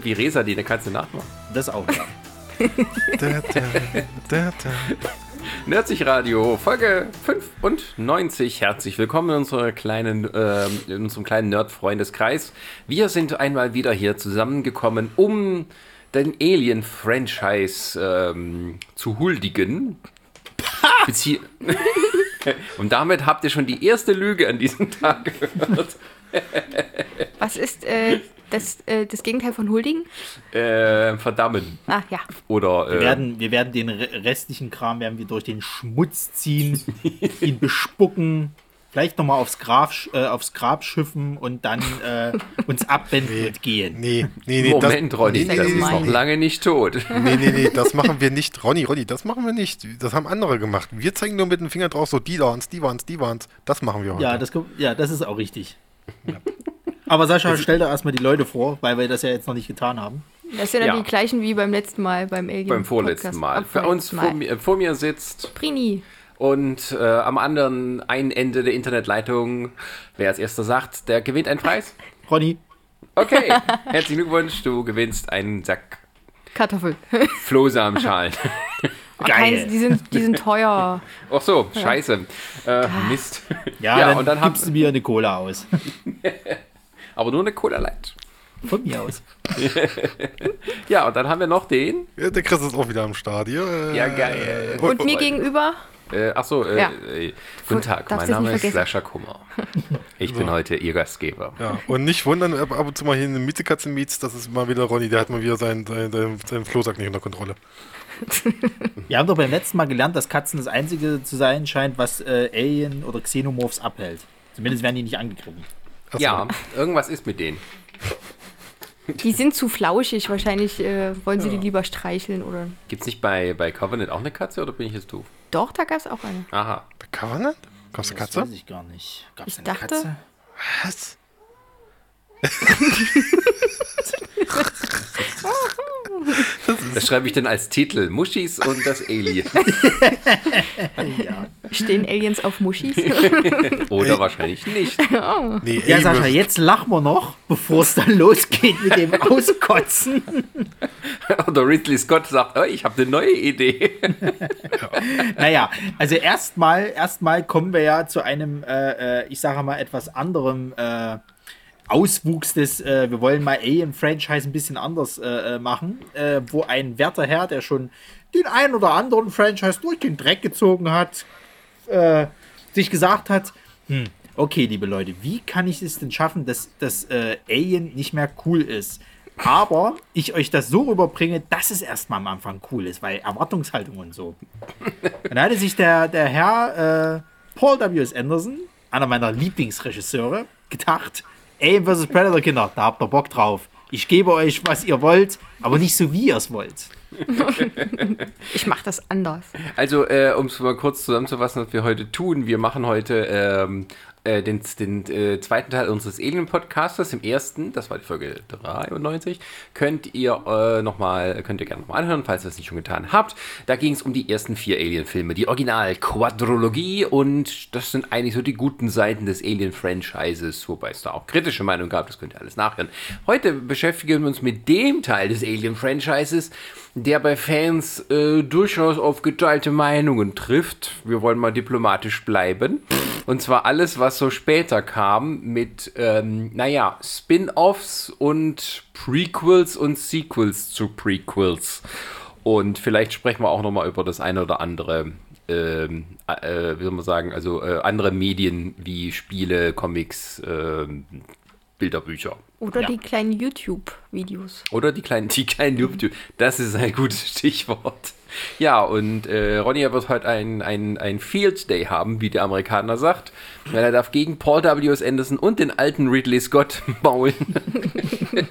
klingt wie Resa, die eine Katze nachmacht. Das auch, ja. Da, da, da, da. Nerdsich Radio, Folge 95. Herzlich willkommen in, unserer kleinen, ähm, in unserem kleinen Nerd-Freundeskreis. Wir sind einmal wieder hier zusammengekommen, um den Alien-Franchise ähm, zu huldigen. Bezie Und damit habt ihr schon die erste Lüge an diesem Tag gehört. Was ist äh, das, äh, das Gegenteil von huldigen? Äh, verdammen. Ah, ja. Oder Wir äh, werden, wir werden den re- restlichen Kram werden wir durch den Schmutz ziehen, ihn bespucken, vielleicht nochmal aufs, Grab, äh, aufs Grab schiffen und dann äh, uns abwenden und gehen. Nee, nee, nee. Moment, Ronny, nee, das nee, ist nee, noch nee, lange nicht tot. nee, nee, nee, das machen wir nicht. Ronny, Ronny, das machen wir nicht. Das haben andere gemacht. Wir zeigen nur mit dem Finger drauf, so die waren's, die waren's, die waren's. Das machen wir heute. Ja, das, ja, das ist auch richtig. Aber Sascha, stell dir erstmal die Leute vor, weil wir das ja jetzt noch nicht getan haben. Das sind dann Ja. die gleichen wie beim letzten Mal beim Alien. Beim vorletzten Podcast. Mal. Ah, Für uns vorletzten vor Mal. mir, vor mir sitzt Prini. und äh, am anderen einen Ende der Internetleitung, wer als erster sagt, der gewinnt einen Preis. Ronny, Okay, herzlichen Glückwunsch, du gewinnst einen Sack Kartoffel. Flohsamenschalen. Oh, kein, die, sind, die sind teuer. Ach so, scheiße. Äh, Mist. ja, Ja, dann, und dann haben- gibst du mir eine Cola aus. Aber nur eine Cola Light. Von mir aus. Ja, und dann haben wir noch den. Ja, Der Chris ist auch wieder am hier. Äh, Ja, geil. Und mir gegenüber, Äh, ach so, äh, Ja. äh, guten Tag, Darfst mein Name ist. Sascha Kummer. Ich bin heute Ihr Gastgeber. Ja, und nicht wundern, ab ab und zu mal hier eine Miezekatze mietz, das ist mal wieder Ronny, der hat mal wieder seinen, seinen, seinen, seinen Flohsack nicht unter Kontrolle. Wir haben doch beim letzten Mal gelernt, dass Katzen das einzige zu sein scheint, was äh, Alien oder Xenomorphs abhält. Zumindest werden die nicht angegriffen. Achso. Ja, irgendwas ist mit denen. die sind zu flauschig. Wahrscheinlich äh, wollen sie die lieber streicheln oder. Gibt es nicht bei, bei Covenant auch eine Katze oder bin ich jetzt doof? Doch, da gab es auch eine. Aha. Bei Covenant? Gab's eine Das Katze? weiß ich gar nicht. Gab's Ich eine dachte- Katze? Was? Das schreibe ich dann als Titel. Muschis und das Alien. Ja. Stehen Aliens auf Muschis? Oder wahrscheinlich nicht. Nee, Ja, Sascha, jetzt lachen wir noch, bevor es dann losgeht mit dem Auskotzen. Oder Ridley Scott sagt, oh, ich habe eine neue Idee. Naja, also erstmal erstmal kommen wir ja zu einem, äh, äh, ich sage mal, etwas anderem äh, Auswuchs des, äh, wir wollen mal Alien-Franchise ein bisschen anders äh, äh, machen, äh, wo ein werter Herr, der schon den ein oder anderen Franchise durch den Dreck gezogen hat, äh, sich gesagt hat, hm, okay, liebe Leute, wie kann ich es denn schaffen, dass das äh, Alien nicht mehr cool ist? Aber ich euch das so rüberbringe, dass es erstmal am Anfang cool ist, weil Erwartungshaltung und so. Dann hatte sich der, der Herr Paul W.S. Anderson, einer meiner Lieblingsregisseure, gedacht, Alien vs. Predator, Kinder, da habt ihr Bock drauf. Ich gebe euch, was ihr wollt, aber nicht so, wie ihr es wollt. Ich mach das anders. Also, äh, um es mal kurz zusammenzufassen, was wir heute tun. Wir machen heute ähm, äh, den, den äh, zweiten Teil unseres Alien-Podcasters. Im ersten, das war die Folge 93, könnt ihr äh, noch mal, könnt ihr gerne nochmal anhören, falls ihr es nicht schon getan habt. Da ging es um die ersten vier Alien-Filme, die Original-Quadrologie und das sind eigentlich so die guten Seiten des Alien-Franchises, wobei es da auch kritische Meinungen gab, das könnt ihr alles nachhören. Heute beschäftigen wir uns mit dem Teil des Alien-Franchises, der bei Fans äh, durchaus auf geteilte Meinungen trifft. Wir wollen mal diplomatisch bleiben. Und zwar alles, was so später kam mit, ähm, naja, Spin-offs und Prequels und Sequels zu Prequels. Und vielleicht sprechen wir auch nochmal über das eine oder andere, ähm, äh, wie soll man sagen, also äh, andere Medien wie Spiele, Comics, ähm, Bilderbücher. Oder Ja. die kleinen YouTube-Videos. Oder die kleinen, die kleinen YouTube. Das ist ein gutes Stichwort. Ja, und äh, Ronny wird heute ein, ein, ein Field Day haben, wie der Amerikaner sagt. Weil er darf gegen Paul W.S. Anderson und den alten Ridley Scott maulen.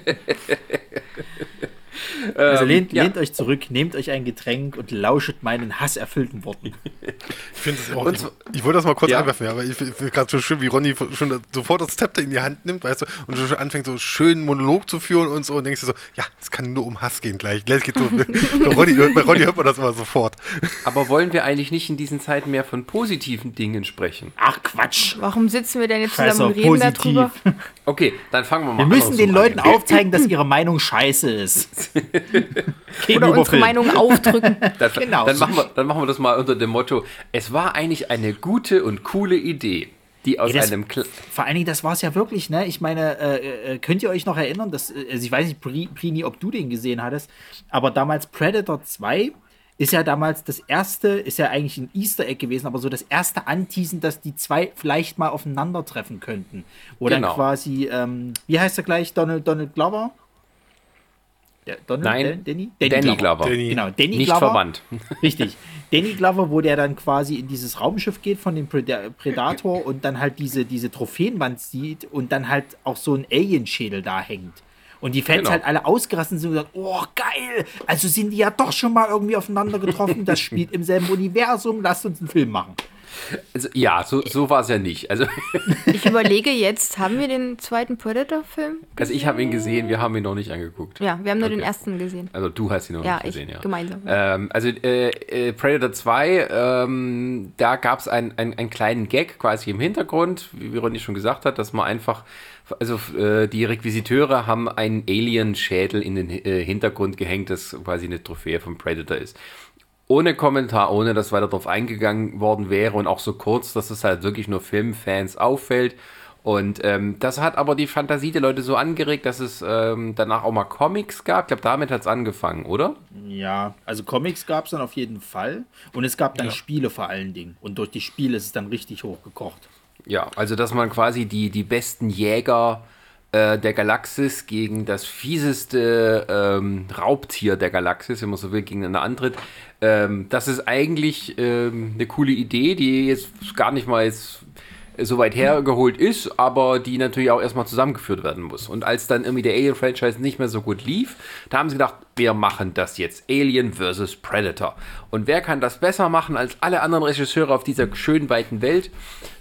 Also lehnt, Ähm, ja. lehnt euch zurück, nehmt euch ein Getränk und lauschet meinen hasserfüllten Worten. Ich finde es auch. Ich, ich wollte das mal kurz Ja. einwerfen, ja, aber ich finde gerade so schön, wie Ronny schon sofort das Zepter in die Hand nimmt, weißt du, und schon anfängt so schön einen Monolog zu führen und so und denkst du so, ja, es kann nur um Hass gehen gleich. Gleich geht's so. bei, Ronny, bei Ronny hört man das immer sofort. Aber wollen wir eigentlich nicht in diesen Zeiten mehr von positiven Dingen sprechen? Ach Quatsch! Warum sitzen wir denn jetzt Scheiß zusammen und reden positiv. darüber? Okay, dann fangen wir mal Wir an. müssen den Leuten an. aufzeigen, dass ihre Meinung scheiße ist. Oder unsere Film. Meinung aufdrücken. Dann, Genau. dann, machen wir, dann machen wir das mal unter dem Motto: Es war eigentlich eine gute und coole Idee, die aus Ey, das- einem. Kle Vor allen Dingen, das war es ja wirklich, ne? Ich meine, äh, äh, könnt ihr euch noch erinnern, dass, äh, also ich weiß nicht, Pri- Prini, ob du den gesehen hattest, aber damals Predator 2 ist ja damals das erste, ist ja eigentlich ein Easter Egg gewesen, aber so das erste Anteasen, dass die zwei vielleicht mal aufeinandertreffen könnten. Wo Genau. dann quasi, ähm, wie heißt er gleich, Donald, Donald Glover? Der Donald, Nein, Dan- Danny? Danny Glover. Danny. Genau, Danny Nicht Glover. verwandt. Richtig. Danny Glover, wo der dann quasi in dieses Raumschiff geht von dem Preda- Predator und dann halt diese, diese Trophäenwand sieht und dann halt auch so ein Alien-Schädel da hängt. Und die Fans Genau. halt alle ausgerastet sind und gesagt, oh geil, also sind die ja doch schon mal irgendwie aufeinander getroffen, das spielt im selben Universum, lasst uns einen Film machen. Also, ja, so, so war es ja nicht. Also, Ich überlege jetzt, haben wir den zweiten Predator-Film? also ich habe ihn gesehen, wir haben ihn noch nicht angeguckt. Ja, wir haben nur den Okay. ersten gesehen. Also du hast ihn noch Ja, nicht ich gesehen, ja. gemeinsam. Ähm, also äh, äh, Predator 2, ähm, da gab es ein, ein, einen kleinen Gag quasi im Hintergrund, wie wie Ronny schon gesagt hat, dass man einfach, also äh, die Requisiteure haben einen Alien-Schädel in den äh, Hintergrund gehängt, das quasi eine Trophäe vom Predator ist. Ohne Kommentar, ohne dass weiter darauf eingegangen worden wäre und auch so kurz, dass es halt wirklich nur Filmfans auffällt. Und ähm, das hat aber die Fantasie der Leute so angeregt, dass es ähm, danach auch mal Comics gab. Ich glaube, damit hat es angefangen, oder? Ja, also Comics gab es dann auf jeden Fall und es gab dann Spiele vor allen Dingen und durch die Spiele ist es dann richtig hochgekocht. Ja, also dass man quasi die, die besten Jäger äh, der Galaxis gegen das fieseste ähm, Raubtier der Galaxis, wenn man so will, gegeneinander antritt. Ähm, das ist eigentlich ähm, eine coole Idee, die jetzt gar nicht mal jetzt so weit hergeholt ist, aber die natürlich auch erstmal zusammengeführt werden muss. Und als dann irgendwie der Alien-Franchise nicht mehr so gut lief, da haben sie gedacht, wir machen das jetzt. Alien vs. Predator. Und wer kann das besser machen als alle anderen Regisseure auf dieser schönen weiten Welt?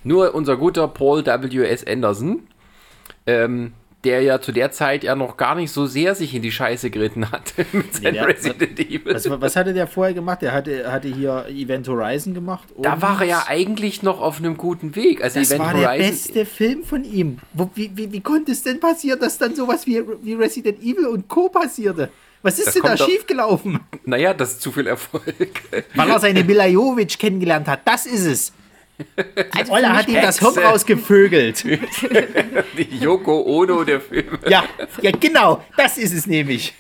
Nur unser guter Paul W.S. Anderson, ähm, der ja zu der Zeit ja noch gar nicht so sehr sich in die Scheiße geritten hat mit seinem der- Resident Evil. Was, was hatte der vorher gemacht? Der hatte, hatte hier Event Horizon gemacht. da war er ja eigentlich noch auf einem guten Weg. Also Das Event war der Horizon, beste Film von ihm. Wo, wie, wie, wie konnte es denn passieren, dass dann sowas wie, wie Resident Evil und Co. passierte? Was ist Das denn da schiefgelaufen? Naja, das ist zu viel Erfolg. Weil er seine Mila Jovic kennengelernt hat. Das ist es. Die Olle hat ihm das Hirn rausgevögelt. Die Yoko Ono der Filme. Ja, ja, genau. Das ist es nämlich.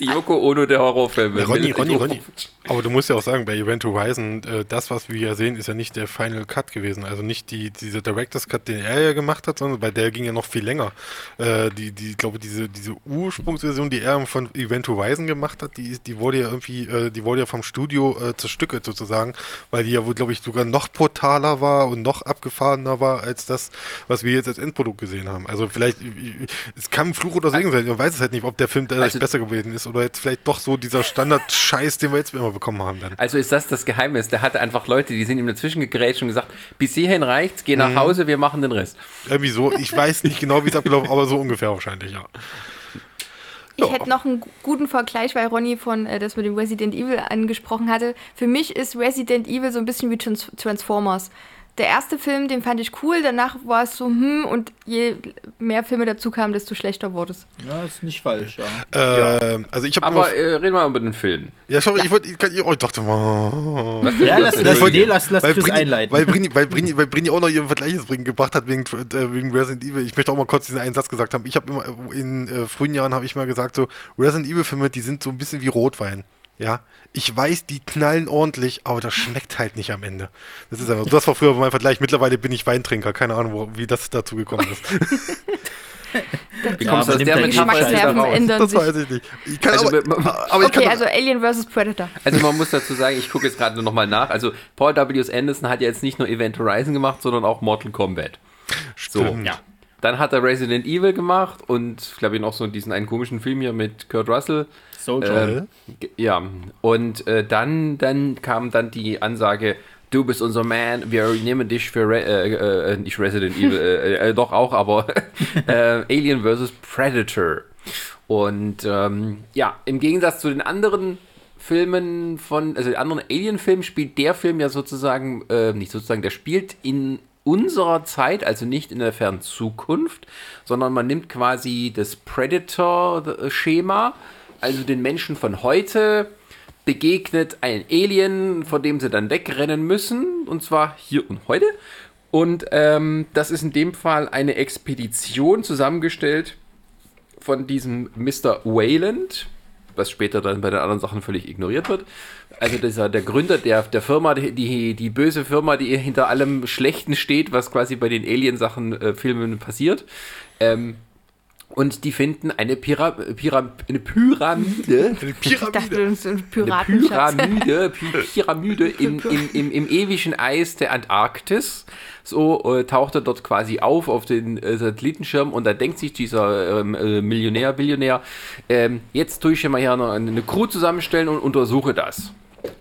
Die Yoko Ono der Horrorfilme. Ja, Ronny, Ronny, Ronny. Aber du musst ja auch sagen, bei Event Horizon, äh, das, was wir ja sehen, ist ja nicht der Final Cut gewesen. Also nicht die, dieser Director's Cut, den er ja gemacht hat, sondern bei der ging ja noch viel länger. Äh, die, die, ich glaube, diese, diese Ursprungsversion, die er von Event Horizon gemacht hat, die, die wurde ja irgendwie, äh, die wurde ja vom Studio zerstückelt sozusagen, weil die ja wohl, glaube ich, sogar noch brutaler war und noch abgefahrener war als das, was wir jetzt als Endprodukt gesehen haben. Also vielleicht, es kann ein Fluch oder Segen sein, man weiß es halt nicht, ob der Film dadurch Also- besser gewesen ist oder jetzt vielleicht doch so dieser Standard-Scheiß, den wir jetzt immer bekommen haben dann. Also ist das das Geheimnis. Der hatte einfach Leute, die sind ihm dazwischen gegrätscht und gesagt, bis hierhin reicht's, geh nach Hause, wir machen den Rest. Irgendwie so, ich weiß nicht genau, wie es abgelaufen aber so ungefähr wahrscheinlich, ja. Ich hätte noch einen gu- guten Vergleich, weil Ronny von äh, das mit dem Resident Evil angesprochen hatte. Für mich ist Resident Evil so ein bisschen wie Trans Transformers. Der erste Film, den fand ich cool, danach war es so, hm, und je mehr Filme dazu kamen, desto schlechter wurde es. Ja, ist nicht falsch, ja. Ähm, also ich habe Aber äh, reden wir mal über den Film. ja, sorry, ich wollte, ich, oh, ich dachte mal, Ja, lass, lass, nee, lass, lass weil Chris Brini, einleiten. weil Brini, weil Brini, weil Brini auch noch ihren Vergleich gebracht hat wegen, äh, wegen Resident Evil. Ich möchte auch mal kurz diesen einen Satz gesagt haben. Ich habe immer in äh, frühen Jahren habe ich mal gesagt so Resident Evil Filme, die sind so ein bisschen wie Rotwein. Ja, ich weiß, die knallen ordentlich, aber das schmeckt halt nicht am Ende. Das ist einfach, so. das war früher mein Vergleich. Mittlerweile bin ich Weintrinker, keine Ahnung, wo, wie das dazu gekommen ist. Wie Ja, kommst du aus der Geschmacksnerven ändern Das sich. weiß ich nicht. Ich kann Also, aber, man- aber ich Okay, kann, also Alien vs. Predator. Also man muss dazu sagen, ich gucke jetzt gerade nochmal nach. Also Paul W. Anderson hat ja jetzt nicht nur Event Horizon gemacht, sondern auch Mortal Kombat. So. Stimmt. Ja. Dann hat er Resident Evil gemacht und glaube ich noch so diesen einen komischen Film hier mit Kurt Russell. Soldier. G- ja, und äh, dann, dann kam dann die Ansage, du bist unser Man, wir nehmen dich für, Re äh, äh, nicht Resident Evil, äh, äh, doch auch, aber äh, Alien vs. Predator. Und ähm, ja, im Gegensatz zu den anderen Filmen von, also den anderen Alien-Filmen spielt der Film ja sozusagen, äh, nicht sozusagen, der spielt in unserer Zeit, also nicht in der fernen Zukunft, sondern man nimmt quasi das Predator-Schema, also den Menschen von heute begegnet ein Alien, vor dem sie dann wegrennen müssen, und zwar hier und heute. Und ähm, das ist in dem Fall eine Expedition zusammengestellt von diesem Mr. Wayland, was später dann bei den anderen Sachen völlig ignoriert wird. Also dieser, der Gründer der, der Firma, die, die böse Firma, die hinter allem Schlechten steht, was quasi bei den Alien-Sachen, äh, Filmen passiert. Ähm, und die finden eine, Pira Pira eine Pyramide. Eine Pyramide. Eine Pyramide, Pyramide in, in, im, im ewigen Eis der Antarktis. So äh, taucht er dort quasi auf auf den äh, Satellitenschirm und da denkt sich dieser ähm, äh, Millionär, Billionär, ähm, jetzt tue ich hier mal hier eine, eine Crew zusammenstellen und untersuche das.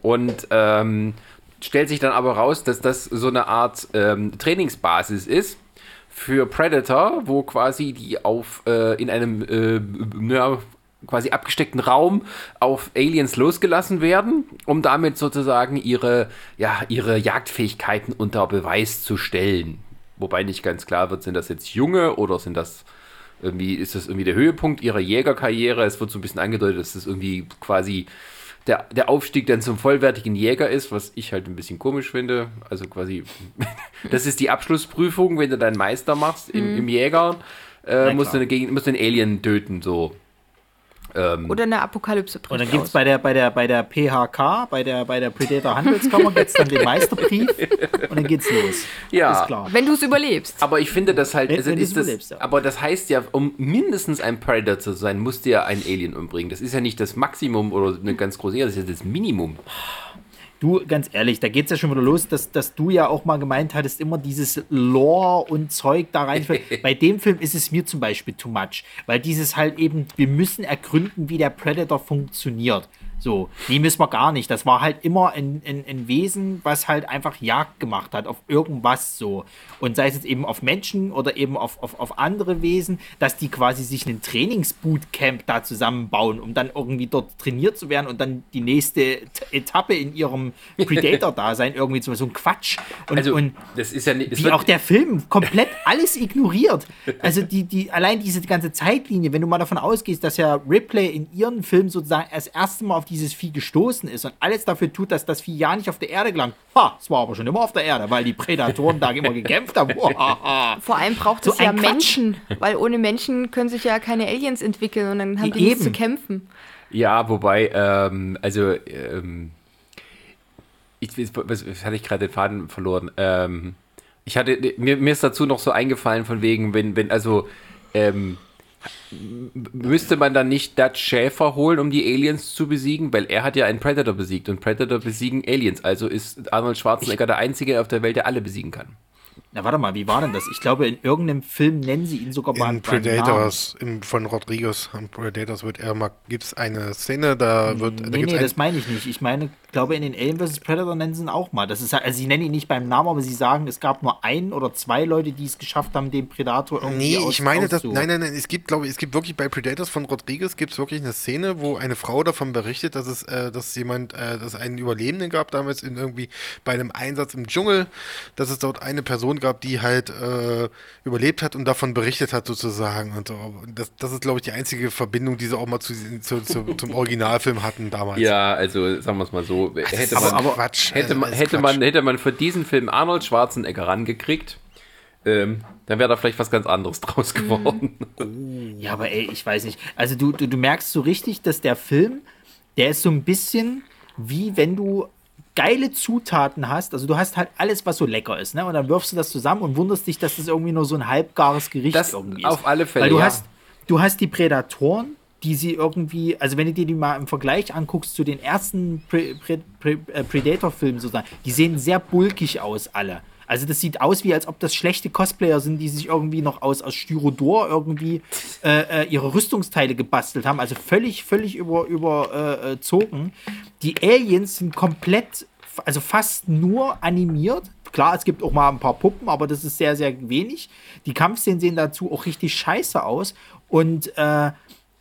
Und ähm, stellt sich dann aber raus, dass das so eine Art ähm, Trainingsbasis ist für Predator, wo quasi die auf äh, in einem äh, ja, quasi abgesteckten Raum auf Aliens losgelassen werden, um damit sozusagen ihre, ja, ihre Jagdfähigkeiten unter Beweis zu stellen. Wobei nicht ganz klar wird, sind das jetzt junge oder sind das irgendwie, ist das irgendwie der Höhepunkt ihrer Jägerkarriere? Es wird so ein bisschen angedeutet, dass das irgendwie quasi der, der Aufstieg dann zum vollwertigen Jäger ist, was ich halt ein bisschen komisch finde. Also quasi, das ist die Abschlussprüfung, wenn du deinen Meister machst im, mhm. im Jäger, äh, musst, du eine, musst du einen Alien töten, so. Ähm, Oder eine Apokalypse. Und dann gibt es bei der, bei, der, bei der PHK, bei der, bei der Predator Handelskammer, gibt's dann den Meisterbrief und dann geht's los. Ja. Ist klar. Wenn du es überlebst. Aber ich finde das halt, wenn, also wenn ist das, ja. aber das heißt ja, um mindestens ein Predator zu sein, musst du ja ein Alien umbringen. Das ist ja nicht das Maximum oder eine ganz große, das ist ja das Minimum. Du, ganz ehrlich, da geht es ja schon wieder los, dass, dass du ja auch mal gemeint hattest, immer dieses Lore und Zeug da rein. Bei dem Film ist es mir zum Beispiel too much, weil dieses halt eben, wir müssen ergründen, wie der Predator funktioniert. So, nee, müssen wir gar nicht. Das war halt immer ein, ein, ein Wesen, was halt einfach Jagd gemacht hat auf irgendwas so. Und sei es jetzt eben auf Menschen oder eben auf, auf, auf andere Wesen, dass die quasi sich ein Trainingsbootcamp da zusammenbauen, um dann irgendwie dort trainiert zu werden und dann die nächste Etappe in ihrem Predator-Dasein irgendwie zu so ein Quatsch. Und, also, und das ist ja nicht, wie auch der Film komplett alles ignoriert. Also die, die, allein diese ganze Zeitlinie, wenn du mal davon ausgehst, dass ja Ripley in ihren Film sozusagen das erste Mal auf dieses Vieh gestoßen ist und alles dafür tut, dass das Vieh ja nicht auf der Erde gelangt. Ha, es war aber schon immer auf der Erde, weil die Prädatoren da immer gekämpft haben. Vor allem braucht so es ja Quatsch. Menschen, weil ohne Menschen können sich ja keine Aliens entwickeln und dann haben die nichts zu kämpfen. Ja, wobei, ähm, also, ähm, ich, was, was hatte ich gerade den Faden verloren? Ähm, ich hatte, mir, mir ist dazu noch so eingefallen, von wegen, wenn, wenn, also, ähm, müsste man dann nicht Dutch Schäfer holen, um die Aliens zu besiegen? Weil er hat ja einen Predator besiegt und Predator besiegen Aliens. Also ist Arnold Schwarzenegger der Einzige auf der Welt, der alle besiegen kann. Na, warte mal, wie war denn das? Ich glaube, in irgendeinem Film nennen sie ihn sogar mal. In Predators, im, von Rodriguez, an Predators wird er mal, gibt es eine Szene, da wird. Nee, da nee, das meine ich nicht. Ich meine, glaube, in den Alien vs. Predator nennen sie ihn auch mal. Das ist, also, sie nennen ihn nicht beim Namen, aber sie sagen, es gab nur ein oder zwei Leute, die es geschafft haben, den Predator irgendwie Nee, aus, ich meine, das, nein, nein, nein, es gibt, glaube ich, es gibt wirklich bei Predators von Rodriguez gibt es wirklich eine Szene, wo eine Frau davon berichtet, dass es, äh, dass jemand, äh, dass es einen Überlebenden gab damals in irgendwie bei einem Einsatz im Dschungel, dass es dort eine Person gab, die halt äh, überlebt hat und davon berichtet hat sozusagen. Und so. das, das ist, glaube ich, die einzige Verbindung, die sie auch mal zu, zu, zu, zum Originalfilm hatten damals. Ja, also sagen wir es mal so. Hätte man, aber, Quatsch, hätte, man, hätte, man, hätte man für diesen Film Arnold Schwarzenegger rangekriegt, ähm, dann wäre da vielleicht was ganz anderes draus geworden. Ja, aber ey, ich weiß nicht. Also du, du, du merkst so richtig, dass der Film, der ist so ein bisschen wie wenn du geile Zutaten hast, also du hast halt alles, was so lecker ist, ne? Und dann wirfst du das zusammen und wunderst dich, dass das irgendwie nur so ein halbgares Gericht das irgendwie ist. Auf alle Fälle. Weil du ja. hast, du hast die Prädatoren, die sie irgendwie, also wenn du dir die mal im Vergleich anguckst zu den ersten Pre Pre Pre äh, Predator-Filmen sozusagen, die sehen sehr bulkig aus, alle. Also das sieht aus, wie als ob das schlechte Cosplayer sind, die sich irgendwie noch aus, aus Styrodor irgendwie äh, äh, ihre Rüstungsteile gebastelt haben. Also völlig, völlig über, überzogen. Äh, die Aliens sind komplett, also fast nur animiert. Klar, es gibt auch mal ein paar Puppen, aber das ist sehr, sehr wenig. Die Kampfszenen sehen dazu auch richtig scheiße aus. Und äh,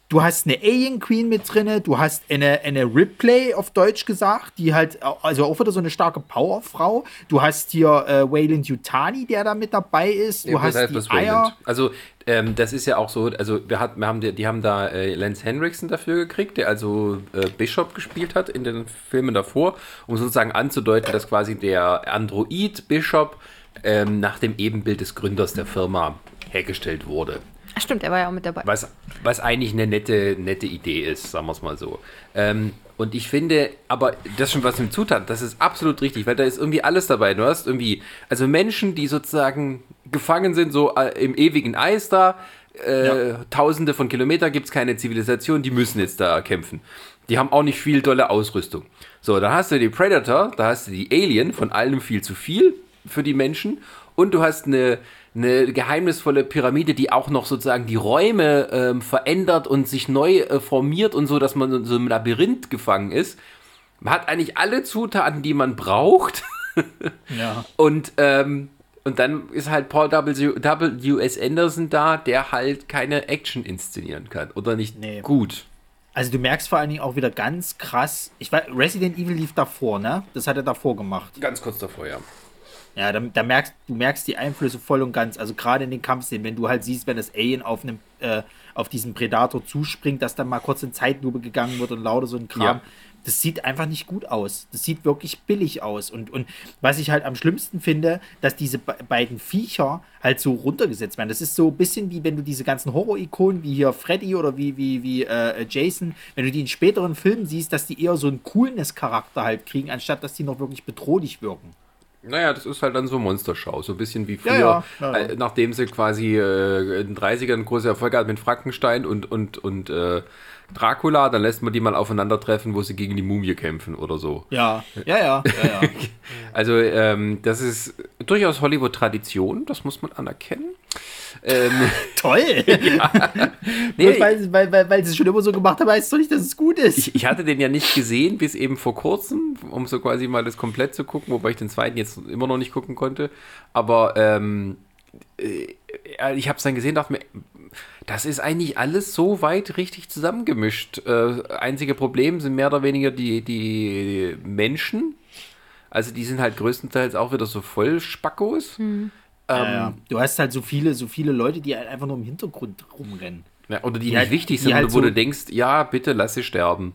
du hast eine Alien Queen mit drinne, du hast eine, eine Ripley auf Deutsch gesagt, die halt, also auch wieder so eine starke Powerfrau. Du hast hier äh, Wayland Yutani, der da mit dabei ist. Du ja, hast die Eier. Also ähm, das ist ja auch so, also wir, hat, wir haben die, die haben da äh, Lance Henriksen dafür gekriegt, der also äh, Bishop gespielt hat in den Filmen davor, um sozusagen anzudeuten, dass quasi der Android Bishop ähm, nach dem Ebenbild des Gründers der Firma hergestellt wurde. Ach stimmt, er war ja auch mit dabei. Was, was eigentlich eine nette, nette Idee ist, sagen wir es mal so. Ähm, und ich finde, aber das schon was mit Zutaten, das ist absolut richtig, weil da ist irgendwie alles dabei. Du hast irgendwie, also Menschen, die sozusagen gefangen sind, so äh, im ewigen Eis da, äh, ja. tausende von Kilometern gibt es keine Zivilisation, die müssen jetzt da kämpfen. Die haben auch nicht viel tolle Ausrüstung. So, da hast du die Predator, da hast du die Alien, von allem viel zu viel für die Menschen. Und du hast eine, eine geheimnisvolle Pyramide, die auch noch sozusagen die Räume ähm, verändert und sich neu äh, formiert und so, dass man in so einem Labyrinth gefangen ist. Man hat eigentlich alle Zutaten, die man braucht. ja. Und, ähm, und dann ist halt Paul W. w. S. Anderson da, der halt keine Action inszenieren kann oder nicht nee. gut. Also du merkst vor allen Dingen auch wieder ganz krass, ich weiß, Resident Evil lief davor, ne? Das hat er davor gemacht. Ganz kurz davor, ja. Ja, da, da, merkst du merkst die Einflüsse voll und ganz. Also gerade in den Kampfszenen, wenn du halt siehst, wenn das Alien auf einem äh, auf diesen Predator zuspringt, dass dann mal kurz in Zeitlupe gegangen wird und lauter so ein Kram. Ja. Das sieht einfach nicht gut aus. Das sieht wirklich billig aus. Und, und was ich halt am schlimmsten finde, dass diese be beiden Viecher halt so runtergesetzt werden. Das ist so ein bisschen wie wenn du diese ganzen Horror-Ikonen wie hier Freddy oder wie, wie, wie äh, Jason, wenn du die in späteren Filmen siehst, dass die eher so einen Coolness-Charakter halt kriegen, anstatt dass die noch wirklich bedrohlich wirken. Naja, das ist halt dann so Monsterschau. So ein bisschen wie früher, ja, ja, ja, äh, nachdem sie quasi äh, in den 30ern große Erfolge hat mit Frankenstein und, und, und äh, Dracula, dann lässt man die mal aufeinandertreffen, wo sie gegen die Mumie kämpfen oder so. Ja, ja, ja. ja, ja. also, ähm, das ist durchaus Hollywood-Tradition, das muss man anerkennen. Ähm, Toll! ja. nee, weil, weil, weil, weil sie es schon immer so gemacht haben, heißt es doch nicht, dass es gut ist. Ich, ich, hatte den ja nicht gesehen, bis eben vor kurzem, um so quasi mal das komplett zu gucken, wobei ich den zweiten jetzt immer noch nicht gucken konnte. Aber ähm, äh, ich habe es dann gesehen, dachte mir, das ist eigentlich alles so weit richtig zusammengemischt. Äh, einzige Problem sind mehr oder weniger die, die Menschen. Also die sind halt größtenteils auch wieder so voll Spackos. Hm. Ähm, ja, Du hast halt so viele, so viele Leute, die halt einfach nur im Hintergrund rumrennen. Ja, oder die, die nicht halt, wichtig sind, halt wo so du denkst, ja, bitte lass sie sterben.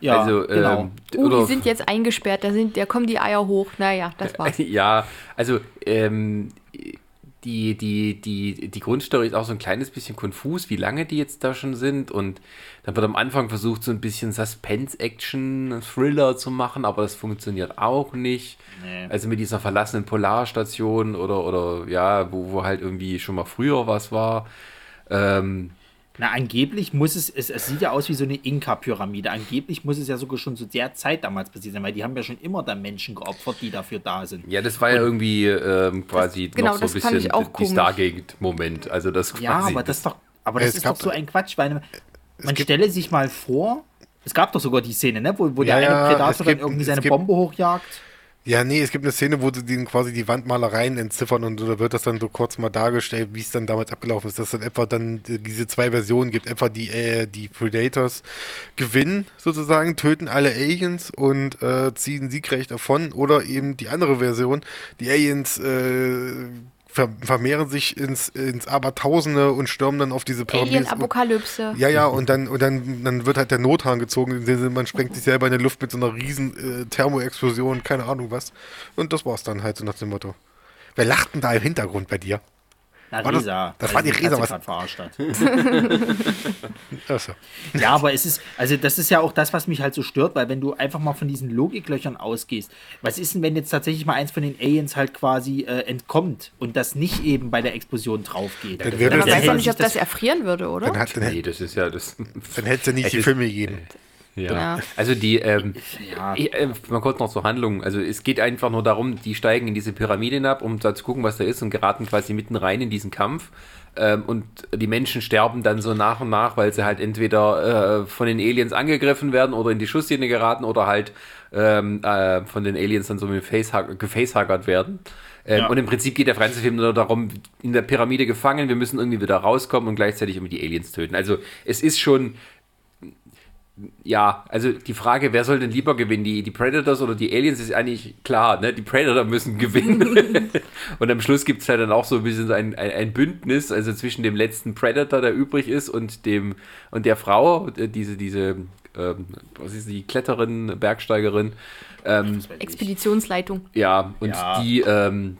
Ja, also, genau. Ähm, uh, die sind jetzt eingesperrt, da, sind, da kommen die Eier hoch. Naja, das war's. ja, also ähm, die, die, die, die Grundstory ist auch so ein kleines bisschen konfus, wie lange die jetzt da schon sind. Und dann wird am Anfang versucht, so ein bisschen Suspense-Action, Thriller zu machen, aber das funktioniert auch nicht. Nee. Also mit dieser verlassenen Polarstation oder, oder ja, wo, wo halt irgendwie schon mal früher was war. Ähm, na, angeblich muss es, es, es sieht ja aus wie so eine Inka-Pyramide. Angeblich muss es ja sogar schon zu der Zeit damals passiert sein, weil die haben ja schon immer da Menschen geopfert, die dafür da sind. Ja, das war ja irgendwie ähm, quasi das, genau, noch so ein bisschen die Stargate-Moment. Also das quasi Ja, aber das, doch, aber das ist doch so ein Quatsch, weil man stelle sich mal vor, es gab doch sogar die Szene, ne, wo, wo ja, der eine Predator dann irgendwie seine Bombe hochjagt. Ja, nee, es gibt eine Szene, wo sie den quasi die Wandmalereien entziffern und da wird das dann so kurz mal dargestellt, wie es dann damals abgelaufen ist, dass es dann etwa dann diese zwei Versionen gibt. Etwa die, äh, die Predators gewinnen sozusagen, töten alle Aliens und äh, ziehen siegreich davon oder eben die andere Version, die Aliens äh, vermehren sich ins, ins Abertausende und stürmen dann auf diese Pyramiden. Alien-Apokalypse. Ja, ja, und dann, und dann, dann wird halt der Nothahn gezogen, man sprengt sich selber in die Luft mit so einer riesen äh, Thermoexplosion, keine Ahnung was. Und das war's dann halt so nach dem Motto. Wer lacht denn da im Hintergrund bei dir? Na, war Resa. Das, das war die Resa, was verarscht hat. so. Ja, aber es ist, also das ist ja auch das, was mich halt so stört, weil wenn du einfach mal von diesen Logiklöchern ausgehst, was ist denn, wenn jetzt tatsächlich mal eins von den Aliens halt quasi äh, entkommt und das nicht eben bei der Explosion drauf geht? Dann, dann, dann weiß man nicht, ob das, das erfrieren würde, oder? Dann, hat, dann, nee, das ist ja das. Dann hätte es ja nicht die Filme gegeben. Ja. ja. Also die, ähm, ja. äh, mal kurz noch zur Handlung. Also es geht einfach nur darum, die steigen in diese Pyramide hinab, um da zu gucken, was da ist und geraten quasi mitten rein in diesen Kampf. Ähm, und die Menschen sterben dann so nach und nach, weil sie halt entweder äh, von den Aliens angegriffen werden oder in die Schusslinie geraten oder halt ähm, äh, von den Aliens dann so mit gefacehackert werden. Ähm, ja. Und im Prinzip geht der Fernsehfilm nur darum, in der Pyramide gefangen, wir müssen irgendwie wieder rauskommen und gleichzeitig irgendwie die Aliens töten. Also es ist schon ja, also die Frage, wer soll denn lieber gewinnen, die, die Predators oder die Aliens, ist eigentlich klar, ne? Die Predator müssen gewinnen. und am Schluss gibt es halt dann auch so ein bisschen ein, ein, ein, Bündnis, also zwischen dem letzten Predator, der übrig ist, und dem und der Frau, äh, diese, diese, ähm, was ist die Kletterin, Bergsteigerin. Ähm, Expeditionsleitung. Ja, und ja. die, ähm,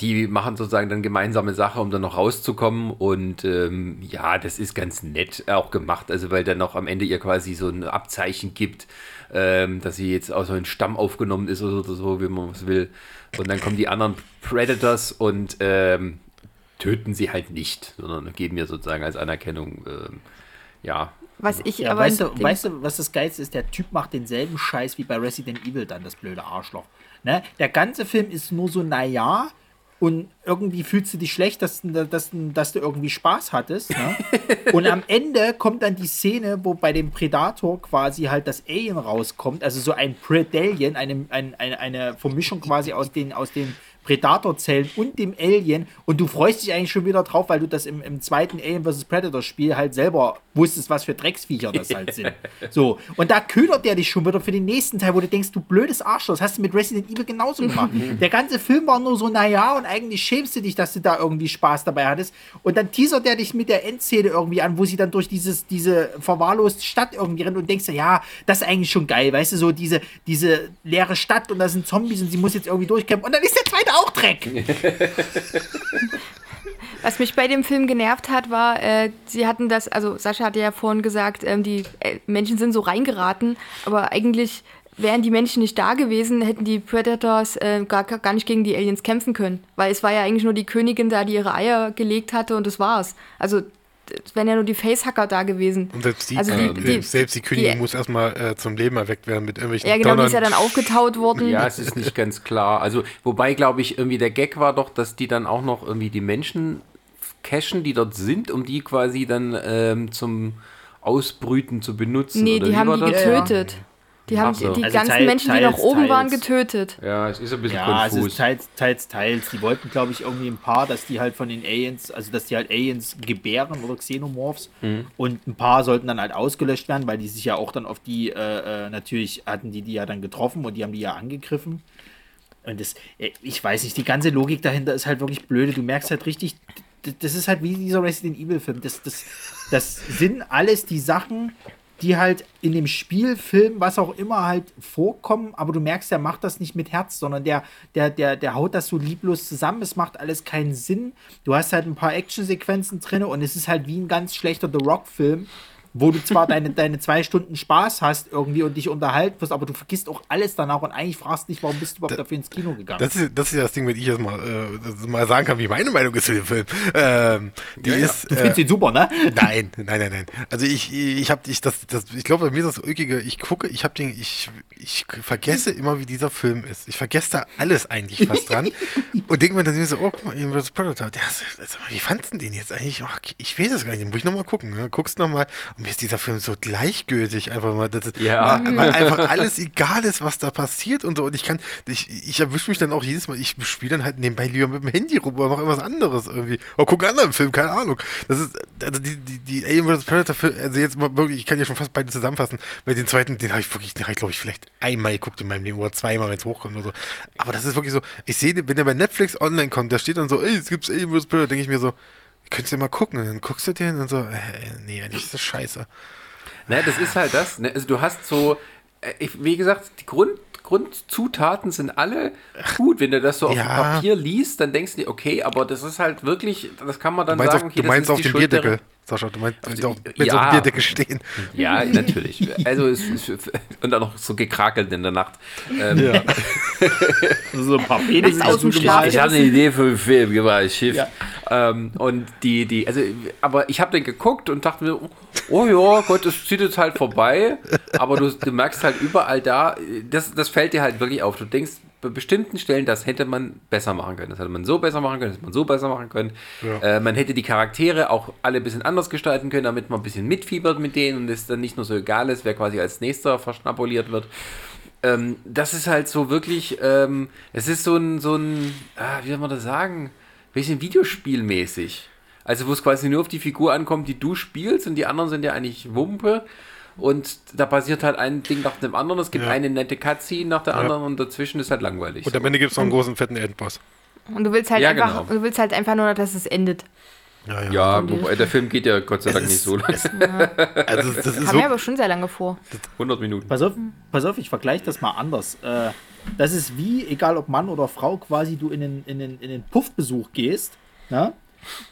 die machen sozusagen dann gemeinsame Sache, um dann noch rauszukommen. Und ähm, ja, das ist ganz nett auch gemacht, also weil dann noch am Ende ihr quasi so ein Abzeichen gibt, ähm, dass sie jetzt aus so einem Stamm aufgenommen ist oder so, wie man es will. Und dann kommen die anderen Predators und ähm, töten sie halt nicht, sondern geben ihr sozusagen als Anerkennung, ähm, ja. Was ich ja, aber. Weißt du, weißt du, was das Geilste ist? Der Typ macht denselben Scheiß wie bei Resident Evil dann, das blöde Arschloch. Ne? Der ganze Film ist nur so, naja, und irgendwie fühlst du dich schlecht, dass, dass, dass du irgendwie Spaß hattest. Ne? und am Ende kommt dann die Szene, wo bei dem Predator quasi halt das Alien rauskommt, also so ein Predalien, eine, eine, eine Vermischung quasi aus den, aus den Predator-Zellen und dem Alien und du freust dich eigentlich schon wieder drauf, weil du das im, im zweiten Alien vs. Predator-Spiel halt selber wusstest, was für Drecksviecher das halt sind. So, und da ködert der dich schon wieder für den nächsten Teil, wo du denkst, du blödes Arschloch, das hast du mit Resident Evil genauso gemacht. der ganze Film war nur so, naja, und eigentlich schämst du dich, dass du da irgendwie Spaß dabei hattest. Und dann teasert der dich mit der Endszene irgendwie an, wo sie dann durch dieses, diese verwahrloste Stadt irgendwie rennt und denkst, ja, das ist eigentlich schon geil, weißt du, so diese, diese leere Stadt und da sind Zombies und sie muss jetzt irgendwie durchkämpfen. Und dann ist der zweite auch Dreck. Was mich bei dem Film genervt hat, war, äh, sie hatten das, also Sascha hatte ja vorhin gesagt, ähm, die äh, Menschen sind so reingeraten, aber eigentlich wären die Menschen nicht da gewesen, hätten die Predators äh, gar, gar nicht gegen die Aliens kämpfen können. Weil es war ja eigentlich nur die Königin da, die ihre Eier gelegt hatte und das war's. Also es wären ja nur die Facehacker da gewesen. Und selbst die, also die, die, selbst die Königin die, muss erstmal äh, zum Leben erweckt werden mit irgendwelchen Ja, genau, Donnern. die ist ja dann aufgetaut worden. Ja, es ist nicht ganz klar. Also, wobei, glaube ich, irgendwie der Gag war doch, dass die dann auch noch irgendwie die Menschen cachen, die dort sind, um die quasi dann ähm, zum Ausbrüten zu benutzen. Nee, die haben die getötet. Die haben so. die, die also ganzen teils, Menschen, die noch oben teils. waren, getötet. Ja, es ist ein bisschen ja, konfus. es ist teils, teils, teils. Die wollten, glaube ich, irgendwie ein paar, dass die halt von den Aliens, also dass die halt Aliens gebären oder Xenomorphs mhm. und ein paar sollten dann halt ausgelöscht werden, weil die sich ja auch dann auf die, äh, äh, natürlich hatten die die ja dann getroffen und die haben die ja angegriffen. Und das, äh, ich weiß nicht, die ganze Logik dahinter ist halt wirklich blöde. Du merkst halt richtig, das ist halt wie dieser Resident Evil Film. Das, das, das sind alles die Sachen, die halt in dem Spiel, Film, was auch immer halt vorkommen, aber du merkst, der macht das nicht mit Herz, sondern der, der, der, der haut das so lieblos zusammen, es macht alles keinen Sinn. Du hast halt ein paar Actionsequenzen drin und es ist halt wie ein ganz schlechter The Rock-Film, wo du zwar deine, deine zwei Stunden Spaß hast irgendwie und dich unterhalten wirst, aber du vergisst auch alles danach und eigentlich fragst dich, warum bist du überhaupt da, dafür ins Kino gegangen? Das ist, das ist das Ding, wenn ich jetzt mal, äh, mal sagen kann, wie meine Meinung ist zu dem Film. Ähm, die ja, ist, ja. Du findest äh, ihn super, ne? Nein, nein, nein, nein. Also ich, ich habe, ich, das, das, ich glaube, bei mir ist das Ulkige, ich gucke, ich habe den, ich, ich vergesse immer, wie dieser Film ist. Ich vergesse da alles eigentlich fast dran und denke mir dann so, oh, guck mal, das Predator, der ist, wie fandst du den jetzt eigentlich? Oh, ich weiß es gar nicht, den muss ich nochmal gucken. Ne? Guckst nochmal und mir ist dieser Film so gleichgültig einfach mal, dass ja. weil, weil einfach alles egal ist, was da passiert und so. Und ich kann, ich, ich erwische mich dann auch jedes Mal, ich spiele dann halt nebenbei lieber mit dem Handy rum oder mache irgendwas anderes irgendwie. Oder gucke einen anderen Film, keine Ahnung. Das ist, also die, die, die Alien vs. Predator, also jetzt mal wirklich, ich kann ja schon fast beide zusammenfassen, weil den zweiten, den habe ich wirklich, den habe ich glaube ich vielleicht einmal geguckt in meinem Leben oder zweimal, wenn es hochkommt oder so. Aber das ist wirklich so, ich sehe, wenn der bei Netflix online kommt, da steht dann so, ey, es gibt Alien vs. Predator, denke ich mir so, könntest du mal gucken. Und dann guckst du den und so, äh, nee, eigentlich ist das scheiße. Ne, das ist halt das. Ne? Also du hast so, äh, ich, wie gesagt, die Grund, Grundzutaten sind alle gut. Wenn du das so auf ja. dem Papier liest, dann denkst du dir, okay, aber das ist halt wirklich, das kann man dann sagen. Auf, okay, du meinst auf den Bierdeckel. Sascha, du meinst, also, auch mit ja, so einer Bierdecke stehen. Ja, natürlich. Also es, und dann noch so gekrakelt in der Nacht. Ähm, ja. so ein paar Penisse aus dem Schlaf. Ich habe eine Idee für einen Film gemacht, Schiff. Ja. Ähm, und die, die, also, aber ich habe den geguckt und dachte mir, oh ja, Gott, das zieht jetzt halt vorbei. Aber du, du merkst halt überall da, das, das fällt dir halt wirklich auf. Du denkst, bei bestimmten Stellen, das hätte man besser machen können. Das hätte man so besser machen können, das hätte man so besser machen können. Ja. Äh, man hätte die Charaktere auch alle ein bisschen anders gestalten können, damit man ein bisschen mitfiebert mit denen und es dann nicht nur so egal ist, wer quasi als nächster verschnapuliert wird. ähm, das ist halt so wirklich, ähm, es ist so ein, so ein, ah, wie soll man das sagen, bisschen Videospielmäßig. Also wo es quasi nur auf die Figur ankommt, die du spielst und die anderen sind ja eigentlich Wumpe. Und da passiert halt ein Ding nach dem anderen. Es gibt Ja. eine nette Cutscene nach der Ja. anderen und dazwischen ist halt langweilig. Und am Ende gibt es noch einen großen, fetten Endboss. Und du willst halt Ja, einfach, genau. du willst halt einfach nur, dass es endet. Ja, ja. ja, wobei der Film geht ja Gott sei Dank nicht so lang. Also, das ist Kam so. mir aber schon sehr lange vor. 100 Minuten. Pass auf, pass auf, ich vergleiche das mal anders. Äh, das ist wie, egal ob Mann oder Frau, quasi du in den, in den, in den Puffbesuch gehst. Ne?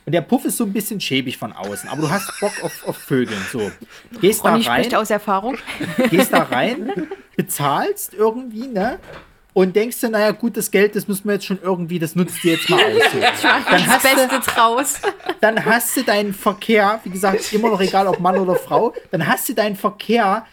Und der Puff ist so ein bisschen schäbig von außen, aber du hast Bock auf, auf Vögeln. So. Gehst da Ronny rein, spricht aus Erfahrung. gehst da rein, bezahlst irgendwie, ne? Und denkst dir, naja, gut, das Geld, das müssen wir jetzt schon irgendwie, das nutzt dir jetzt mal aus. So. Dann Das hast, du, Beste draus. dann hast du deinen Verkehr, wie gesagt, immer noch egal ob Mann oder Frau, dann hast du deinen Verkehr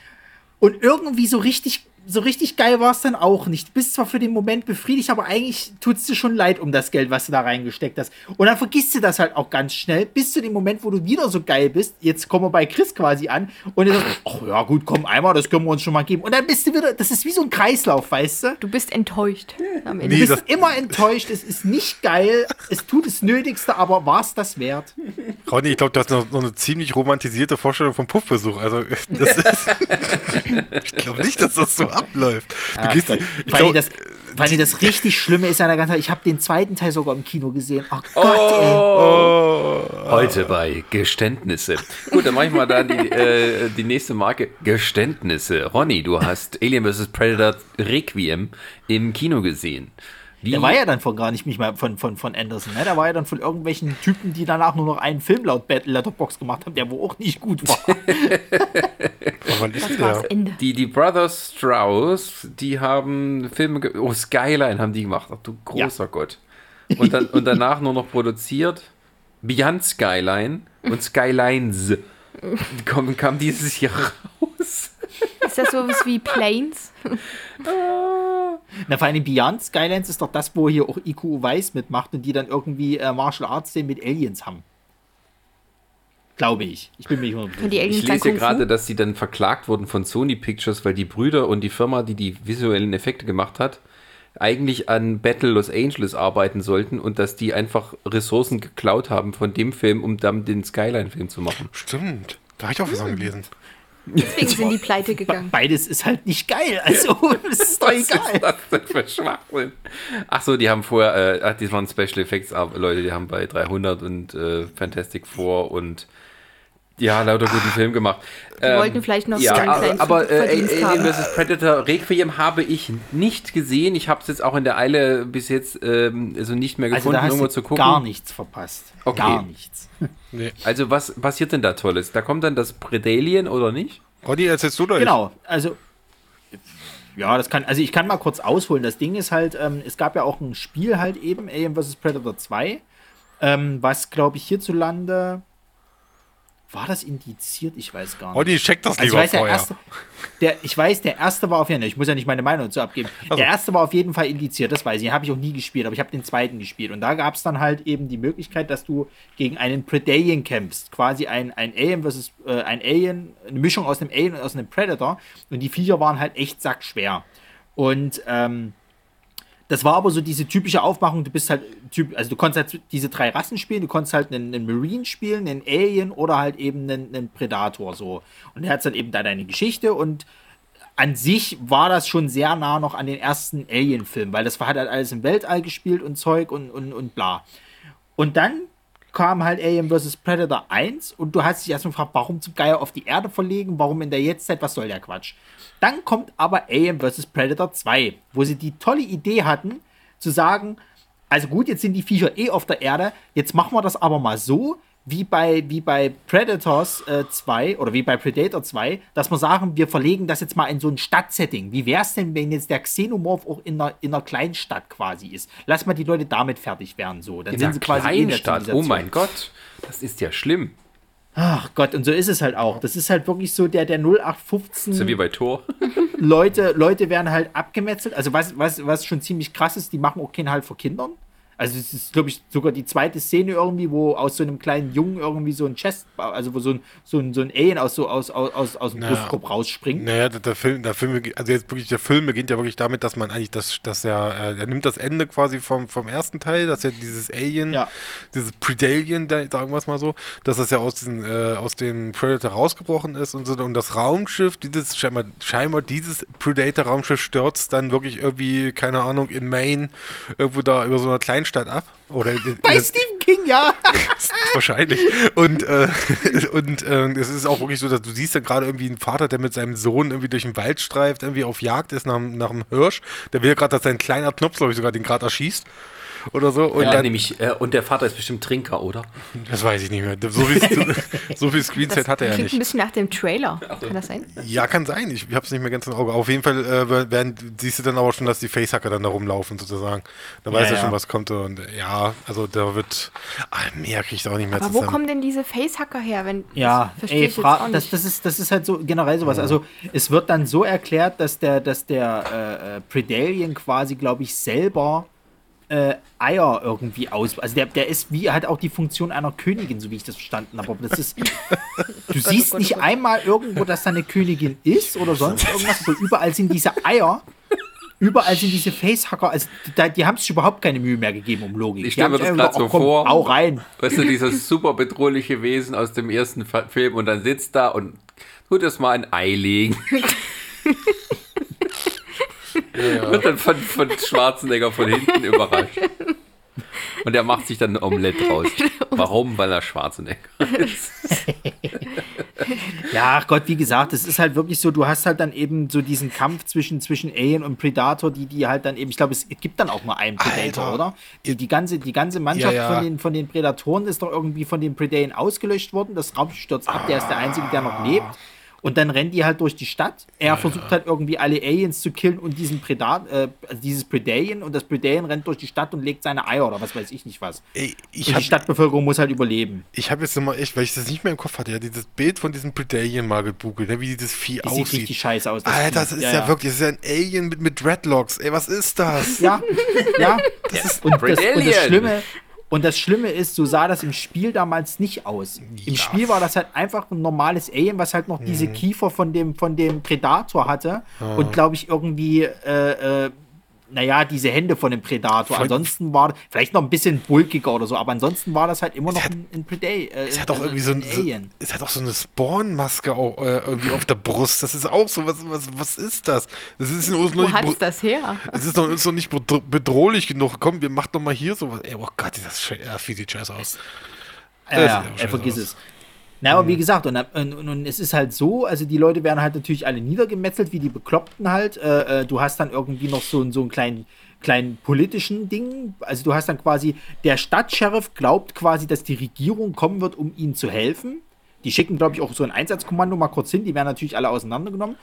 und irgendwie so richtig, so richtig geil war es dann auch nicht. Du bist zwar für den Moment befriedigt, aber eigentlich tut es dir schon leid um das Geld, was du da reingesteckt hast. Und dann vergisst du das halt auch ganz schnell, bis zu dem Moment, wo du wieder so geil bist. Jetzt kommen wir bei Chris quasi an und du sagst, ach ja, gut, komm, einmal, das können wir uns schon mal geben. Und dann bist du wieder, das ist wie so ein Kreislauf, weißt du? Du bist enttäuscht. Am Ende. Du Nee, bist das- immer enttäuscht, es ist nicht geil, es tut das Nötigste, aber war es das wert? Ronny, ich glaube, du hast noch, noch eine ziemlich romantisierte Vorstellung vom Puffbesuch. Also, das ist. ich glaube nicht, dass das so abläuft. Du Ach gehst, ich allem glaub, das, allem das richtig Schlimme ist an der ganzen Zeit, ich habe den zweiten Teil sogar im Kino gesehen. Ach Gott, ey. oh, Heute bei Geständnisse. Gut, dann mach ich mal da die, äh, die nächste Marke. Geständnisse. Ronny, du hast Alien vs. Predator Requiem im Kino gesehen. Wie, Der war ja dann von gar nicht mich mal von, von, von Anderson, ne? Der war ja dann von irgendwelchen Typen, die danach nur noch einen Film laut Battle Letterbox gemacht haben, der wohl auch nicht gut war. wann ist Das war das der? Ende. die, die Brothers Strauss, die haben Filme, oh, Skyline haben die gemacht. Ach du großer Gott. Und, dann, und danach nur noch produziert Beyond Skyline und Skylines. Kam, kam dieses Jahr raus. Ist das sowas wie Planes? Na, vor allem Beyond Skylands ist doch das, wo hier auch IQ Weiß mitmacht und die dann irgendwie äh, Martial Arts den mit Aliens haben. Glaube ich. Ich bin mir nicht hundertprozentig. Ich lese gerade, dass sie dann verklagt wurden von Sony Pictures, weil die Brüder und die Firma, die die visuellen Effekte gemacht hat, eigentlich an Battle Los Angeles arbeiten sollten und dass die einfach Ressourcen geklaut haben von dem Film, um dann den Skyline-Film zu machen. Stimmt. Da habe ich auch was von gelesen. Deswegen sind die pleite gegangen. Beides ist halt nicht geil. Also, das ist doch Was ist egal. das denn für Schwachsinn? Ach so, die haben vorher, äh, ach, die waren Special Effects aber Leute, die haben bei 300 und äh, Fantastic Four und ja, lauter guten Film gemacht. Die wollten vielleicht noch ja, so einen kleinen aber äh, Alien vs. Predator Requiem habe ich nicht gesehen. Ich habe es jetzt auch in der Eile bis jetzt ähm, also nicht mehr Also, gefunden, da hast irgendwo du zu gucken. gar nichts verpasst. Okay. Gar nichts. Nee. Also was passiert denn da Tolles? Da kommt dann das Predalien oder nicht? Ronny, erzählst du doch. Genau, also ja, das kann, also ich kann mal kurz ausholen. Das Ding ist halt, ähm, es gab ja auch ein Spiel halt eben, Alien vs. Predator 2, ähm, was glaube ich hierzulande, war das indiziert? Ich weiß gar nicht. Ronny, check das Also ich lieber weiß, der vorher. erste, der, ich weiß, der erste war auf jeden Fall, ich muss ja nicht meine Meinung dazu abgeben. Der erste war auf jeden Fall indiziert, das weiß ich. Den habe ich auch nie gespielt, aber ich habe den zweiten gespielt. Und da gab es dann halt eben die Möglichkeit, dass du gegen einen Predalien kämpfst. Quasi ein, ein Alien versus äh, ein Alien, eine Mischung aus einem Alien und aus einem Predator. Und die Viecher waren halt echt sackschwer. Und ähm, das war aber so diese typische Aufmachung, du bist halt typ, also du konntest halt diese drei Rassen spielen, du konntest halt einen, einen Marine spielen, einen Alien oder halt eben einen, einen Predator so. Und er hat dann eben da deine Geschichte und an sich war das schon sehr nah noch an den ersten Alien-Film, weil das war, halt alles im Weltall gespielt und Zeug und, und, und bla. Und dann kam halt Alien vs. Predator 1 und du hast dich erstmal gefragt, warum zum Geier auf die Erde verlegen, warum in der Jetztzeit, was soll der Quatsch? Dann kommt aber Alien vs. Predator 2, wo sie die tolle Idee hatten, zu sagen, also gut, jetzt sind die Viecher eh auf der Erde, jetzt machen wir das aber mal so, wie bei, wie bei Predators äh, 2 oder wie bei Predator 2, dass wir sagen, wir verlegen das jetzt mal in so ein Stadtsetting. Wie wäre es denn, wenn jetzt der Xenomorph auch in einer, in einer Kleinstadt quasi ist? Lass mal die Leute damit fertig werden, so. Dann In sind sie quasi eh in der Kleinstadt. Oh mein Gott, das ist ja schlimm. Ach Gott, und so ist es halt auch. Das ist halt wirklich so der, der 0815 So wie bei Tor. Leute, Leute werden halt abgemetzelt. Also was, was, was schon ziemlich krass ist, die machen auch keinen Halt vor Kindern. Also es ist, glaube ich, sogar die zweite Szene irgendwie, wo aus so einem kleinen Jungen irgendwie so ein Chest, also wo so ein, so ein, so ein Alien aus, so, aus, aus, aus dem naja, Brustkorb rausspringt. Naja, der, der, Film, der Film, also jetzt wirklich, der Film beginnt ja wirklich damit, dass man eigentlich das, dass er, äh, er nimmt das Ende quasi vom, vom ersten Teil, dass er dieses Alien, ja. dieses Predalien, sagen wir es mal so, dass das ja aus, diesen, äh, aus dem Predator rausgebrochen ist und so, und das Raumschiff, dieses, scheinbar, scheinbar dieses Predator-Raumschiff stürzt dann wirklich irgendwie, keine Ahnung, in Maine, irgendwo da über so einer Kleinstadt Stadt ab. Oder Bei Stephen King, ja. wahrscheinlich. Und, äh, und äh, es ist auch wirklich so, dass du siehst ja gerade irgendwie einen Vater, der mit seinem Sohn irgendwie durch den Wald streift, irgendwie auf Jagd ist nach, nach einem Hirsch. Der will ja gerade, dass sein kleiner Knopf, glaube ich, sogar den gerade erschießt oder so. Und, ja, dann, nämlich, äh, und der Vater ist bestimmt Trinker, oder? Das weiß ich nicht mehr. So viel, so viel Screenzeit hat er ja nicht. ein bisschen nach dem Trailer. Kann das sein? Ja, kann sein. Ich habe es nicht mehr ganz im Auge. Auf jeden Fall äh, werden, siehst du dann aber schon, dass die Facehacker dann da rumlaufen, sozusagen. Da weiß ja, er schon, was kommt. Und ja, also da wird. Ach, mehr kriege ich auch nicht mehr Aber wo kommen denn diese Facehacker her? Wenn, ja, ey, Fra das, das, ist, das ist halt so generell sowas. Ja. Also es wird dann so erklärt, dass der, dass der äh, äh Predalien quasi, glaube ich, selber äh, Eier irgendwie aus. Also der, der ist wie halt auch die Funktion einer Königin, so wie ich das verstanden habe. Aber das ist. Du siehst nicht einmal irgendwo, dass da eine Königin ist oder sonst irgendwas. Aber überall sind diese Eier. Überall sind diese Facehacker, also die, die haben sich überhaupt keine Mühe mehr gegeben um Logik. Ich stelle mir das gerade so komm, vor. Auch rein. Weißt du, dieses super bedrohliche Wesen aus dem ersten Film und dann sitzt da und tut es mal ein Ei legen. Ja. Wird dann von, von Schwarzenegger von hinten überrascht. Und er macht sich dann ein Omelett raus. Warum? Weil er Schwarzenegger ist. ja, ach Gott, wie gesagt, es ist halt wirklich so, du hast halt dann eben so diesen Kampf zwischen, zwischen Alien und Predator, die, die halt dann eben, ich glaube, es gibt dann auch mal einen Predator, Alter. oder? Die, die, ganze, die ganze Mannschaft ja, ja. Von, den, von den Predatoren ist doch irgendwie von den Predayen ausgelöscht worden. Das Raumschiff stürzt ab, der ist der Einzige, der noch lebt. Und dann rennen die halt durch die Stadt. Er ja, versucht halt irgendwie alle Aliens zu killen und diesen Predat, äh, also dieses Predalien und das Predalien rennt durch die Stadt und legt seine Eier oder was weiß ich nicht was. Ey, ich und hab, die Stadtbevölkerung muss halt überleben. Ich habe jetzt nochmal echt, weil ich das nicht mehr im Kopf hatte, ja, dieses Bild von diesem Predalien mal gegoogelt, ne, wie dieses Vieh die aussieht. Sieht richtig scheiße aus. Das Alter, das ist ja, ja, wirklich, das ist ja ein Alien mit, mit Dreadlocks. Ey, was ist das? Ja, ja. Das ist, und, das, und das Schlimme, und das Schlimme ist, so sah das im Spiel damals nicht aus. Im Spiel war das halt einfach ein normales Alien, was halt noch mhm. diese Kiefer von dem, von dem Predator hatte. Mhm. Und glaube ich irgendwie äh, äh, naja, diese Hände von dem Predator. Von ansonsten war vielleicht noch ein bisschen bulkiger oder so, aber ansonsten war das halt immer noch hat, ein, ein Predator. Äh, es hat auch also irgendwie so ein, Alien. Es hat auch so eine Spawn-Maske auch, äh, irgendwie auf der Brust. Das ist auch so, was, was, was ist das? Das ist uns Wo hat das her? Es ist noch, ist noch nicht bedrohlich genug. Komm, wir machen doch mal hier sowas. Ey, oh Gott, das ja, sieht scheiße aus. Ja, ja, er vergiss aus. es. Na, aber wie mhm. gesagt, und, und, und, es ist halt so, also die Leute werden halt natürlich alle niedergemetzelt, wie die Bekloppten halt. Äh, äh, du hast dann irgendwie noch so, so einen kleinen, kleinen politischen Ding. Also du hast dann quasi, der Stadtsheriff glaubt quasi, dass die Regierung kommen wird, um ihnen zu helfen. Die schicken, glaube ich, auch so ein Einsatzkommando mal kurz hin, die werden natürlich alle auseinandergenommen.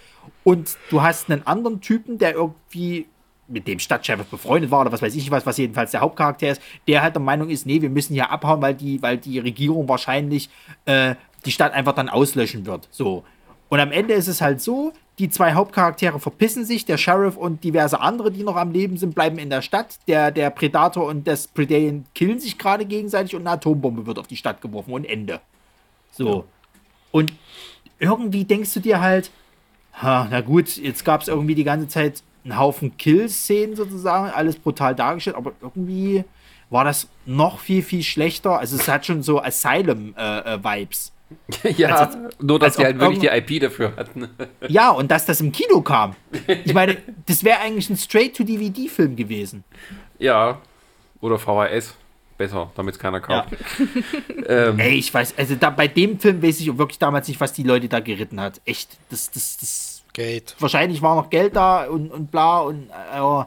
Und du hast einen anderen Typen, der irgendwie mit dem Stadtchef befreundet war oder was weiß ich was, was jedenfalls der Hauptcharakter ist, der halt der Meinung ist, nee, wir müssen hier abhauen, weil die, weil die Regierung wahrscheinlich äh, die Stadt einfach dann auslöschen wird. So. Und am Ende ist es halt so, die zwei Hauptcharaktere verpissen sich, der Sheriff und diverse andere, die noch am Leben sind, bleiben in der Stadt. Der, der Predator und das Predalien killen sich gerade gegenseitig und eine Atombombe wird auf die Stadt geworfen und Ende. So. Ja. Und irgendwie denkst du dir halt, ha, na gut, jetzt gab es irgendwie die ganze Zeit einen Haufen Kill-Szenen sozusagen, alles brutal dargestellt, aber irgendwie war das noch viel, viel schlechter. Also es hat schon so Asylum-Vibes. Äh, äh, ja, also, nur dass sie halt wirklich die IP dafür hatten. ja, und dass das im Kino kam. Ich meine, das wäre eigentlich ein Straight-to-DVD-Film gewesen. Ja, oder VHS. Besser, damit es keiner kauft. Ja. ähm, Ey, ich weiß, also da, bei dem Film weiß ich wirklich damals nicht, was die Leute da geritten hat. Echt, das, das, das Geld. Wahrscheinlich war noch Geld da und, und bla und äh,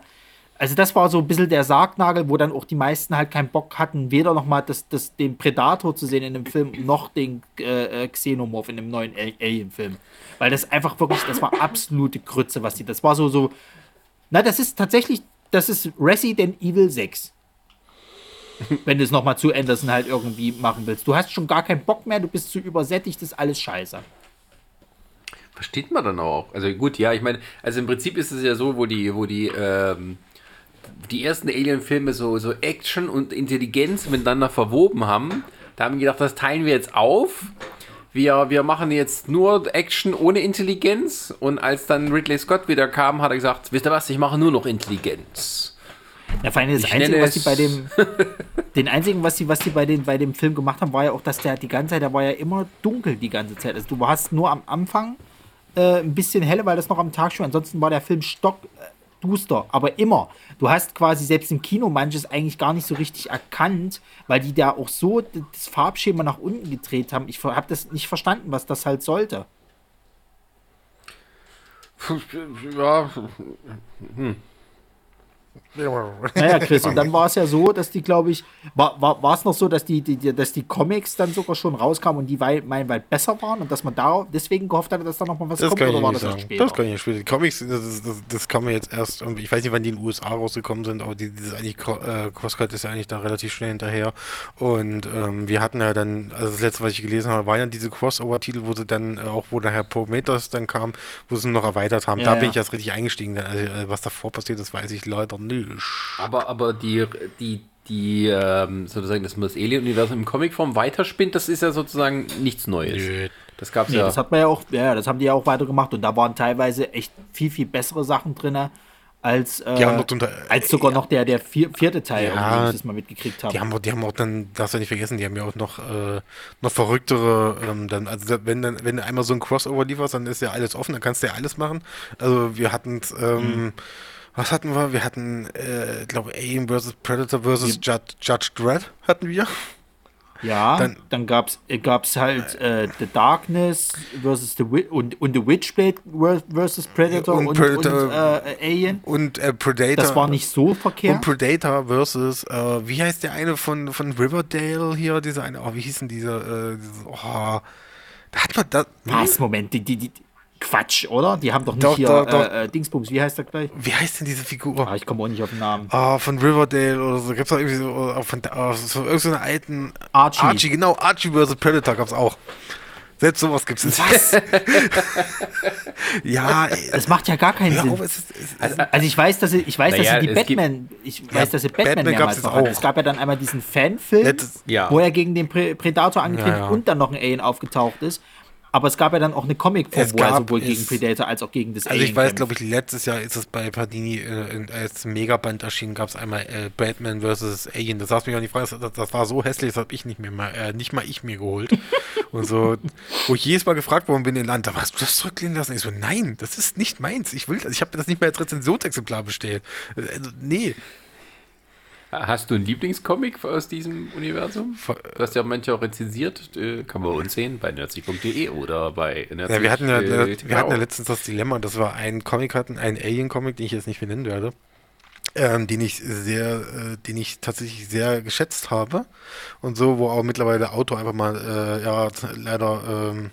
also das war so ein bisschen der Sargnagel, wo dann auch die meisten halt keinen Bock hatten, weder nochmal das, das, den Predator zu sehen in dem Film, noch den äh, äh, Xenomorph in dem neuen Alien-Film. Weil das einfach wirklich, das war absolute Grütze, was die, das war so, so, na, das ist tatsächlich, das ist Resident Evil 6. Wenn du es nochmal zu Anderson halt irgendwie machen willst. Du hast schon gar keinen Bock mehr, du bist zu übersättigt, das ist alles scheiße versteht man dann auch. Also gut, ja, ich meine, also im Prinzip ist es ja so, wo die, wo die, ähm, die ersten Alien-Filme so, so Action und Intelligenz miteinander verwoben haben, da haben wir gedacht, das teilen wir jetzt auf. Wir, wir machen jetzt nur Action ohne Intelligenz. Und als dann Ridley Scott wieder kam, hat er gesagt, wisst ihr was, ich mache nur noch Intelligenz. Ja, vor allem das ich Einzige, was sie bei dem, den einzigen, was sie, was sie bei, den, bei dem Film gemacht haben, war ja auch, dass der die ganze Zeit, der war ja immer dunkel die ganze Zeit. Also du hast nur am Anfang äh, ein bisschen helle, weil das noch am Tag schon. Ansonsten war der Film stock äh, duster, aber immer. Du hast quasi selbst im Kino manches eigentlich gar nicht so richtig erkannt, weil die da auch so das Farbschema nach unten gedreht haben. Ich habe das nicht verstanden, was das halt sollte. Ja. Hm. Naja, Chris, und dann war es ja so, dass die, glaube ich, war, war, war es noch so, dass die, die, dass die Comics dann sogar schon rauskamen und die weit, meilenweit besser waren und dass man da deswegen gehofft hatte, dass da noch mal was das kommt, oder war das sagen. später? Das kann ich nicht später. Die Comics, das, das, das kann man jetzt erst, ich weiß nicht, wann die in den USA rausgekommen sind, aber die, dieses eigentlich, äh, Crosscut ist ja eigentlich da relativ schnell hinterher und ähm, wir hatten ja dann, also das letzte, was ich gelesen habe, waren ja diese Crossover-Titel, wo sie dann äh, auch, wo nachher Prometheus dann kam, wo sie noch erweitert haben. Ja, da ja. bin ich jetzt richtig eingestiegen. Also, was davor passiert ist, weiß ich leider nicht. Aber, aber die, die, die ähm, sozusagen, dass man das Alien-Universum im Comicform weiterspinnt, das ist ja sozusagen nichts Neues. Nö. Das gab's nee, ja. Das hat man ja auch, ja, das haben die ja auch weitergemacht und da waren teilweise echt viel, viel bessere Sachen drin als, äh, unter, als sogar ja, noch der, der vierte Teil, ja, den ich das mal mitgekriegt habe. Die haben, die haben auch dann, darfst du nicht vergessen, die haben ja auch noch, äh, noch verrücktere, ähm, dann, also wenn, dann, wenn du einmal so ein Crossover lieferst, dann ist ja alles offen, dann kannst du ja alles machen. Also wir hatten ähm, mhm was hatten wir? Wir hatten, äh, glaube Alien vs. Predator vs. Judge, Judge Dredd hatten wir. Ja, dann, dann gab es äh, gab's halt äh, The Darkness versus The Witch und, und The Witchblade versus Predator und, und, Predator, und äh, Alien. Und äh, Predator. Das war nicht so verkehrt. Und Predator versus, äh, wie heißt der eine von, von Riverdale hier? Dieser eine, oh, wie hieß denn dieser? Äh, oh, da hat man das. Was, Moment, die, die, die, Quatsch, oder? Die haben doch nicht doch, hier doch, doch. Äh, äh, Dingsbums, wie heißt der gleich? Wie heißt denn diese Figur? Ah, ich komme auch nicht auf den Namen. Ah, von Riverdale oder so. Gibt es doch irgendwie so, oder von, oh, so irgendeiner alten. Archie. Archie, genau. Archie vs. Predator gab es auch. Selbst sowas gibt es. Was? ja, ey, das macht ja gar keinen Sinn. Auf, es ist, es also, also, ich weiß, dass sie, ich weiß, naja, dass sie die Batman, ich weiß, dass sie Batman, Batman mehrmals noch Es gab ja dann einmal diesen Fanfilm, ja. wo er gegen den Predator angetreten ja, ja. und dann noch ein Alien aufgetaucht ist. Aber es gab ja dann auch eine Comicform, wo er sowohl gegen Predator als auch gegen das Also ich weiß, glaube ich, letztes Jahr ist es bei Panini äh, als Megaband erschienen, gab es einmal äh, Batman vs. Alien. Das saß mich auch nicht frei, das, das, war so hässlich, das habe ich nicht mehr mal, äh, nicht mal ich mir geholt. und so, wo ich jedes Mal gefragt worden bin in Land, da hast du das zurücklehnen lassen? Ich so, nein, das ist nicht meins. Ich will das, ich habe das nicht mehr als Rezensionsexemplar bestellt. Also, nee. Hast du einen Lieblingscomic aus diesem Universum? Du hast ja manche auch rezensiert. Äh, kann man uns sehen bei nerdsig.de oder bei nerdsig. Ja, wir hatten ja, äh, wir hatten ja letztens das Dilemma, das war ein Comic hatten, ein Alien-Comic, den ich jetzt nicht benennen werde. Ähm, den ich sehr, äh, den ich tatsächlich sehr geschätzt habe und so, wo auch mittlerweile der Autor einfach mal, äh, ja, leider ähm,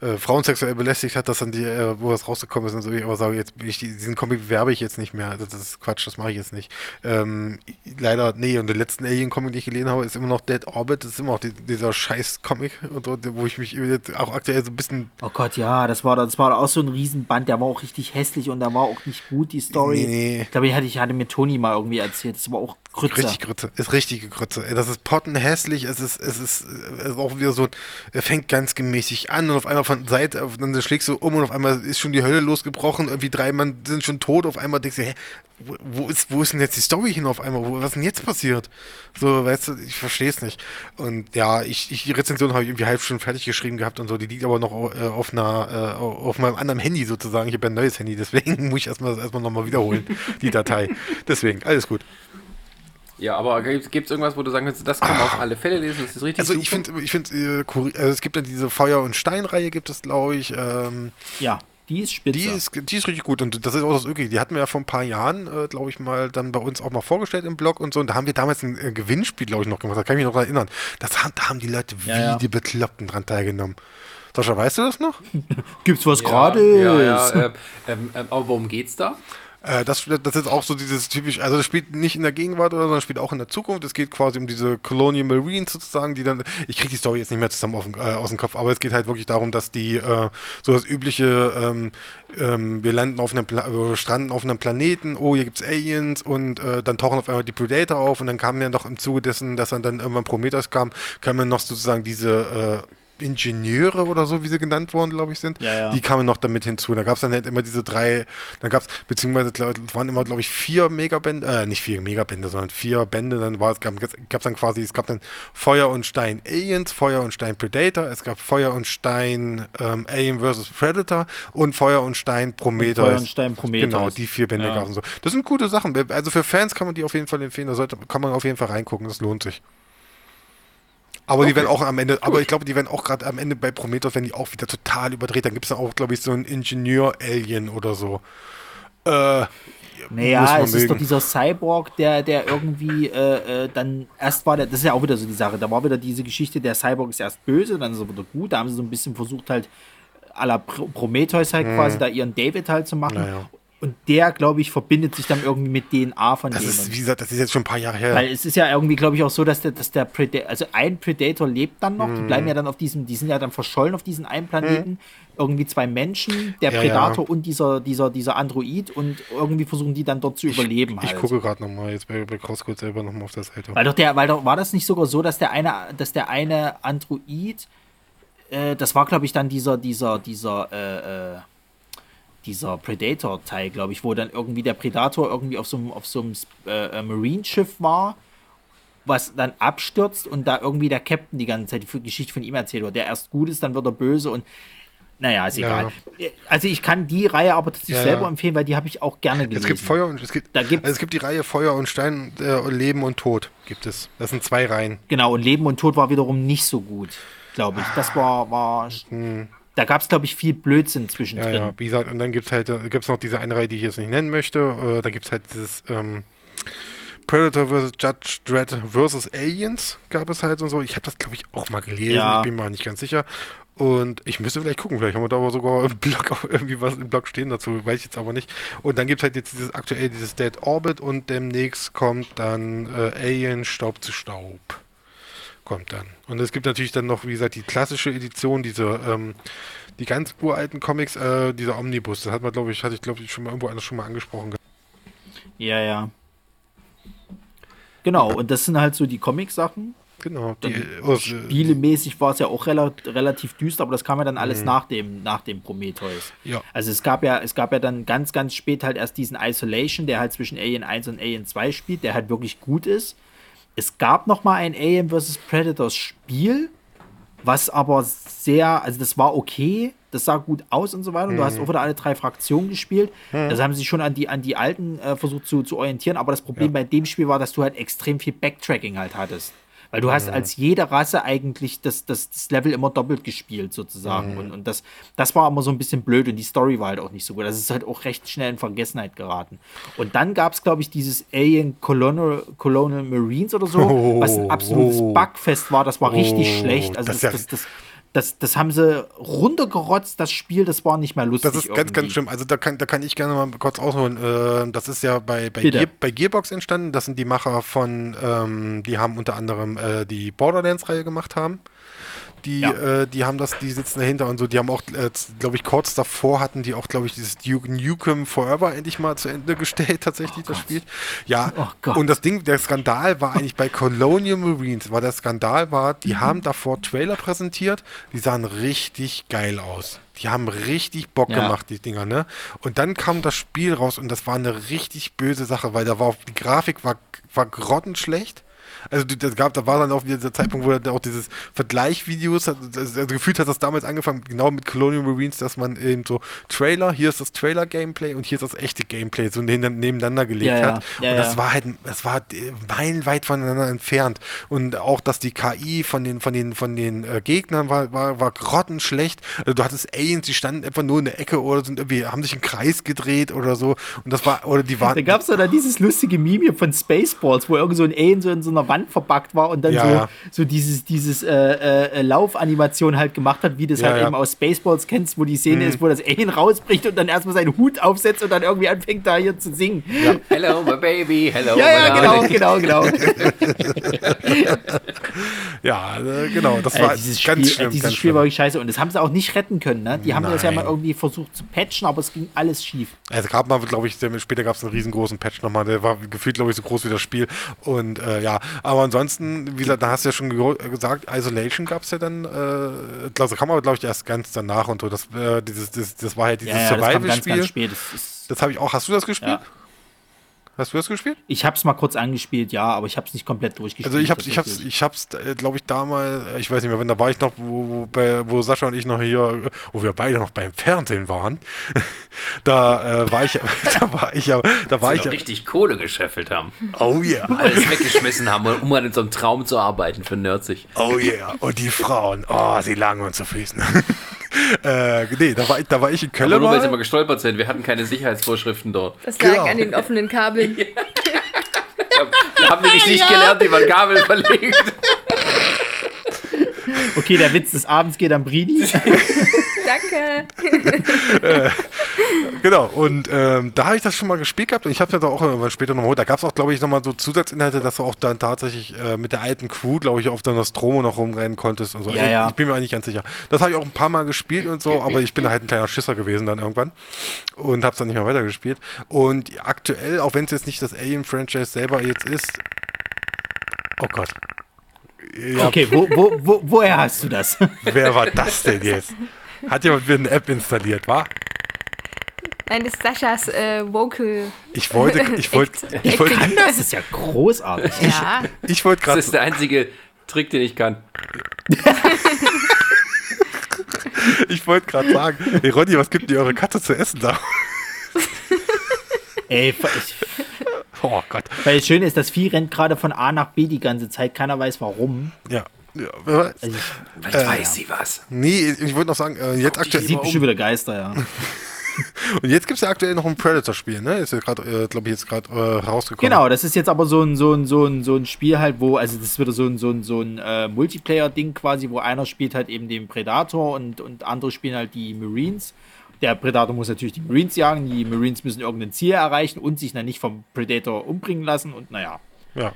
äh, Frauen sexuell belästigt hat, dass dann die, äh, wo das rausgekommen ist und so, ich aber sage, jetzt ich, diesen Comic bewerbe ich jetzt nicht mehr. Das ist Quatsch, das mache ich jetzt nicht. Ähm, leider, nee, und der letzten Alien-Comic, den ich gelesen habe, ist immer noch Dead Orbit, das ist immer noch die, dieser scheiß Comic, wo ich mich jetzt auch aktuell so ein bisschen. Oh Gott, ja, das war, das war auch so ein Riesenband, der war auch richtig hässlich und der war auch nicht gut, die Story. Nee, nee. Ich glaube, ich hatte, ich hatte mir Toni mal irgendwie erzählt, das war auch Grütze. Richtig Grütze, ist richtige Grütze. Das ist pottenhässlich, es ist, es ist, es ist auch wieder so, er fängt ganz gemäßig an und auf einmal von Seite, dann schlägst du um und auf einmal ist schon die Hölle losgebrochen, irgendwie drei Mann sind schon tot, auf einmal denkst du, hä, wo ist, wo ist denn jetzt die Story hin auf einmal? Was ist denn jetzt passiert? So, weißt du, ich verstehe es nicht. Und ja, ich, ich die Rezension habe ich irgendwie halb schon fertig geschrieben gehabt und so, die liegt aber noch äh, auf einer, äh, auf meinem anderen Handy sozusagen. Ich habe ein neues Handy, deswegen muss ich erstmal erstmal nochmal wiederholen, die Datei. Deswegen, alles gut. Ja, aber gibt es irgendwas, wo du sagen kannst, das kann man auf alle Fälle lesen, das ist richtig Also ich finde, ich find, äh, also es gibt ja diese Feuer- und Steinreihe, gibt es, glaube ich. Ähm, ja, die ist spitze. Die ist, die ist richtig gut und das ist auch das Öki. Die hatten wir ja vor ein paar Jahren, äh, glaube ich, mal dann bei uns auch mal vorgestellt im Blog und so. Und da haben wir damals ein äh, Gewinnspiel, glaube ich, noch gemacht. Da kann ich mich noch erinnern. Das, da haben die Leute wie ja, ja. die Bekloppten dran teilgenommen. Sascha, weißt du das noch? Gibt's was ja, gratis? Ja, ja, äh, ähm, äh, aber worum geht's da? Äh, das, das ist auch so dieses typisch, also das spielt nicht in der Gegenwart oder sondern spielt auch in der Zukunft. Es geht quasi um diese Colonial Marines sozusagen, die dann, ich kriege die Story jetzt nicht mehr zusammen den, äh, aus dem Kopf, aber es geht halt wirklich darum, dass die äh, so das übliche, ähm, ähm, wir landen auf einem, Pla äh, stranden auf einem Planeten, oh, hier gibt's Aliens und äh, dann tauchen auf einmal die Predator auf und dann kam ja noch im Zuge dessen, dass dann, dann irgendwann Prometheus kam, kamen dann noch sozusagen diese äh, Ingenieure oder so, wie sie genannt worden, glaube ich, sind, ja, ja. die kamen noch damit hinzu. Da gab es dann halt immer diese drei, dann gab es, beziehungsweise waren immer, glaube ich, vier Megabände, äh, nicht vier Megabände, sondern vier Bände, dann war es, gab es dann quasi, es gab dann Feuer und Stein Aliens, Feuer und Stein Predator, es gab Feuer und Stein ähm, Alien vs. Predator und Feuer und Stein Prometheus. Und Feuer und Stein Prometheus. Genau, die vier Bände ja. gab es so. Das sind gute Sachen. Also für Fans kann man die auf jeden Fall empfehlen, da sollte, kann man auf jeden Fall reingucken, das lohnt sich. Aber okay. die werden auch am Ende, Gut. aber ich glaube, die werden auch gerade am Ende bei Prometheus, wenn die auch wieder total überdreht. Dann gibt es auch, glaube ich, so einen Ingenieur-Alien oder so. Äh, naja, es mögen. ist doch dieser Cyborg, der, der irgendwie äh, äh, dann erst war, der, das ist ja auch wieder so die Sache, da war wieder diese Geschichte, der Cyborg ist erst böse, dann ist er wieder gut, da haben sie so ein bisschen versucht halt à la Prometheus halt hm. quasi da ihren David halt zu machen. Naja. Und der, glaube ich, verbindet sich dann irgendwie mit DNA von das denen. Ist, wie gesagt, das ist jetzt schon ein paar Jahre her. Weil es ist ja irgendwie, glaube ich, auch so, dass der, dass der Predator, also ein Predator lebt dann noch, mm. die bleiben mhm. ja dann auf diesem, die sind ja dann verschollen auf diesem einen Planeten. Mm. Irgendwie zwei Menschen, der ja, Predator ja. und dieser, dieser, dieser Android und irgendwie versuchen die dann dort zu ich, überleben. Ich, halt. gucke gerade nochmal jetzt bei, bei Crosscode selber nochmal auf der Seite. Weil doch der, weil doch, war das nicht sogar so, dass der eine, dass der eine Android, äh, das war, glaube ich, dann dieser, dieser, dieser, äh, äh, dieser Predator-Teil, glaube ich, wo dann irgendwie der Predator irgendwie auf so einem, auf so einem äh, äh, Marine-Schiff war, was dann abstürzt und da irgendwie der Captain die ganze Zeit die Geschichte von ihm erzählt wird. Der erst gut ist, dann wird er böse und naja, ist egal. Ja. Also ich kann die Reihe aber tatsächlich ja, selber empfehlen, weil die habe ich auch gerne gelesen. Es gibt Feuer und es gibt, da also es gibt die Reihe Feuer und Stein, äh, Leben und Tod gibt es. Das sind zwei Reihen. Genau, und Leben und Tod war wiederum nicht so gut, glaube ich. Das war, war hm da gab es, glaube ich, viel Blödsinn zwischendrin. Ja, ja, wie gesagt, und dann gibt es halt, äh, gibt's noch diese eine Reihe, die ich jetzt nicht nennen möchte. Äh, da gibt es halt dieses ähm, Predator vs. Judge Dredd vs. Aliens gab es halt und so. Ich habe das, glaube ich, auch mal gelesen. Ja. Ich bin mal nicht ganz sicher. Und ich müsste vielleicht gucken, vielleicht haben wir da aber sogar im Blog auch irgendwie was im Blog stehen dazu, weiß ich jetzt aber nicht. Und dann gibt es halt jetzt dieses aktuell dieses Dead Orbit und demnächst kommt dann äh, Alien Staub zu Staub kommt dann. Und es gibt natürlich dann noch, wie gesagt, die klassische Edition, diese, ähm, die ganz uralten Comics, äh, dieser Omnibus. Das hat man, glaube ich, hatte ich, glaube ich, schon mal irgendwo anders schon mal angesprochen. Ja, ja. Genau, und das sind halt so die Comic-Sachen. Genau. Die, äh, spielemäßig war es ja auch rel relativ düster, aber das kam ja dann alles mhm. nach dem, nach dem Prometheus. Ja. Also es gab ja, es gab ja dann ganz, ganz spät halt erst diesen Isolation, der halt zwischen Alien 1 und Alien 2 spielt, der halt wirklich gut ist. Es gab noch mal ein Alien vs. Predators Spiel, was aber sehr, also das war okay, das sah gut aus und so weiter. Und mhm. du hast auch wieder alle drei Fraktionen gespielt. Mhm. Das haben sie schon an die, an die alten äh, versucht zu, zu orientieren. Aber das Problem ja. bei dem Spiel war, dass du halt extrem viel Backtracking halt hattest. Weil du hast mhm. als jede Rasse eigentlich das, das, das Level immer doppelt gespielt, sozusagen. Mhm. Und, und das, das war immer so ein bisschen blöd und die Story war halt auch nicht so gut. Das ist halt auch recht schnell in Vergessenheit geraten. Und dann gab es, glaube ich, dieses Alien Colonial, Colonial Marines oder so, oh, was ein absolutes oh, Bugfest war. Das war richtig oh, schlecht. Also das, das, das, das das, das haben sie runtergerotzt, das Spiel, das war nicht mehr lustig. Das ist irgendwie. ganz, ganz schlimm. Also da kann, da kann ich gerne mal kurz ausholen. Äh, das ist ja bei, bei, Gear, bei, Gearbox entstanden. Das sind die Macher von, ähm, die haben unter anderem äh, die Borderlands-Reihe gemacht haben die, ja. äh, die haben das, die sitzen dahinter und so, die haben auch, äh, glaube ich, kurz davor hatten die auch, glaube ich, dieses Duke Nukem Forever endlich mal zu Ende gestellt, tatsächlich, oh das Spiel. Ja, oh und das Ding, der Skandal war eigentlich bei Colonial Marines, war der Skandal war, die mhm. haben davor Trailer präsentiert, die sahen richtig geil aus. Die haben richtig Bock ja. gemacht, die Dinger, ne? Und dann kam das Spiel raus und das war eine richtig böse Sache, weil da war die Grafik war, war grottenschlecht also das gab, da war dann auch wieder der Zeitpunkt, wo er auch dieses Vergleichvideos, also gefühlt hat das damals angefangen, genau mit Colonial Marines, dass man eben so Trailer, hier ist das Trailer-Gameplay und hier ist das echte Gameplay so nebeneinander gelegt ja, hat. Ja, und das war halt, das war meilenweit voneinander entfernt. Und auch, dass die KI von den, von den, von den äh, Gegnern war, war, war grottenschlecht. Also du hattest Aliens, die standen einfach nur in der Ecke oder sind irgendwie, haben sich im Kreis gedreht oder so. Und das war, oder die waren. Da gab es ja da dieses lustige Meme von Spaceballs, wo irgend so ein Alien so in so einer einer Wand verbackt war und dann Ja, so, ja. so dieses, dieses äh, äh, Laufanimation halt gemacht hat, wie du das Ja, halt ja. Mhm. eben aus Spaceballs kennst, wo die Szene ist, wo das Alien rausbricht und dann erstmal seinen Hut aufsetzt und dann irgendwie anfängt da hier zu singen. Ja, Hello, my baby, hello, ja, my genau, darling. genau, genau. Ja, äh, genau. Das Äh, war dieses ganz Spiel, schlimm. äh, dieses ganz Spiel schlimm. war wirklich scheiße und das haben sie auch nicht retten können. Ne? Die haben das ja mal Nein. irgendwie versucht zu patchen, aber es ging alles schief. Also gab mal, glaube ich, später gab es einen riesengroßen Patch nochmal, der war gefühlt, glaube ich, so groß wie das Spiel. Und äh, ja, aber ansonsten, wie gesagt, da hast du ja schon ge gesagt, Isolation gab es ja dann, äh, also kam aber, glaube ich, erst ganz danach und so. Das, äh, dieses, das, das war halt dieses Ja, ja, das Survival-Spiel. Das Das habe ich auch. Hast du das gespielt? Ja. Hast du das gespielt? ich habe es mal kurz angespielt, ja, aber ich habe es nicht komplett durchgespielt. Also ich hab's, ich hab's, ich hab's, äh, glaube ich, damals, äh, ich weiß nicht mehr, wenn da war ich noch, wo, wo, bei, wo Sascha und ich noch hier, äh, wo wir beide noch beim Fernsehen waren, da äh, war ich, da war ich ja, da war ich wir ja, richtig Kohle gescheffelt haben. oh yeah, Alles weggeschmissen haben, um an unserem Traum zu arbeiten für Nerdzig. oh yeah, und die Frauen, oh, sie lagen uns zu Füßen. äh, nee, da war ich, da war ich in Köln Aber nur weil sie mal. immer gestolpert sind. Wir hatten keine Sicherheitsvorschriften dort. Das lag Genau. an den offenen Kabeln. Wir haben nämlich nicht gelernt, wie man Kabel verlegt. Okay, der Witz des Abends geht an Bridi. Danke. Genau, und ähm, da habe ich das schon mal gespielt gehabt und ich habe es ja auch irgendwann später noch geholt. Da gab es auch, glaube ich, nochmal so Zusatzinhalte, dass du auch dann tatsächlich äh, mit der alten Crew, glaube ich, auf der Nostromo noch rumrennen konntest und so. Ja, ich, ja. ich bin mir eigentlich ganz sicher. Das habe ich auch ein paar Mal gespielt und so, aber ich bin halt ein kleiner Schisser gewesen dann irgendwann und habe es dann nicht mehr weitergespielt. Und aktuell, auch wenn es jetzt nicht das Alien-Franchise selber jetzt ist, oh Gott. Ja, Okay, wo, wo, wo, woher hast du das? Wer war das denn jetzt? Hat jemand mir eine App installiert, wa? Nein, das ist Saschas äh, Vocal. Ich wollte, ich wollte, ich wollte, Das ist ja großartig. Ja. ich wollte Das gerade ist der einzige Trick, den ich kann. Ich wollte gerade sagen, hey Ronny, was gibt dir eure Katze zu essen da? Ey, ich, Oh Gott. weil das Schöne ist, das Vieh rennt gerade von A nach B die ganze Zeit. Keiner weiß warum. Ja. Ja wer weiß. Also ich, Vielleicht weiß sie was. nee, ich wollte noch sagen, äh, jetzt aktuell, sieht bestimmt wieder Geister, ja. und jetzt gibt es ja aktuell noch ein Predator-Spiel, ne? Ist ja gerade, äh, glaube ich, jetzt gerade äh, rausgekommen. Genau, das ist jetzt aber so ein, so ein, so ein, so ein Spiel halt, wo, also das ist wieder so ein, so ein, so ein äh, Multiplayer-Ding quasi, wo einer spielt halt eben den Predator und, und andere spielen halt die Marines. Der Predator muss natürlich die Marines jagen, die Marines müssen irgendein Ziel erreichen und sich dann nicht vom Predator umbringen lassen und naja, Ja.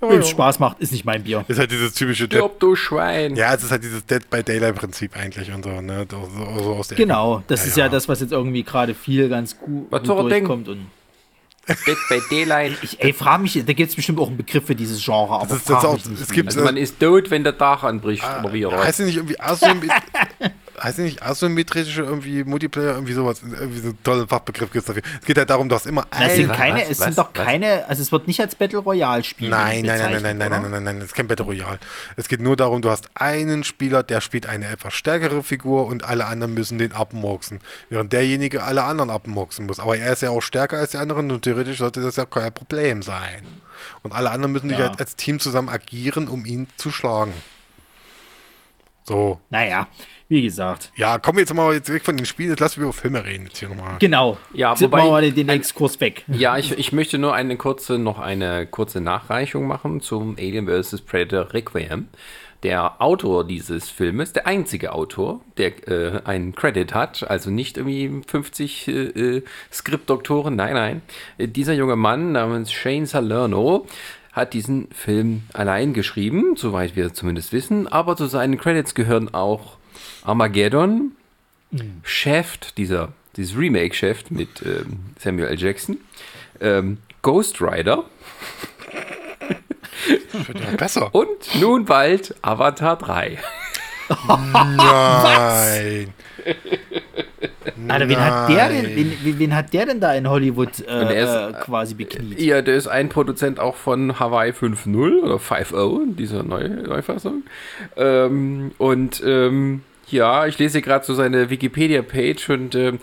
Wenn es Spaß macht, ist nicht mein Bier. Ist halt dieses typische Dead, Stirb, du Schwein. Ja, es ist halt dieses Dead by Daylight-Prinzip eigentlich und so, ne? So, so, so aus der Genau, das Ja, ist ja. ja. das, was jetzt irgendwie gerade viel ganz gut, Was gut ein Ding? durchkommt. Und Dead by Daylight. ich, ey, frage mich, da gibt es bestimmt auch einen Begriff für dieses Genre, aber Das ist- das frag auch- es gibt- Also man ist tot, wenn der Tag anbricht. Ah, oder wie oder Heißt nicht irgendwie asymmet heißt nicht asymmetrische irgendwie Multiplayer, irgendwie sowas, irgendwie so einen tollen Fachbegriff gibt es dafür. Es geht halt darum, du hast immer Na, es sind keine, was, es was, sind doch was? keine, also es wird nicht als Battle Royale Spiel. Nein, nein, nein, nein, nein, nein, nein, nein, nein, nein, das ist kein Battle Royale. Es geht nur darum, du hast einen Spieler, der spielt eine etwas stärkere Figur und alle anderen müssen den abmurksen. Während derjenige alle anderen abmurksen muss. Aber er ist ja auch stärker als die anderen und theoretisch sollte das ja kein Problem sein. Und alle anderen müssen sich Ja. halt als Team zusammen agieren, um ihn zu schlagen. So. Naja, wie gesagt. Ja, kommen wir jetzt mal jetzt weg von den Spielen, jetzt lassen wir über Filme reden jetzt hier nochmal. Genau. Ja, Jetzt wobei- wir den, den Exkurs weg. Ja, ich, ich möchte nur eine kurze, noch eine kurze Nachreichung machen zum Alien vs. Predator Requiem. Der Autor dieses Filmes, der einzige Autor, der äh, einen Credit hat, also nicht irgendwie 50 äh, äh, Skriptdoktoren, nein, nein. Äh, dieser junge Mann namens Shane Salerno hat diesen Film allein geschrieben, soweit wir zumindest wissen, aber zu seinen Credits gehören auch Armageddon, Shaft, dieser, dieses Remake-Shaft mit ähm, Samuel L. Jackson, ähm, Ghost Rider Ja, besser. und nun bald Avatar 3. Nein. Alter, wen hat der denn, wen, wen- wen hat der denn da in Hollywood äh, ist, äh, quasi bekniet? Ja, der ist ein Produzent auch von Hawaii 5.0 oder 5.0, dieser neue Neufassung. Ähm, und ähm, ja, ich lese gerade so seine Wikipedia-Page und ähm,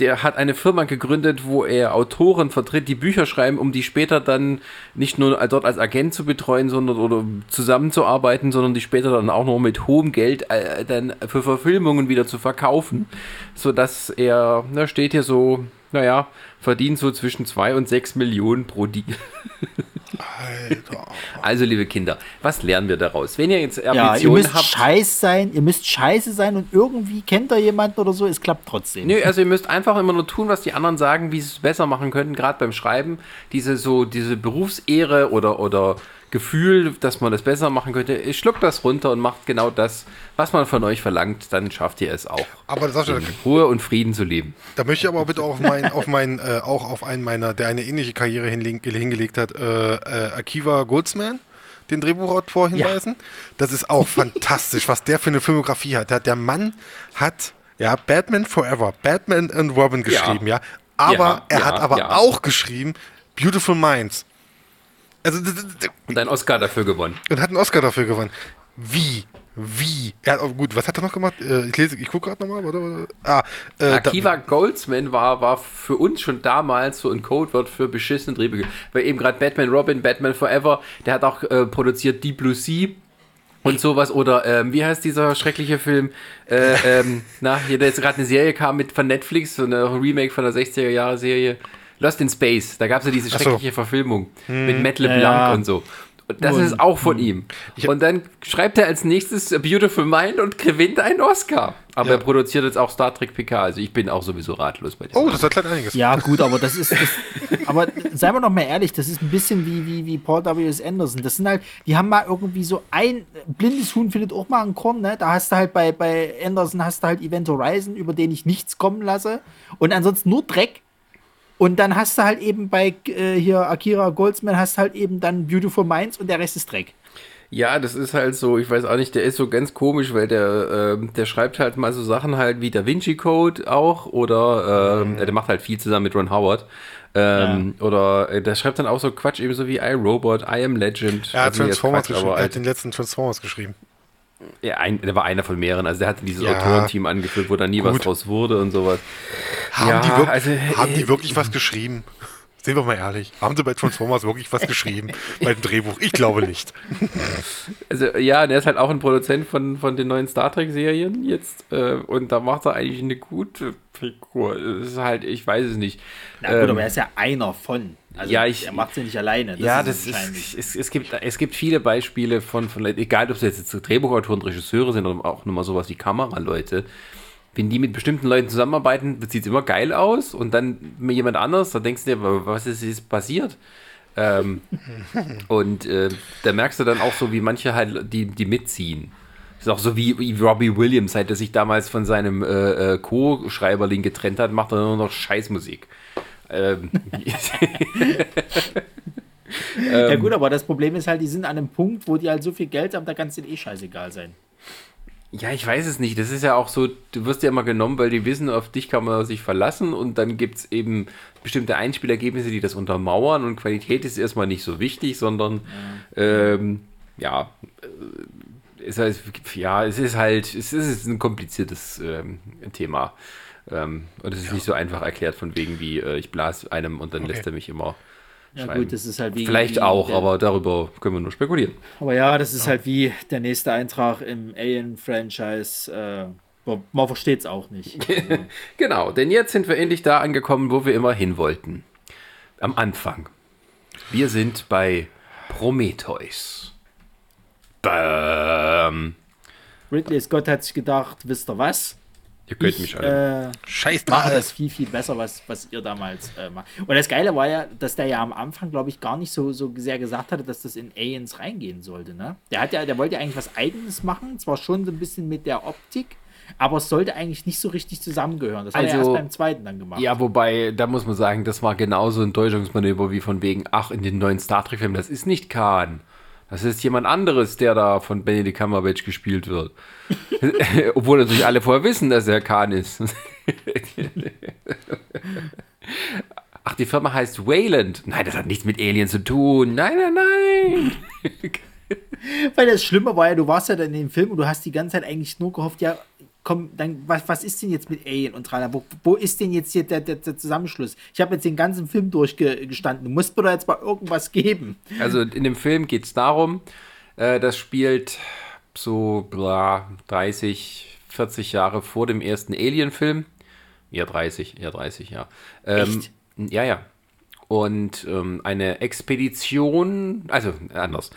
der hat eine Firma gegründet, wo er Autoren vertritt, die Bücher schreiben, um die später dann nicht nur dort als Agent zu betreuen, sondern oder zusammenzuarbeiten, sondern die später dann auch noch mit hohem Geld äh, dann für Verfilmungen wieder zu verkaufen, sodass er, da steht hier so, naja, verdient so zwischen 2 und 6 Millionen pro Deal. Alter. Also, liebe Kinder, was lernen wir daraus? Wenn ihr jetzt Ja, ihr Ambitionen müsst habt. scheiß sein, ihr müsst scheiße sein und irgendwie kennt ihr jemanden oder so, es klappt trotzdem. Nö, also ihr müsst einfach immer nur tun, was die anderen sagen, wie sie es besser machen könnten, gerade beim Schreiben. Diese so, diese Berufsehre oder, oder Gefühl, dass man das besser machen könnte, schluckt das runter und macht genau das, was man von euch verlangt, dann schafft ihr es auch. Aber Sascha, In Ruhe und Frieden zu leben. Da möchte ich aber bitte auch auf meinen, auf meinen, äh, auch auf einen meiner, der eine ähnliche Karriere hinleg hingelegt hat, äh, äh, Akiva Goldsman, den Drehbuchautor hinweisen. Das ist auch fantastisch, was der für eine Filmografie hat. Der, der Mann hat ja Batman Forever, Batman and Robin geschrieben, ja. Aber Ja, er ja, hat aber ja. auch geschrieben Beautiful Minds. Also Und einen Oscar dafür gewonnen. und hat einen Oscar dafür gewonnen. Wie? Wie? Er hat, oh, gut, was hat er noch gemacht? Äh, ich lese, ich gucke gerade nochmal. Ah, äh, Akiva Goldsman war, war für uns schon damals so ein Codewort für beschissene Drehbücher. Weil eben gerade Batman Robin, Batman Forever, der hat auch äh, produziert Deep Blue Sea und sowas. Oder ähm, wie heißt dieser schreckliche Film? Äh, ähm, na, hier, der jetzt gerade eine Serie kam mit von Netflix, so eine Remake von der 60er-Jahre-Serie. Lost in Space. Da gab es ja diese Ach so. schreckliche Verfilmung mit Matt LeBlanc Ja. und so. Und das Und- ist auch von ihm. Und dann schreibt er als nächstes A Beautiful Mind und gewinnt einen Oscar. Aber Ja. er produziert jetzt auch Star Trek PK. Also ich bin auch sowieso ratlos bei dem. oh, das erklärt einiges. Ja, gut, aber das ist. Das, aber seien wir doch mal ehrlich, das ist ein bisschen wie, wie, wie Paul W.S. Anderson. Das sind halt, die haben mal irgendwie so ein blindes Huhn findet auch mal ein Korn, ne? Da hast du halt bei, bei Anderson hast du halt Event Horizon, über den ich nichts kommen lasse. Und ansonsten nur Dreck. Und dann hast du halt eben bei äh, hier Akira Goldsman hast halt eben dann Beautiful Minds und der Rest ist Dreck. Ja, das ist halt so, ich weiß auch nicht, der ist so ganz komisch, weil der, ähm, der schreibt halt mal so Sachen halt wie Da Vinci Code auch oder ähm, der macht halt viel zusammen mit Ron Howard. Ähm, Oder äh, der schreibt dann auch so Quatsch, eben so wie I, Robot, I Am Legend. Er hat Also Transformers Quatsch, geschrieben. aber Er hat halt, den letzten Transformers geschrieben. Ja, ein, der war einer von mehreren. Also der hatte dieses Ja. Autorenteam angeführt, wo da nie was Gut. draus wurde und sowas. Haben, Ja, die, wirk also, haben die äh, wirklich was geschrieben? Sehen wir mal ehrlich. Haben sie bei Transformers wirklich was geschrieben? bei dem Drehbuch? Ich glaube nicht. Also ja, der ist halt auch ein Produzent von, von den neuen Star Trek-Serien jetzt. Äh, und da macht er eigentlich eine gute Figur. Es ist halt, ich weiß es nicht. Na gut, Ähm, aber er ist ja einer von. Also ja, ich- er macht es ja nicht alleine. ja, ist das es ist, es, es, gibt, es gibt viele Beispiele von, von Leuten, egal ob es jetzt Drehbuchautoren, Regisseure sind oder auch nochmal sowas wie Kameraleute. Wenn die mit bestimmten Leuten zusammenarbeiten, sieht es immer geil aus und dann mit jemand anders, da denkst du dir, was ist jetzt passiert? Ähm, und äh, da merkst du dann auch so, wie manche halt, die, die mitziehen. Das ist auch so wie, wie Robbie Williams, seit er sich damals von seinem äh, äh, Co-Schreiberling getrennt hat, macht er nur noch Scheißmusik. Ähm, ja ähm, gut, aber das Problem ist halt, die sind an einem Punkt, wo die halt so viel Geld haben, da kann es denen eh scheißegal sein. Ja, ich weiß es nicht. Das ist ja auch so, du wirst ja immer genommen, weil die wissen, auf dich kann man sich verlassen und dann gibt es eben bestimmte Einspielergebnisse, die das untermauern und Qualität ist erstmal nicht so wichtig, sondern ähm, ja, äh, ist halt, ja, es ist halt, es ist ein kompliziertes ähm, Thema. Ähm, und es ist nicht so einfach erklärt von wegen wie, äh, ich blas einem und dann lässt er mich immer Ja schreiben. gut, das ist halt wie... Vielleicht wie auch, der, aber darüber können wir nur spekulieren. Aber ja, das ist halt wie der nächste Eintrag im Alien-Franchise. Äh, man- versteht es auch nicht. Genau, denn jetzt sind wir endlich da angekommen, wo wir immer hin wollten. Am Anfang. Wir sind bei Prometheus. Bam. Ridley Scott hat sich gedacht, wisst ihr was? Ihr könnt Ich mich alle. äh, Scheiß drauf. das viel, viel besser, was, was ihr damals äh, macht. Und das Geile war ja, dass der ja am Anfang, glaube ich, gar nicht so, so sehr gesagt hatte, dass das in Aliens reingehen sollte. Ne? Der, hat ja, der wollte ja eigentlich was Eigenes machen, zwar schon so ein bisschen mit der Optik, aber es sollte eigentlich nicht so richtig zusammengehören. Das hat er Also, erst beim zweiten dann gemacht. Ja, wobei, da muss man sagen, das war genauso ein Täuschungsmanöver wie von wegen, ach, in den neuen Star Trek-Filmen, das ist nicht Khan. Das ist jemand anderes, der da von Benedict Cumberbatch gespielt wird. Obwohl natürlich alle vorher wissen, dass er Khan ist. Ach, die Firma heißt Wayland. Nein, das hat nichts mit Aliens zu tun. Nein, nein, nein. Weil das Schlimme war ja, du warst ja dann in dem Film und du hast die ganze Zeit eigentlich nur gehofft, ja, komm, dann, was, was ist denn jetzt mit Alien und tralala? Wo, wo ist denn jetzt hier der, der, der Zusammenschluss? Ich habe jetzt den ganzen Film durchgestanden. Du musst mir da jetzt mal irgendwas geben. Also in dem Film geht es darum, äh, das spielt so bla, 30, 40 Jahre vor dem ersten Alien-Film. Ja, 30, ja, 30, ja. Ähm, Echt? Ja, ja. und ähm, eine Expedition, also anders.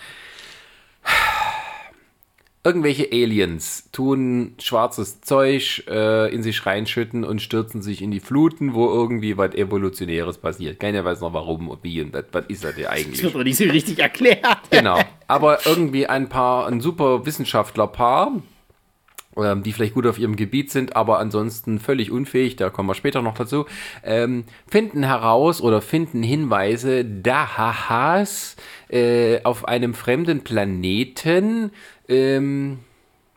Irgendwelche Aliens tun schwarzes Zeug äh, in sich reinschütten und stürzen sich in die Fluten, wo irgendwie was Evolutionäres passiert. Keiner weiß noch warum und wie und was ist das denn eigentlich? Das wird doch nicht so richtig erklärt. Genau. Aber irgendwie ein paar, ein super Wissenschaftlerpaar, ähm, die vielleicht gut auf ihrem Gebiet sind, aber ansonsten völlig unfähig, da kommen wir später noch dazu, ähm, finden heraus oder finden Hinweise, Dahahas äh, auf einem fremden Planeten, ähm,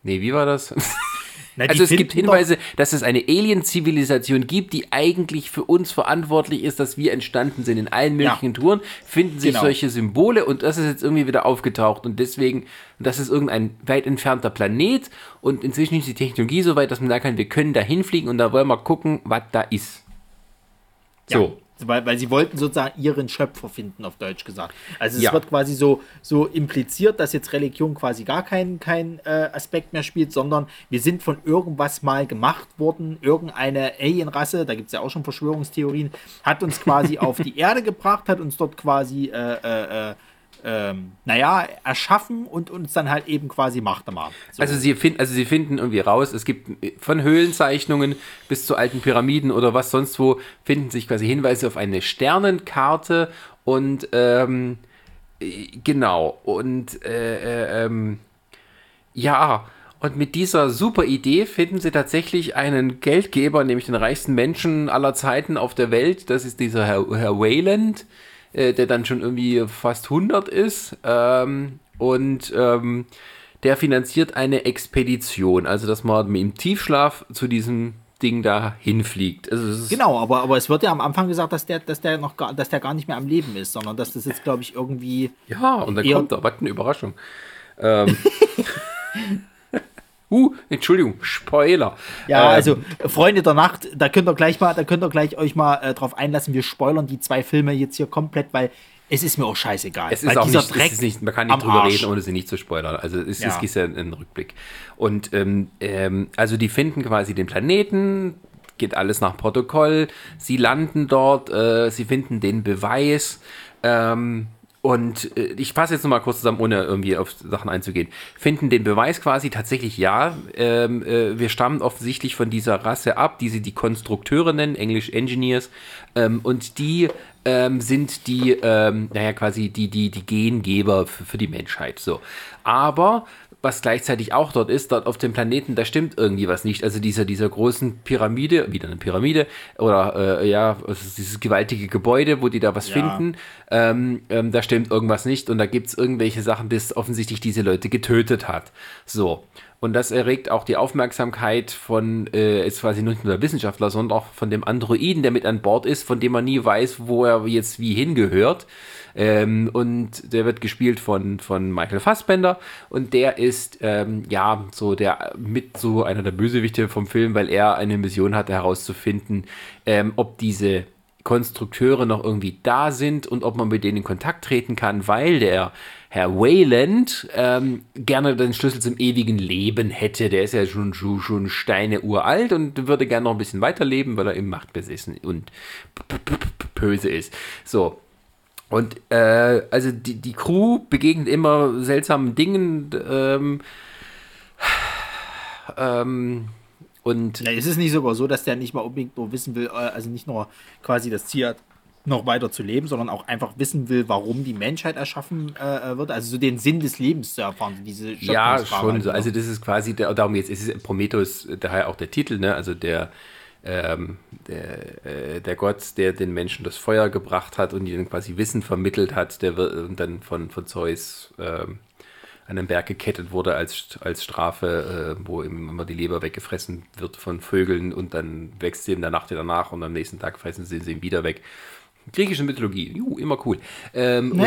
nee, wie war das? Na, also es gibt Hinweise, dass es eine Alien-Zivilisation gibt, die eigentlich für uns verantwortlich ist, dass wir entstanden sind. In allen möglichen ja. Touren finden sich genau. solche Symbole und das ist jetzt irgendwie wieder aufgetaucht und deswegen, das ist irgendein weit entfernter Planet und inzwischen ist die Technologie so weit, dass man sagen kann, wir können da hinfliegen und da wollen wir gucken, was da ist. So. Ja. Weil, weil sie wollten sozusagen ihren Schöpfer finden, auf Deutsch gesagt. Also es ja. wird quasi so, so impliziert, dass jetzt Religion quasi gar keinen kein, äh, Aspekt mehr spielt, sondern wir sind von irgendwas mal gemacht worden. Irgendeine Alien-Rasse, da gibt es ja auch schon Verschwörungstheorien, hat uns quasi auf die Erde gebracht, hat uns dort quasi äh, äh, äh ähm, naja, erschaffen und uns dann halt eben quasi Macht machen. So. Also, sie find, also sie finden irgendwie raus, es gibt von Höhlenzeichnungen bis zu alten Pyramiden oder was sonst wo, finden sich quasi Hinweise auf eine Sternenkarte und ähm, genau, und äh, äh, ähm, ja, und mit dieser super Idee finden sie tatsächlich einen Geldgeber, nämlich den reichsten Menschen aller Zeiten auf der Welt. Das ist dieser Herr, Herr Wayland äh, der dann schon irgendwie fast 100 ist. Ähm, und ähm, der finanziert eine Expedition, also dass man im Tiefschlaf zu diesem Ding da hinfliegt. Also genau, aber, aber es wird ja am Anfang gesagt, dass der, dass der noch gar, dass der gar nicht mehr am Leben ist, sondern dass das jetzt, glaube ich, irgendwie. Ja, und dann kommt er, was eine Überraschung. Ähm, Uh, Entschuldigung, Spoiler. Ja, ähm, also Freunde der Nacht, da könnt ihr gleich mal, da könnt ihr gleich euch mal äh, drauf einlassen. Wir spoilern die zwei Filme jetzt hier komplett, weil es ist mir auch scheißegal. Es ist auch nicht, Dreck ist nicht, man kann nicht drüber Arsch. reden, ohne sie nicht zu spoilern. Also es, ja. ist ja ein Rückblick. Und ähm, ähm, also die finden quasi den Planeten, geht alles nach Protokoll. Sie landen dort, äh, sie finden den Beweis. Ähm, und äh, ich fasse jetzt nochmal kurz zusammen, ohne irgendwie auf Sachen einzugehen. Finden den Beweis quasi tatsächlich ja. Ähm, äh, wir stammen offensichtlich von dieser Rasse ab, die sie die Konstrukteure nennen, Englisch Engineers. Ähm, und die ähm, sind die, ähm, naja, quasi die, die, die Gengeber für, für die Menschheit. So. Aber was gleichzeitig auch dort ist, dort auf dem Planeten, da stimmt irgendwie was nicht. Also dieser, dieser großen Pyramide, wieder eine Pyramide, oder äh, ja, dieses gewaltige Gebäude, wo die da was ja. finden, ähm, ähm, da stimmt irgendwas nicht und da gibt es irgendwelche Sachen, das offensichtlich diese Leute getötet hat. So. Und das erregt auch die Aufmerksamkeit von, äh, jetzt quasi nicht nur der Wissenschaftler, sondern auch von dem Androiden, der mit an Bord ist, von dem man nie weiß, wo er jetzt wie hingehört. Ähm, und der wird gespielt von, von Michael Fassbender und der ist ähm, ja so der mit so einer der Bösewichte vom Film, weil er eine Mission hatte herauszufinden, ähm, ob diese Konstrukteure noch irgendwie da sind und ob man mit denen in Kontakt treten kann, weil der Herr Wayland ähm, gerne den Schlüssel zum ewigen Leben hätte. Der ist ja schon, schon, schon Steine uralt und würde gerne noch ein bisschen weiterleben, weil er im Macht besessen und böse ist. So, und äh, also die, die Crew begegnet immer seltsamen Dingen. Ähm, ähm, und Na, ist es nicht sogar so, dass der nicht mal unbedingt nur wissen will, äh, also nicht nur quasi das Ziel hat, noch weiter zu leben, sondern auch einfach wissen will, warum die Menschheit erschaffen äh, wird, also so den Sinn des Lebens zu erfahren, diese Ja, schon so. Also das ist quasi, der, darum jetzt ist es Prometheus, daher auch der Titel, ne? Also der ähm, der, äh, der Gott, der den Menschen das Feuer gebracht hat und ihnen quasi Wissen vermittelt hat, der wird dann von, von Zeus ähm, an den Berg gekettet wurde als, als Strafe, äh, wo ihm immer die Leber weggefressen wird von Vögeln und dann wächst sie in der Nacht wieder nach und am nächsten Tag fressen sie ihm wieder weg. Griechische Mythologie, juhu, immer cool. Ähm, und,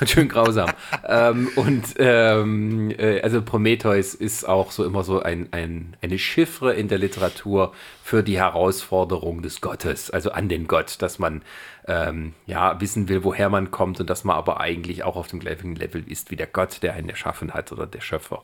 und, schön grausam. ähm, und ähm, äh, also Prometheus ist auch so immer so ein, ein, eine Chiffre in der Literatur für die Herausforderung des Gottes, also an den Gott, dass man ähm, ja wissen will, woher man kommt und dass man aber eigentlich auch auf dem gleichen Level ist wie der Gott, der einen erschaffen hat oder der Schöpfer.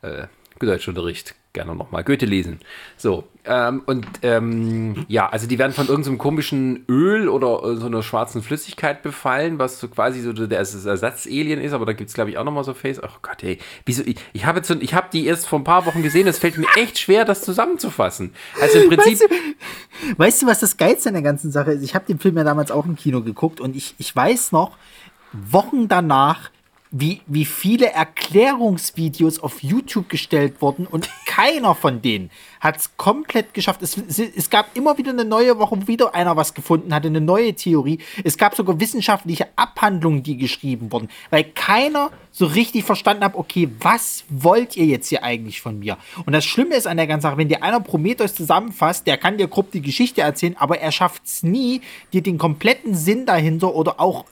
Äh, Deutschunterricht gerne nochmal Goethe lesen. So, ähm, und ähm, ja, also die werden von irgendeinem so komischen Öl oder äh, so einer schwarzen Flüssigkeit befallen, was so quasi so der Ersatz-Alien ist, aber da gibt es, glaube ich, auch nochmal so Face. Oh Gott, ey, wieso, ich, ich habe jetzt, ich die erst vor ein paar Wochen gesehen, es fällt mir echt schwer, das zusammenzufassen. Also im Prinzip. Weißt du, weißt du was das Geilste an der ganzen Sache ist? Ich habe den Film ja damals auch im Kino geguckt und ich, ich weiß noch, Wochen danach wie, wie viele Erklärungsvideos auf YouTube gestellt wurden und keiner von denen hat es komplett geschafft. Es, es, es, gab immer wieder eine neue Woche, wo wieder einer was gefunden hatte, eine neue Theorie. Es gab sogar wissenschaftliche Abhandlungen, die geschrieben wurden, weil keiner so richtig verstanden hat, okay, was wollt ihr jetzt hier eigentlich von mir? Und das Schlimme ist an der ganzen Sache, wenn dir einer Prometheus zusammenfasst, der kann dir grob die Geschichte erzählen, aber er schafft es nie, dir den kompletten Sinn dahinter oder auch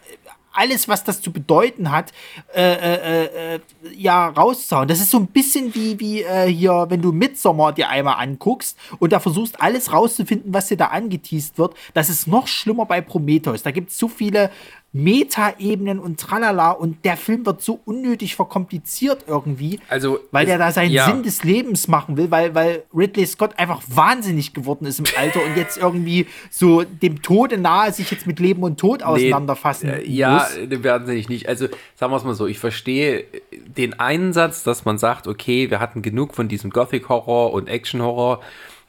alles, was das zu bedeuten hat, äh, äh, äh, ja, rauszuhauen. Das ist so ein bisschen wie, wie äh, hier, wenn du Midsommar dir einmal anguckst und da versuchst, alles rauszufinden, was dir da angeteased wird. Das ist noch schlimmer bei Prometheus. Da gibt es so viele Meta-Ebenen und tralala und der Film wird so unnötig verkompliziert irgendwie, also, weil der da seinen ja. Sinn des Lebens machen will, weil, weil Ridley Scott einfach wahnsinnig geworden ist im Alter und jetzt irgendwie so dem Tode nahe sich jetzt mit Leben und Tod auseinanderfassen nee, äh, Ja, wahnsinnig nicht. Also sagen wir es mal so, ich verstehe den Einsatz, dass man sagt, okay, wir hatten genug von diesem Gothic-Horror und Action-Horror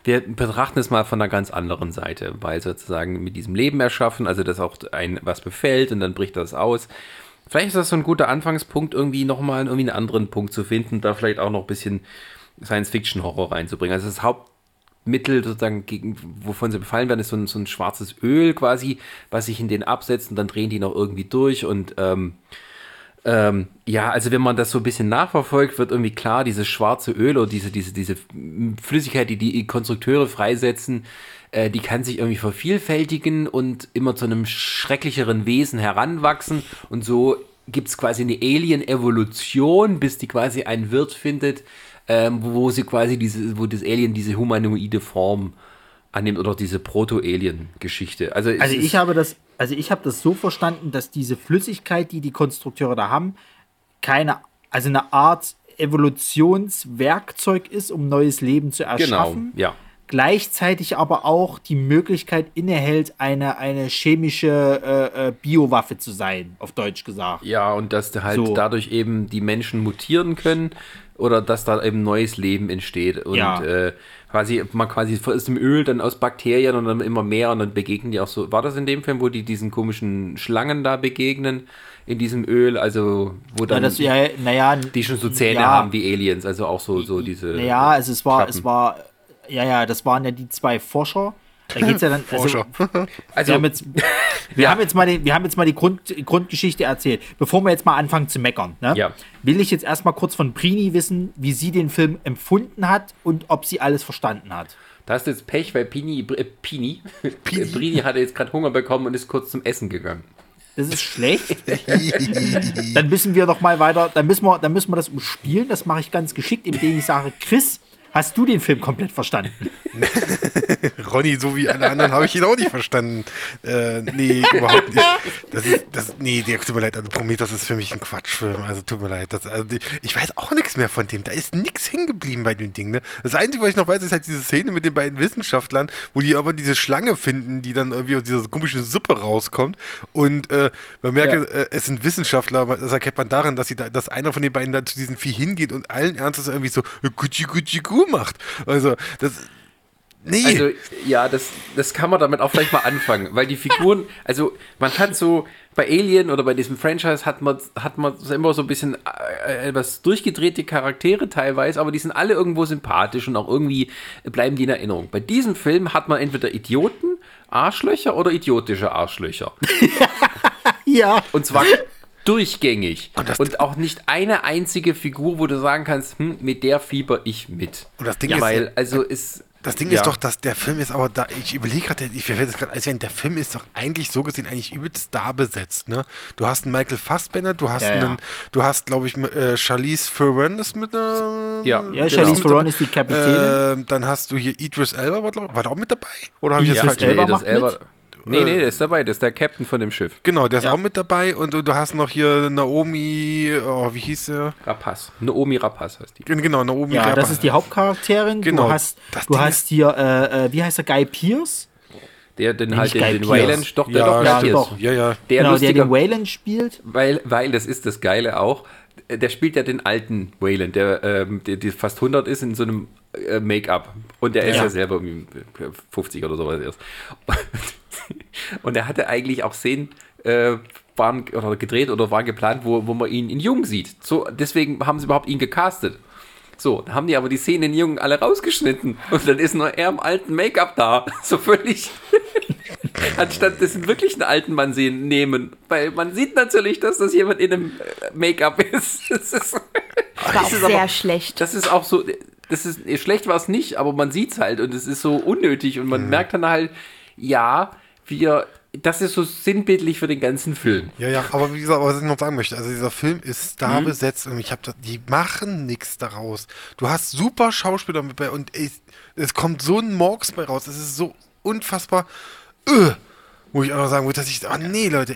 wir betrachten es mal von einer ganz anderen Seite, weil sozusagen mit diesem Leben erschaffen, also dass auch ein was befällt und dann bricht das aus. Vielleicht ist das so ein guter Anfangspunkt, irgendwie nochmal irgendwie einen anderen Punkt zu finden, da vielleicht auch noch ein bisschen Science-Fiction-Horror reinzubringen. Also das Hauptmittel sozusagen, gegen, wovon sie befallen werden, ist so ein, so ein schwarzes Öl quasi, was sich in den absetzt und dann drehen die noch irgendwie durch und ähm, ähm, ja, also wenn man das so ein bisschen nachverfolgt, wird irgendwie klar, dieses schwarze Öl oder diese, diese, diese Flüssigkeit, die die Konstrukteure freisetzen, äh, die kann sich irgendwie vervielfältigen und immer zu einem schrecklicheren Wesen heranwachsen. Und so gibt es quasi eine Alien-Evolution, bis die quasi einen Wirt findet, ähm, wo sie quasi diese, wo das Alien diese humanoide Form annimmt oder diese Proto-Alien-Geschichte. Also, also ich habe das, also ich habe das so verstanden, dass diese Flüssigkeit, die die Konstrukteure da haben, keine, also eine Art Evolutionswerkzeug ist, um neues Leben zu genau, erschaffen. Genau, ja. Gleichzeitig aber auch die Möglichkeit innehält, eine, eine chemische äh, äh, Biowaffe zu sein, auf Deutsch gesagt. Ja, und dass halt so. dadurch eben die Menschen mutieren können oder dass da eben neues Leben entsteht. Und ja. äh, quasi, man quasi ist im Öl dann aus Bakterien und dann immer mehr und dann begegnen die auch so. War das in dem Film, wo die diesen komischen Schlangen da begegnen? In diesem Öl, also wo dann ja, das, ja, naja, die schon so Zähne ja, haben wie Aliens, also auch so, so diese. Naja, also es war, Klappen. es war, ja, ja, das waren ja die zwei Forscher, da geht's ja dann. Also, also wir, haben jetzt, wir, ja. haben jetzt mal den, wir haben jetzt mal die Grund, Grundgeschichte erzählt. Bevor wir jetzt mal anfangen zu meckern, ne? ja. will ich jetzt erstmal kurz von Prini wissen, wie sie den Film empfunden hat und ob sie alles verstanden hat. Da hast du jetzt Pech, weil Pini, äh, Pini, Pini. Prini hatte jetzt gerade Hunger bekommen und ist kurz zum Essen gegangen. Das ist schlecht. dann müssen wir doch mal weiter, dann müssen wir, dann müssen wir das umspielen. Das mache ich ganz geschickt, indem ich sage, Chris, Hast du den Film komplett verstanden? Ronny, so wie alle anderen, habe ich ihn auch nicht verstanden. Äh, nee, überhaupt nicht. Das ist, das, nee, der, tut mir leid, also Prometheus ist für mich ein Quatschfilm. Also tut mir leid. Das, also, ich weiß auch nichts mehr von dem. Da ist nichts hängen geblieben bei dem Ding. Ne? Das Einzige, was ich noch weiß, ist halt diese Szene mit den beiden Wissenschaftlern, wo die aber diese Schlange finden, die dann irgendwie aus dieser komische Suppe rauskommt. Und äh, man merkt, ja. äh, es sind Wissenschaftler, aber das erkennt man daran, dass, sie da, dass einer von den beiden dann zu diesem Vieh hingeht und allen Ernstes irgendwie so Gucci Gucci Gu macht. Also, das. Nee. Also, ja, das, das kann man damit auch vielleicht mal anfangen, weil die Figuren, also man hat so, bei Alien oder bei diesem Franchise hat man, hat man immer so ein bisschen äh, etwas durchgedrehte Charaktere teilweise, aber die sind alle irgendwo sympathisch und auch irgendwie bleiben die in Erinnerung. Bei diesem Film hat man entweder Idioten, Arschlöcher oder idiotische Arschlöcher. ja. Und zwar durchgängig. Und, und, auch nicht eine einzige Figur, wo du sagen kannst, hm, mit der fieber ich mit. Und das Ding ja, ist, weil, also ist. Das Ding ja. ist doch, dass der Film ist aber da, ich überlege gerade, ich werde es gerade als der Film ist doch eigentlich so gesehen eigentlich übelst da besetzt, ne? Du hast einen Michael Fassbender, du hast ja, einen, ja. du hast, glaube ich, äh, Charlize Theron ist mit einer. Ja, ja Charlize Theron ist die Kapitänin. Äh, dann hast du hier Idris Elba, war, war da auch mit dabei? Oder habe ich das falsch Elba, Elba, Nee, nee, der ist dabei, der ist der Captain von dem Schiff. Genau, der ist Ja. auch mit dabei und, du- du hast noch hier Naomi, oh, wie hieß sie? Rapaz. Naomi Rapaz heißt die. Genau, Naomi. Ja, Rapper. das ist die Hauptcharakterin. Genau. Du hast, Das du Ding hast hier, äh, äh, wie heißt der, Guy Pierce? Der den Nee, halt nicht den, Guy den Pearce. Wayland, doch, der Ja, doch, ja, doch. Ja, ja. Der genau, der lustiger, den Wayland spielt. weil, weil, das ist das Geile auch, der spielt ja den alten Wayland, der, ähm, der, der fast 100 ist in so einem äh, Make-up. Und der ist Ja. ja selber irgendwie 50 oder sowas erst. Und er hatte eigentlich auch Szenen, äh, waren oder gedreht oder waren geplant, wo, wo man ihn in Jung sieht. So, deswegen haben sie überhaupt ihn gecastet. So, dann haben die aber die Szenen in Jungen alle rausgeschnitten und dann ist nur er im alten Make-up da. So völlig. Anstatt das wirklich einen alten Mann sehen, nehmen. Weil man sieht natürlich, dass das jemand in einem äh, Make-up ist. Das ist, War auch das ist sehr aber- schlecht. das ist auch so. Das ist schlecht war es nicht, aber man sieht es halt und es ist so unnötig und man merkt dann halt, ja, wir. Das ist so sinnbildlich für den ganzen Film. Ja, ja, aber wie gesagt, was ich noch sagen möchte, also dieser Film ist star besetzt und ich habe die machen nichts daraus. Du hast super Schauspieler mit bei und ey, es kommt so ein Morgs bei raus. Es ist so unfassbar, äh, wo ich einfach sagen muss, dass ich, oh nee, Leute,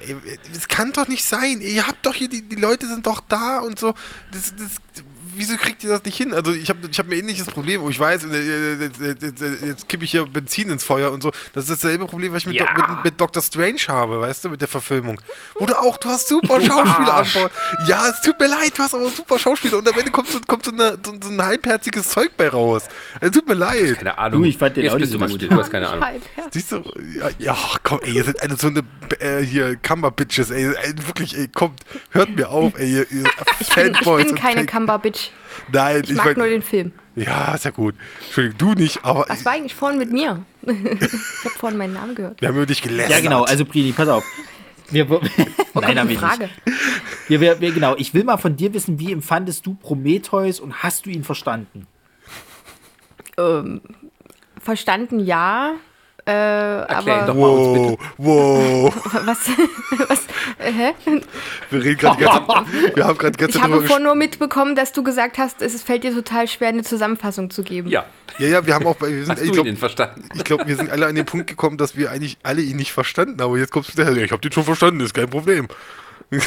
das kann doch nicht sein. Ihr habt doch hier, die, die Leute sind doch da und so. Das, das, wieso kriegt ihr das nicht hin? Also ich habe ich hab ein ähnliches Problem, wo ich weiß, äh, jetzt, jetzt, jetzt kippe ich hier Benzin ins Feuer und so. Das ist dasselbe Problem, was ich mit, Ja. Do- mit, mit Dr. Strange habe, weißt du, mit der Verfilmung. Du auch, du hast super Schauspieler an Bord. Ja, es tut mir leid, du hast aber super Schauspieler und am Ende kommt so, kommt so, eine, so, so ein halbherziges Zeug bei raus. Es tut mir leid. Keine Ahnung. Du, ich fand den Jetzt auch nicht du so gut. du hast keine Ahnung. Siehst du, ja, ja komm, ey, ihr seid eine so eine, äh, hier, Kammer-Bitches, ey, wirklich, ey, kommt, hört mir auf, ey, ihr, ihr Ich bin, ich bin keine Fan- Cumber-Bitch. Nein, Ich mag mein- nur den Film. Ja, ist ja gut. Entschuldigung, du nicht, aber Was war eigentlich vorhin mit mir? ich habe vorhin meinen Namen gehört. wir haben über dich gelästert. Ja, genau. Also, Brini, pass auf. Wir, Nein, Kommt hab eine ich Frage. nicht. Wir, wir, wir, genau. Ich will mal von dir wissen, wie empfandest du Prometheus und hast du ihn verstanden? Verstanden, ja. Äh, Erklär aber mal uns bitte. Wow, wow. was? was hä? Wir reden gerade die ganze Zeit, wir haben gerade die ganze Ich Zeit habe vorhin nur mitbekommen, dass du gesagt hast, es fällt dir total schwer, eine Zusammenfassung zu geben. Ja, Ja, ja, wir haben auch, bei- wir sind, hast ich glaube, glaub, wir sind alle an den Punkt gekommen, dass wir eigentlich alle ihn nicht verstanden haben. Aber jetzt kommst du wieder, ja, ich habe den schon verstanden, ist kein Problem.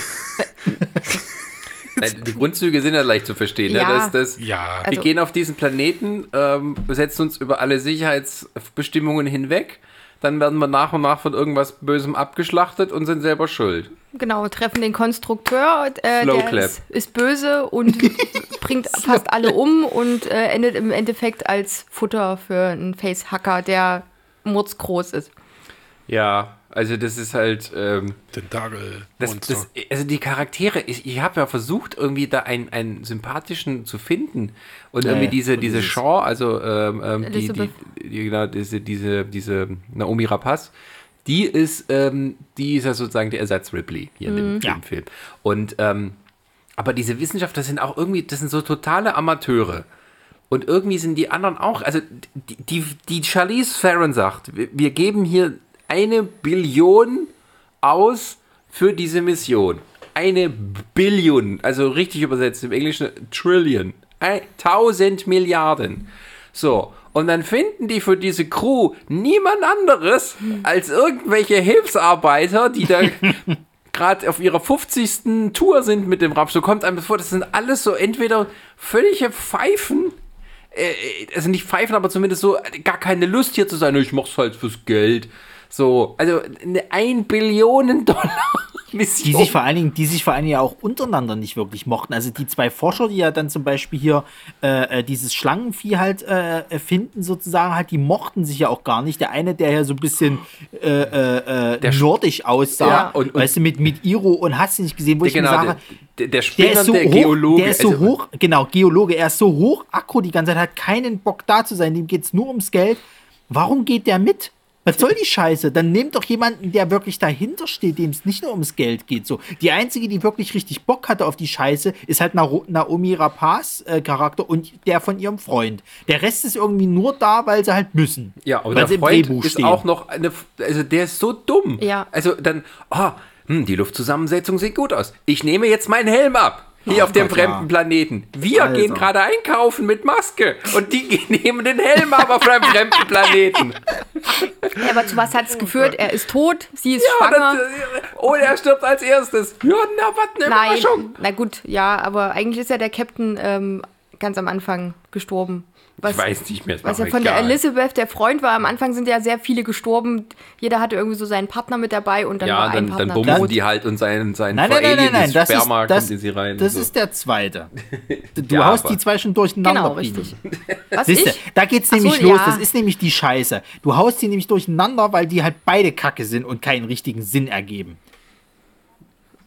Die Grundzüge sind ja leicht zu verstehen. Ne? Ja. Das, das, Ja. wir Also- gehen auf diesen Planeten, ähm, setzen uns über alle Sicherheitsbestimmungen hinweg, dann werden wir nach und nach von irgendwas Bösem abgeschlachtet und sind selber schuld. Genau, treffen den Konstrukteur, äh, der ist, ist böse und bringt fast alle um und äh, endet im Endeffekt als Futter für einen Facehacker, der mordsgroß ist. Ja, also das ist halt. Ähm, Tentakel. Das, das, also die Charaktere, ich, ich habe ja versucht, irgendwie da einen, einen sympathischen zu finden. Und irgendwie Nee, diese, und diese Shaw, also ähm, ähm, die, die, die, genau, diese, diese, diese Naomi Rapaz, die ist, ähm, die ist ja sozusagen der Ersatz Ripley hier in dem, Ja. im Film. Und ähm, aber diese Wissenschaftler sind auch irgendwie, das sind so totale Amateure. Und irgendwie sind die anderen auch, also die, die, die Charlize Theron sagt, wir, wir geben hier eine Billion aus für diese Mission. Eine Billion, also richtig übersetzt im Englischen Trillion. Ein, 1000 Milliarden. So, und dann finden die für diese Crew niemand anderes als irgendwelche Hilfsarbeiter, die da gerade auf ihrer 50. Tour sind mit dem Rap. So kommt einem vor, das sind alles so entweder völlige Pfeifen, äh, also nicht Pfeifen, aber zumindest so gar keine Lust hier zu sein. Ich mach's halt fürs Geld. So, also eine 1 Billionen Dollar Mission. Die sich vor allen Dingen, die sich vor allen Dingen ja auch untereinander nicht wirklich mochten. Also die zwei Forscher, die ja dann zum Beispiel hier äh, äh, dieses Schlangenvieh halt äh, erfinden, sozusagen, halt, die mochten sich ja auch gar nicht. Der eine, der ja so ein bisschen äh, äh, äh, nordisch aussah, Ja, und- und- weißt du, mit, mit Iro und hast du nicht gesehen, wo ich genau, mir der, sage, der, der der Spinner, ist so der hoch, Geologe. der ist so also- hoch, genau, Geologe, er ist so hoch aggro die ganze Zeit, hat keinen Bock da zu sein, dem geht's nur ums Geld. Warum geht der mit? Was soll die Scheiße? Dann nehmt doch jemanden, der wirklich dahinter steht, dem es nicht nur ums Geld geht. So, die einzige, die wirklich richtig Bock hatte auf die Scheiße, ist halt Naomi Rapaz äh, Charakter und der von ihrem Freund. Der Rest ist irgendwie nur da, weil sie halt müssen. Ja, aber weil der sie im Freund Drehbuch ist stehen. auch noch eine, also der ist so dumm. Ja. Also dann, ah, hm, die Luftzusammensetzung sieht gut aus. Ich nehme jetzt meinen Helm ab. Hier oh auf dem fremden ja. Planeten. Wir also. gehen gerade einkaufen mit Maske und die nehmen den Helm aber von einem fremden Planeten. Ja, aber zu was hat es geführt? Er ist tot, sie ist ja, schwanger. Das, oh, er stirbt als erstes. Ja, na, was eine Nein, Überraschung. Na gut, ja, aber eigentlich ist ja der Captain ähm, ganz am Anfang gestorben. Was, ich weiß nicht mehr. Was ja von egal. der Elizabeth der Freund war. Am Anfang sind ja sehr viele gestorben. Jeder hatte irgendwie so seinen Partner mit dabei und dann ja, war dann, ein Partner dann bumsen die halt und sein, sein nein, nein, nein, nein, nein, das Sperma ist, das, kommt in sie rein. Das so. ist der zweite. Du ja, haust die zwei schon durcheinander. Genau, richtig. Was Siehste, ich? Da geht's nämlich so, los. Ja. Das ist nämlich die Scheiße. Du haust die nämlich durcheinander, weil die halt beide Kacke sind und keinen richtigen Sinn ergeben.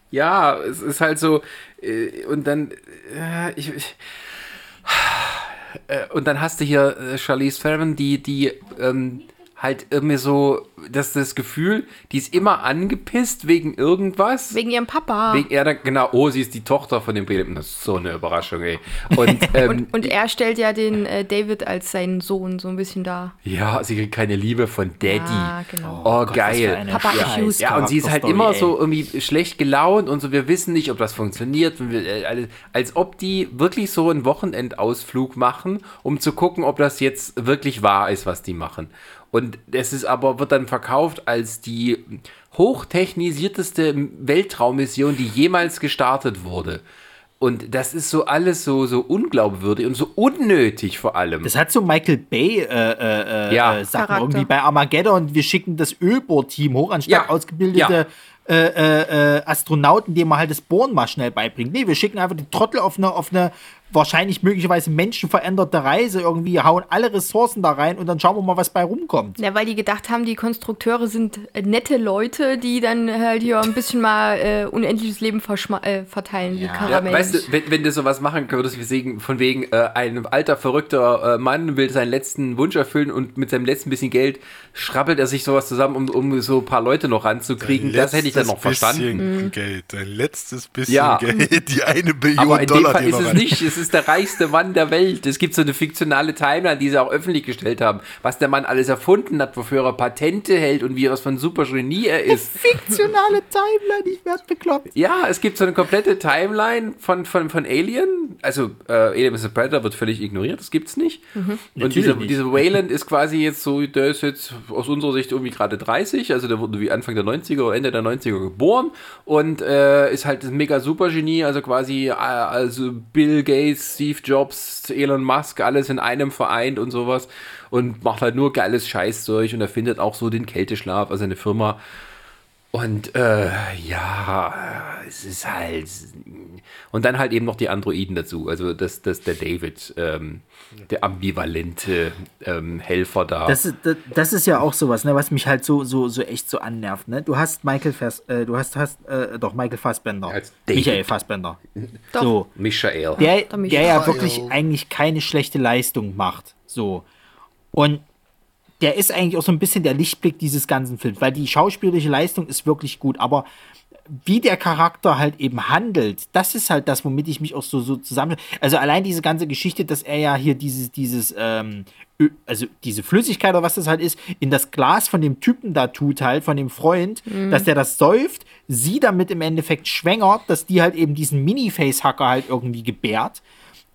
Ja, es ist halt so. Äh, und dann. Äh, ich, ich und dann hast du hier äh, Charlize Theron, die, die ähm, halt irgendwie so, dass das Gefühl, die ist immer angepisst wegen irgendwas. Wegen ihrem Papa. Wegen er, genau, oh, sie ist die Tochter von dem Präsidenten. Das ist so eine Überraschung, ey. Und, ähm, und, und, er stellt ja den äh, David als seinen Sohn so ein bisschen da. Ja, sie kriegt keine Liebe von Daddy. Ja, genau. Oh, oh Gott, geil. Papa ja. ja, und sie ist halt immer ey. so irgendwie schlecht gelaunt und so, wir wissen nicht, ob das funktioniert. Äh, als ob die wirklich so einen Wochenendausflug machen, um zu gucken, ob das jetzt wirklich wahr ist, was die machen. Und es ist aber, wird dann verkauft als die hochtechnisierteste Weltraummission, die jemals gestartet wurde. Und das ist so alles so, so unglaubwürdig und so unnötig vor allem. Das hat so Michael Bay äh, äh, äh ja. Sachen irgendwie bei Armageddon. Wir schicken das Ölbohrteam hoch, anstatt ja. ausgebildete ja. Äh, äh, äh, Astronauten, denen man halt das Bohren mal schnell beibringt. Nee, wir schicken einfach die Trottel auf eine, auf eine wahrscheinlich möglicherweise menschenveränderte Reise irgendwie, hauen alle Ressourcen da rein und dann schauen wir mal, was bei rumkommt. Ja, weil die gedacht haben, die Konstrukteure sind nette Leute, die dann halt hier ein bisschen mal äh, unendliches Leben äh, verteilen, ja. wie Karamell. Ja, weißt du, wenn, wenn du sowas machen würdest, wie sehen, von wegen, äh, ein alter, verrückter äh, Mann will seinen letzten Wunsch erfüllen und mit seinem letzten bisschen Geld schrabbelt er sich sowas zusammen, um, um so ein paar Leute noch ranzukriegen. Das hätte ich dann noch verstanden. Mhm. Geld, ein letztes bisschen ja. Geld, die eine Billion Aber in Dollar. Dem Fall ist es nicht, es ist der reichste Mann der Welt. Es gibt so eine fiktionale Timeline, die sie auch öffentlich gestellt haben, was der Mann alles erfunden hat, wofür er Patente hält und wie er was von Supergenie er ist. Fiktionale Timeline, ich werde bekloppt. Ja, es gibt so eine komplette Timeline von, von, von Alien. Also äh, Alien vs. Predator wird völlig ignoriert, das gibt's nicht. Mhm. Und dieser, diese Wayland ist quasi jetzt so, der ist jetzt aus unserer Sicht irgendwie gerade 30, also der wurde wie Anfang der 90er oder Ende der 90er geboren und äh, ist halt ein mega Supergenie, also quasi äh, also Bill Gates, Steve Jobs, Elon Musk, alles in einem vereint und sowas und macht halt nur geiles Scheißzeug und erfindet auch so den Kälteschlaf, also eine Firma. Und äh, ja, es ist halt. Und dann halt eben noch die Androiden dazu. Also das, das der David, ähm, der ambivalente ähm, Helfer da. Das, das, das, ist ja auch sowas, ne, was mich halt so, so, so echt so annervt. Ne? Du hast Michael Fass, äh, du hast, hast äh, doch Michael Fassbender. Als Michael Fassbender. Doch. So, Michael. Der, der ja wirklich eigentlich keine schlechte Leistung macht. So. Und der ist eigentlich auch so ein bisschen der Lichtblick dieses ganzen Films, weil die schauspielerische Leistung ist wirklich gut, aber wie der Charakter halt eben handelt, das ist halt das, womit ich mich auch so, so zusammen. Also allein diese ganze Geschichte, dass er ja hier dieses, dieses, ähm, also diese Flüssigkeit oder was das halt ist, in das Glas von dem Typen da tut, halt, von dem Freund, mhm. dass der das säuft, sie damit im Endeffekt schwängert, dass die halt eben diesen Mini-Face-Hacker halt irgendwie gebärt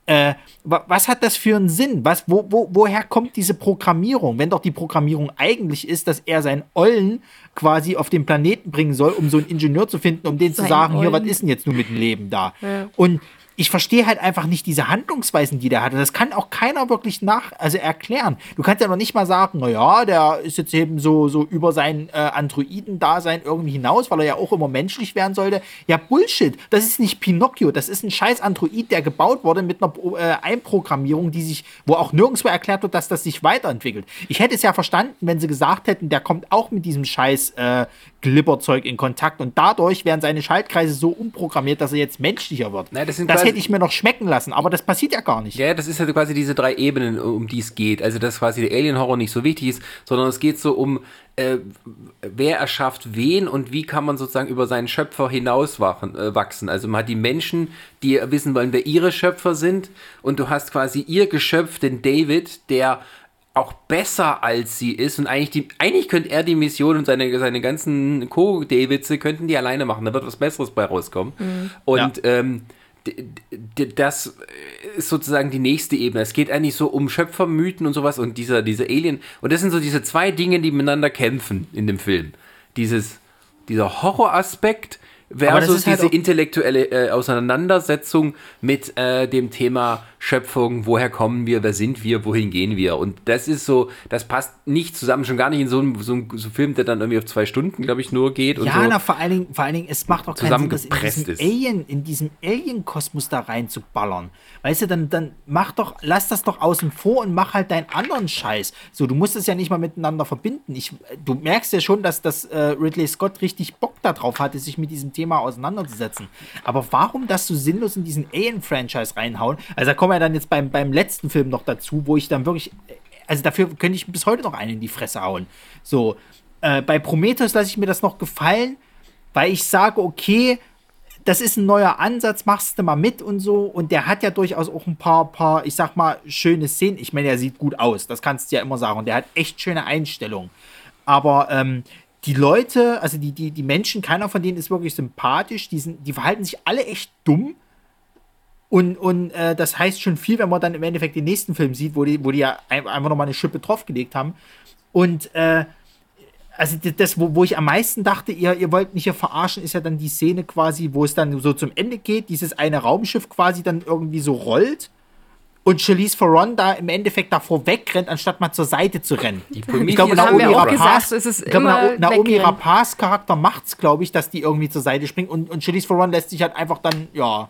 äh, was hat das für einen Sinn? Was, wo, wo, woher kommt diese Programmierung? Wenn doch die Programmierung eigentlich ist, dass er seinen Ollen quasi auf den Planeten bringen soll, um so einen Ingenieur zu finden, um denen zu sagen, Ollen. hier, was ist denn jetzt nur mit dem Leben da? Ja. Und ich verstehe halt einfach nicht diese Handlungsweisen, die der hatte. Das kann auch keiner wirklich nach, also erklären. Du kannst ja noch nicht mal sagen, naja, der ist jetzt eben so, so über sein äh, Androiden-Dasein irgendwie hinaus, weil er ja auch immer menschlich werden sollte. Ja, Bullshit. Das ist nicht Pinocchio. Das ist ein scheiß Android, der gebaut wurde mit einer äh, Einprogrammierung, die sich, wo auch nirgendwo erklärt wird, dass das sich weiterentwickelt. Ich hätte es ja verstanden, wenn sie gesagt hätten, der kommt auch mit diesem scheiß äh, Glibberzeug in Kontakt und dadurch werden seine Schaltkreise so umprogrammiert, dass er jetzt menschlicher wird. Nein, das, das hätte ich mir noch schmecken lassen, aber das passiert ja gar nicht. Ja, das ist halt quasi diese drei Ebenen, um die es geht. Also, dass quasi der Alien-Horror nicht so wichtig ist, sondern es geht so um, äh, wer erschafft wen und wie kann man sozusagen über seinen Schöpfer hinauswachsen. Äh, wachsen. also man hat die Menschen, die wissen wollen, wer ihre Schöpfer sind und du hast quasi ihr Geschöpf, den David, der auch besser als sie ist und eigentlich die, eigentlich könnte er die Mission und seine, seine ganzen Co-Davidse könnten die alleine machen, da wird was Besseres bei rauskommen. Mhm. Und ja. ähm, das ist sozusagen die nächste Ebene. Es geht eigentlich so um Schöpfermythen und sowas und dieser, dieser Alien. Und das sind so diese zwei Dinge, die miteinander kämpfen in dem Film. Dieses, dieser Horroraspekt versus halt diese intellektuelle äh, Auseinandersetzung mit äh, dem Thema Schöpfung, woher kommen wir, wer sind wir, wohin gehen wir. Und das ist so, das passt nicht zusammen, schon gar nicht in so einem, so einem so Film, der dann irgendwie auf zwei Stunden, glaube ich, nur geht. ja, so na, vor allen, Dingen, vor allen Dingen, es macht auch keinen Sinn, das in diesem Alien, in diesem Alien-Kosmos da reinzuballern. Weißt du, dann, dann mach doch, lass das doch außen vor und mach halt deinen anderen Scheiß. So, du musst es ja nicht mal miteinander verbinden. Ich, du merkst ja schon, dass das äh, Ridley Scott richtig Bock darauf hatte, sich mit diesem Thema auseinanderzusetzen. Aber warum das so sinnlos in diesen Alien-Franchise reinhauen? Also da kommen wir dann jetzt beim, beim letzten Film noch dazu, wo ich dann wirklich, also dafür könnte ich bis heute noch einen in die Fresse hauen. So, äh, bei Prometheus lasse ich mir das noch gefallen, weil ich sage, okay, das ist ein neuer Ansatz, machst du mal mit und so. Und der hat ja durchaus auch ein paar, paar, ich sag mal, schöne Szenen. Ich meine, er sieht gut aus, das kannst du ja immer sagen. Und der hat echt schöne Einstellungen. Aber ähm, die Leute, also die, die, die Menschen, keiner von denen ist wirklich sympathisch. Die, sind, die verhalten sich alle echt dumm. Und, und äh, das heißt schon viel, wenn man dann im Endeffekt den nächsten Film sieht, wo die, wo die ja einfach nochmal eine Schippe draufgelegt haben. Und äh, also das, wo, wo ich am meisten dachte, ihr, ihr wollt mich hier verarschen, ist ja dann die Szene quasi, wo es dann so zum Ende geht, dieses eine Raumschiff quasi dann irgendwie so rollt und Charlize Theron da im Endeffekt davor wegrennt, anstatt mal zur Seite zu rennen. Die ich glaube, Naomi Rapaz, ich glaube, Naomi Rapaz Charakter macht's, glaube ich, dass die irgendwie zur Seite springt und, und Charlize Theron lässt sich halt einfach dann, ja,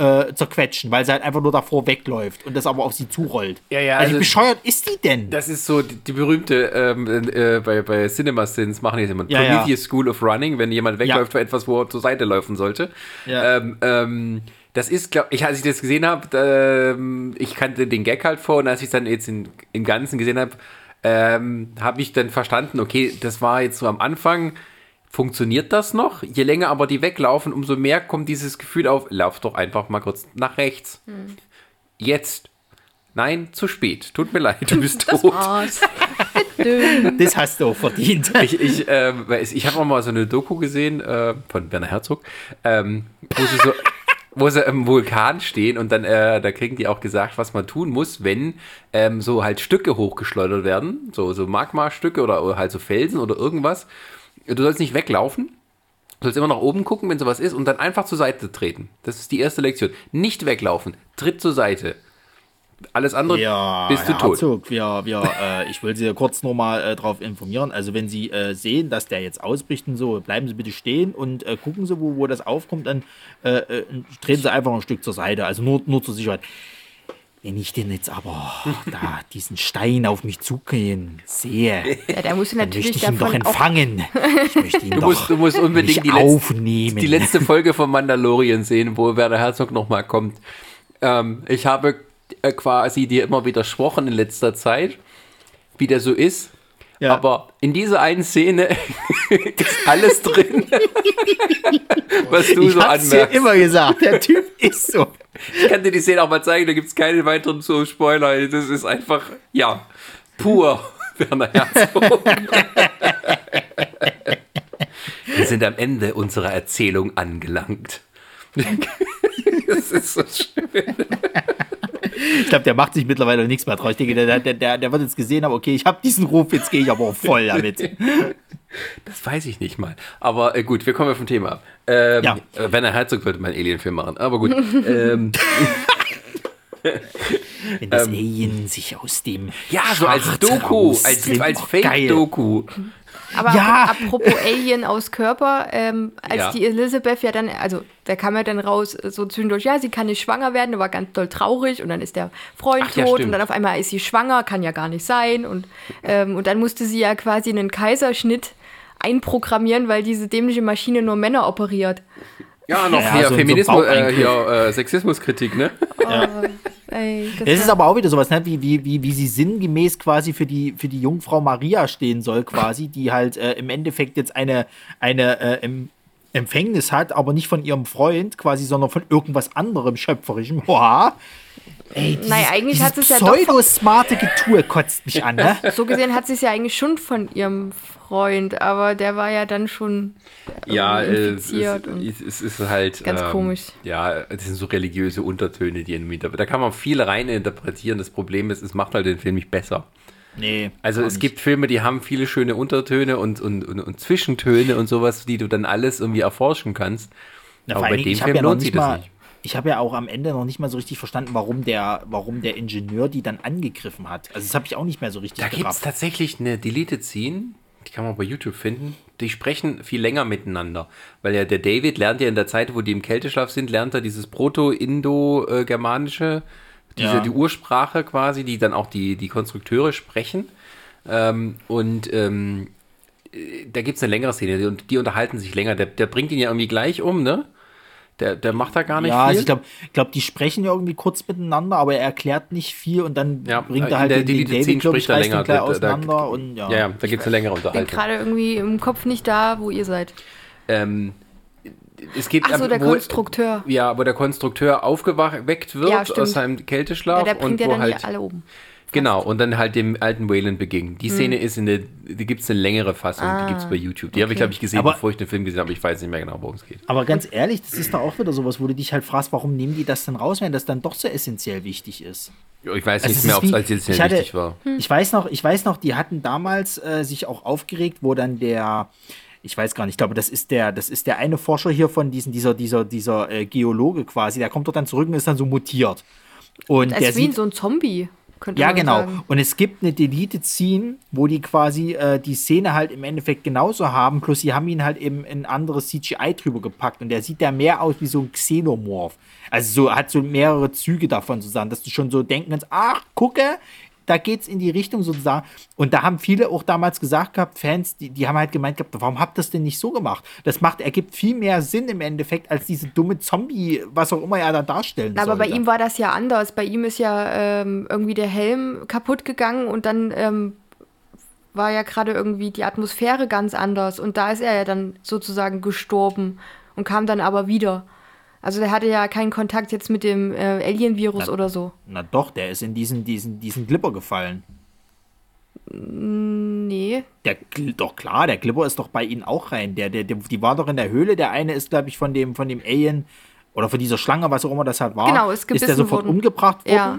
äh, zerquetschen, weil sie halt einfach nur davor wegläuft und das aber auf sie zurollt. Ja, ja, also, also wie bescheuert ist die denn? Das ist so die, die berühmte, ähm, äh, bei, bei Cinema Sins machen die immer ja, Prometheus ja. School of Running, wenn jemand wegläuft ja. für etwas, wo er zur Seite laufen sollte. Ja. Ähm, ähm, das ist, glaube ich, als ich das gesehen habe, ähm, ich kannte den Gag halt vor und als ich es dann jetzt in, im Ganzen gesehen habe, ähm, habe ich dann verstanden, okay, das war jetzt so am Anfang, funktioniert das noch. Je länger aber die weglaufen, umso mehr kommt dieses Gefühl auf, lauf doch einfach mal kurz nach rechts. Hm. Jetzt. Nein, zu spät. Tut mir leid, du bist das tot. War's. das hast du auch verdient. Ich, ich, äh, ich habe auch mal so eine Doku gesehen äh, von Werner Herzog, ähm, wo sie so wo sie im Vulkan stehen und dann, äh, da kriegen die auch gesagt, was man tun muss, wenn ähm, so halt Stücke hochgeschleudert werden, so, so Magma-Stücke oder, oder halt so Felsen oder irgendwas. Du sollst nicht weglaufen. Du sollst immer nach oben gucken, wenn sowas ist, und dann einfach zur Seite treten. Das ist die erste Lektion. Nicht weglaufen. Tritt zur Seite. Alles andere ja, bist du Herr tot. Herzog, wir, wir, äh, ich will Sie kurz nochmal äh, darauf informieren. Also wenn Sie äh, sehen, dass der jetzt ausbricht und so, bleiben Sie bitte stehen und äh, gucken Sie, wo, wo das aufkommt. Dann äh, äh, treten Sie einfach ein Stück zur Seite. Also nur, nur zur Sicherheit. Wenn ich den jetzt aber da diesen Stein auf mich zugehen sehe, ja, der muss natürlich möchte ich ihn doch empfangen. Ich möchte ihn du, musst, du musst unbedingt die, aufnehmen. Letzte, die letzte Folge von Mandalorian sehen, wo Werner Herzog nochmal kommt. Ähm, ich habe äh, quasi dir immer widersprochen in letzter Zeit, wie der so ist. Ja. Aber in dieser einen Szene ist alles drin, was du ich so anmerkst. Ich immer gesagt, der Typ ist so. Ich kann dir die Szene auch mal zeigen, da gibt es keine weiteren so Spoiler. Das ist einfach, ja, pur Werner Herzog. Wir sind am Ende unserer Erzählung angelangt. das ist so schön. Ich glaube, der macht sich mittlerweile nichts mehr draus. Ich denke, der, der, der, der wird jetzt gesehen haben, okay, ich habe diesen Ruf, jetzt gehe ich aber auch voll damit. Das weiß ich nicht mal. Aber äh, gut, wir kommen ja vom Thema ab. Ähm, ja. Äh, Werner Herzog würde mal einen Alien-Film machen, aber gut. ähm, Wenn das ähm, Alien sich aus dem. Ja, so als Doku, als, als Fake-Doku. Aber ja. apropos Alien aus Körper, ähm, als ja. die Elizabeth ja dann, also da kam ja dann raus, so zwischendurch, ja, sie kann nicht schwanger werden, war ganz doll traurig und dann ist der Freund Ach, tot ja, und dann auf einmal ist sie schwanger, kann ja gar nicht sein und, ähm, und dann musste sie ja quasi einen Kaiserschnitt einprogrammieren, weil diese dämliche Maschine nur Männer operiert. Ja, noch ja, hier so Feminismus, so äh, hier äh, Sexismuskritik, ne? Ja. Oh, ey, das es ist aber auch wieder sowas, ne? wie, wie, wie, wie sie sinngemäß quasi für die, für die Jungfrau Maria stehen soll, quasi, die halt äh, im Endeffekt jetzt eine, eine äh, im Empfängnis hat, aber nicht von ihrem Freund quasi, sondern von irgendwas anderem schöpferischem. Boah. Ey, dieses, Naja, eigentlich hat es ja doch pseudo-smarte Getue kotzt mich an, ne? So gesehen hat sie es ja eigentlich schon von ihrem Freund, aber der war ja dann schon Ja, irgendwie äh, es, infiziert. und ist, es ist halt. Ganz ähm, komisch. Ja, es sind so religiöse Untertöne, die irgendwie. Da, da kann man viel rein interpretieren. Das Problem ist, es macht halt den Film nicht besser. Nee. Also es nicht. gibt Filme, die haben viele schöne Untertöne und, und, und, und Zwischentöne und sowas, die du dann alles irgendwie erforschen kannst. Na, Aber bei dem Film ja lohnt sich das mal, nicht. Ich habe ja auch am Ende noch nicht mal so richtig verstanden, warum der, warum der Ingenieur die dann angegriffen hat. Also das habe ich auch nicht mehr so richtig Da gibt es tatsächlich eine Deleted Scene, die kann man bei YouTube finden. Die sprechen viel länger miteinander. Weil ja der David lernt ja in der Zeit, wo die im Kälteschlaf sind, lernt er dieses Proto-Indo-Germanische, diese, Ja. die Ursprache quasi, die dann auch die, die Konstrukteure sprechen. Ähm, und ähm, äh, da gibt es eine längere Szene und die unterhalten sich länger. Der, der bringt ihn ja irgendwie gleich um, ne? Der, der macht da gar nicht Ja, viel. also ich glaube, glaub, die sprechen ja irgendwie kurz miteinander, aber er erklärt nicht viel und dann Ja, bringt in er halt der den, den Deleted David, glaube ich, spricht reißt länger. Da- da- auseinander und ja. ja, ja, da gibt es eine längere bin Unterhaltung. gerade irgendwie im Kopf nicht da, wo ihr seid. Ähm, es gibt Ach so, der wo- Konstrukteur. Ja, wo der Konstrukteur aufgeweckt wird Ja, aus seinem Kälteschlaf Ja, der bringt und ja wo dann halt die alle oben. Genau und dann halt dem alten Wayland begegnet. Die Szene ist in der, die gibt es eine längere Fassung, die gibt es bei YouTube. Die habe ich okay. glaube ich gesehen, Aber- bevor ich den Film gesehen habe. Ich weiß nicht mehr genau, worum es geht. Aber ganz ehrlich, das ist doch auch wieder sowas, wo du dich halt fragst, warum nehmen die das denn raus, wenn das dann doch so essentiell wichtig ist. Ich weiß Also nicht mehr, ob es als ich hatte- wichtig war. Ich weiß noch, ich weiß noch, die hatten damals äh, sich auch aufgeregt, wo dann der, ich weiß gar nicht, ich glaube, das ist der, das ist der eine Forscher hier von diesen, dieser, dieser, dieser äh, Geologe quasi, der kommt dort dann zurück und ist dann so mutiert. Und Das der ist wie sieht, so ein Zombie, könnte ja, man genau. sagen. Und es gibt eine Deleted Scene, wo die quasi äh, die Szene halt im Endeffekt genauso haben, plus sie haben ihn halt eben in anderes CGI drüber gepackt und der sieht ja mehr aus wie so ein Xenomorph. Also so hat so mehrere Züge davon sozusagen, dass du schon so denken kannst, ach, gucke, da geht's in die Richtung sozusagen. Und da haben viele auch damals gesagt gehabt, Fans, die, die haben halt gemeint gehabt, warum habt ihr das denn nicht so gemacht? Das macht, ergibt viel mehr Sinn im Endeffekt als diese dumme Zombie, was auch immer er da darstellen Aber bei ihm war das ja anders. Bei ihm ist ja ähm, irgendwie der Helm kaputt gegangen und dann ähm, war ja gerade irgendwie die Atmosphäre ganz anders. Und da ist er ja dann sozusagen gestorben und kam dann aber wieder. Also der hatte ja keinen Kontakt jetzt mit dem äh, Alien-Virus oder so. Na doch, der ist in diesen, diesen, diesen Glipper gefallen. Nee. Der, doch klar, der Glipper ist doch bei ihnen auch rein. Der, der, der, die war doch in der Höhle. Der eine ist, glaube ich, von dem, von dem Alien oder von dieser Schlange, was auch immer das halt war, Genau, ist ist der sofort worden. umgebracht worden. Ja.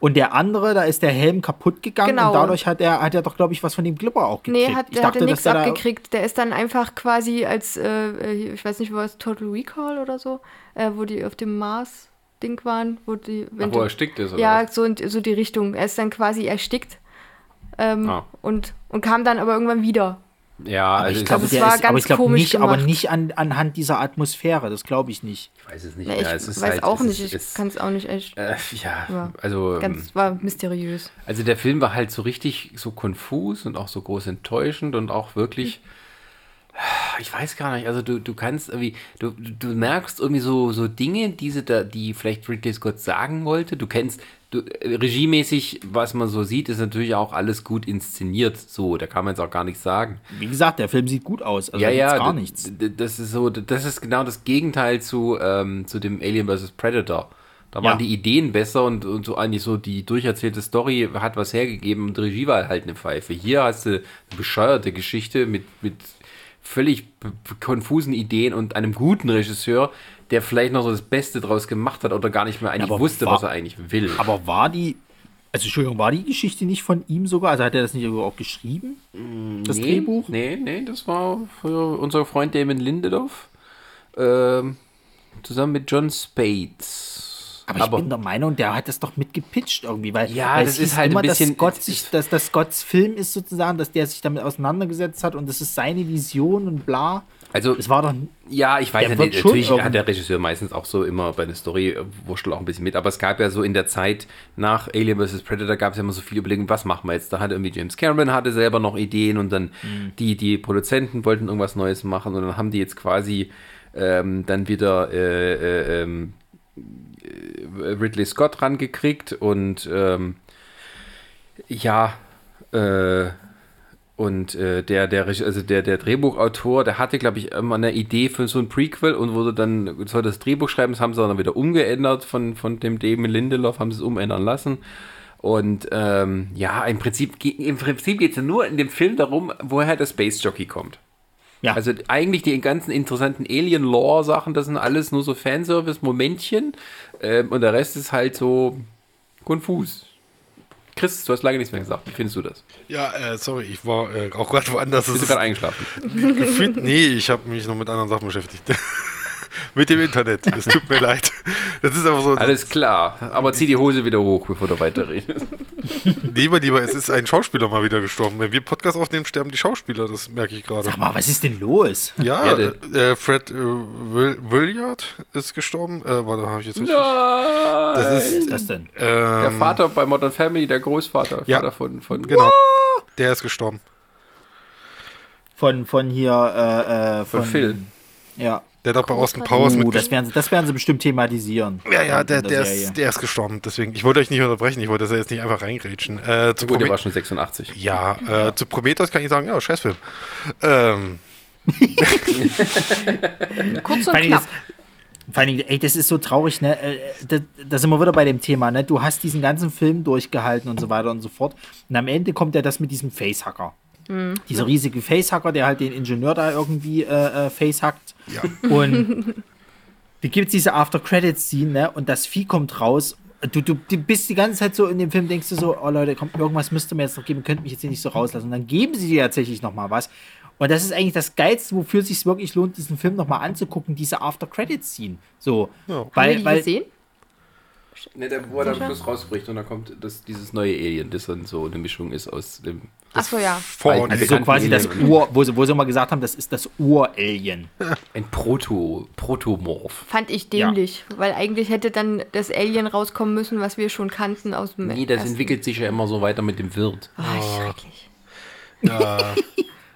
Und der andere, da ist der Helm kaputt gegangen Genau. und dadurch hat er, hat er doch, glaube ich, was von dem Glipper auch gekriegt. Nee, hat, ich der hatte nichts abgekriegt. Der ist dann einfach quasi als, äh, äh, ich weiß nicht, war es Total Recall oder so, äh, wo die auf dem Mars-Ding waren, wo die. Ach, wenn wo du- er erstickt ist, oder Ja, so, in, so die Richtung. Er ist dann quasi erstickt ähm, Ah. und, und kam dann aber irgendwann wieder. Ja, Aber also ich glaube, es der war ist, aber ganz ich glaube komisch nicht, aber nicht an, anhand dieser Atmosphäre. Das glaube ich nicht. ich weiß es nicht Na, ich. Es weiß halt, auch nicht, ist- ich kann es auch nicht echt. Äh, ja, Ja. also, ähm, Ganz, war mysteriös. also der Film war halt so richtig so konfus und auch so groß enttäuschend und auch wirklich, ich weiß gar nicht, also du, du kannst irgendwie, du, du merkst irgendwie so, so Dinge, diese da, die vielleicht Ridley Scott sagen wollte. Du kennst, du, äh, regiemäßig, was man so sieht, ist natürlich auch alles gut inszeniert. So, da kann man jetzt auch gar nichts sagen. Wie gesagt, der Film sieht gut aus. Also ja, ja, gar nichts. Das ist so, das ist genau das Gegenteil zu, ähm, zu dem Alien vs. Predator. Da waren Ja. die Ideen besser und, und so eigentlich so die durcherzählte Story hat was hergegeben und die Regie war halt eine Pfeife. Hier hast du eine bescheuerte Geschichte mit, mit völlig konfusen Ideen und einem guten Regisseur, der vielleicht noch so das Beste draus gemacht hat oder gar nicht mehr eigentlich aber wusste, war- was er eigentlich will. Aber war die, also Entschuldigung, war die Geschichte nicht von ihm sogar? Also hat er das nicht auch geschrieben? Das nee, Drehbuch? Nee, nee, das war für unser Freund Damon Lindelof. Ähm, zusammen mit John Spates. Aber, ich bin der Meinung, der hat das doch mitgepitcht irgendwie, weil, Ja, weil das es ist halt ein immer, bisschen- dass Scott sich, dass das Scotts Film ist sozusagen, dass der sich damit auseinandergesetzt hat und das ist seine Vision und bla. Also, Es war doch, ja, ich weiß ja nicht, natürlich hat der Regisseur meistens auch so immer bei der Story äh, wurschtelt auch ein bisschen mit, aber es gab ja so in der Zeit nach Alien vs. Predator gab es ja immer so viele Überlegungen, was machen wir jetzt? Da hatte irgendwie James Cameron hatte selber noch Ideen und dann Mhm. die, die Produzenten wollten irgendwas Neues machen und dann haben die jetzt quasi ähm, dann wieder äh, äh, ähm, äh, Ridley Scott rangekriegt und ähm, ja, äh, und äh, der, der, also der, der Drehbuchautor, der hatte, glaube ich, immer eine Idee für so ein Prequel und wurde dann, soll das Drehbuch schreiben, das haben sie dann wieder umgeändert von, von dem Damon Lindelof, haben sie es umändern lassen. Und ähm, ja, im Prinzip, im Prinzip geht es nur in dem Film darum, woher der Space Jockey kommt. Ja. Also eigentlich die ganzen interessanten Alien-Lore-Sachen, das sind alles nur so Fanservice-Momentchen. Ähm, und der Rest ist halt so konfus. Chris, du hast lange nichts mehr gesagt. Wie findest du das? Ja, äh, sorry, ich war äh, auch gerade woanders. Bist du gerade eingeschlafen? Gefühlt, nee, ich habe mich noch mit anderen Sachen beschäftigt. mit dem Internet. Es tut mir leid. Das ist aber so. Alles klar. Aber zieh die Hose wieder hoch, bevor du weiterredest. lieber, lieber, es ist ein Schauspieler mal wieder gestorben. Wenn wir Podcast aufnehmen, sterben die Schauspieler. Das merke ich gerade. Sag mal, was ist denn los? Ja, ja äh, Fred äh, Williard ist gestorben. Äh, warte, habe ich jetzt richtig? Nein. Das ist, was ist das denn? Ähm, der Vater bei Modern Family, der Großvater. Ja, Vater von, von genau. What? Der ist gestorben. Von, von hier, äh, äh von, von Phil. Ja. Der hat auch bei Austin Powers uh, das werden, sie, das werden sie bestimmt thematisieren. Ja, ja, der, der, ist, der ist gestorben. Deswegen, ich wollte euch nicht unterbrechen, ich wollte das jetzt nicht einfach reingrätschen. Äh, zu Gut, der war schon 86. Ja, äh, zu Prometheus kann ich sagen, ja, Scheißfilm. Ähm. Kurz und knapp. Vor allem, ey, das ist so traurig, ne? Äh, da, da, sind wir wieder bei dem Thema, ne? Du hast diesen ganzen Film durchgehalten und so weiter und so fort. Und am Ende kommt ja das mit diesem Facehacker. Mhm. Dieser riesige Facehacker, der halt den Ingenieur da irgendwie äh, äh, facehackt. Ja. Und wie gibt es diese After-Credits-Scene, ne? Und das Vieh kommt raus. Du, du, du bist die ganze Zeit so in dem Film, denkst du so, oh Leute, komm, irgendwas müsste mir jetzt noch geben, könnt mich jetzt hier nicht so rauslassen. Und dann geben sie dir tatsächlich noch mal was. Und das ist eigentlich das Geilste, wofür es sich wirklich lohnt, diesen Film noch mal anzugucken, diese After-Credits-Scene. So, ja. weil, Haben wir weil, gesehen? Ne, der, wo er dann am Schluss rausbricht und dann kommt das, dieses neue Alien, das dann so eine Mischung ist aus dem. Achso, ja. Vor also so quasi Alien das Ur, wo sie, wo sie immer gesagt haben, das ist das Ur-Alien. Ein Proto, Protomorph. Fand ich dämlich, ja. weil eigentlich hätte dann das Alien rauskommen müssen, was wir schon kannten aus dem. Nee, das ersten. entwickelt sich ja immer so weiter mit dem Wirt. Oh, oh. schrecklich. Ja.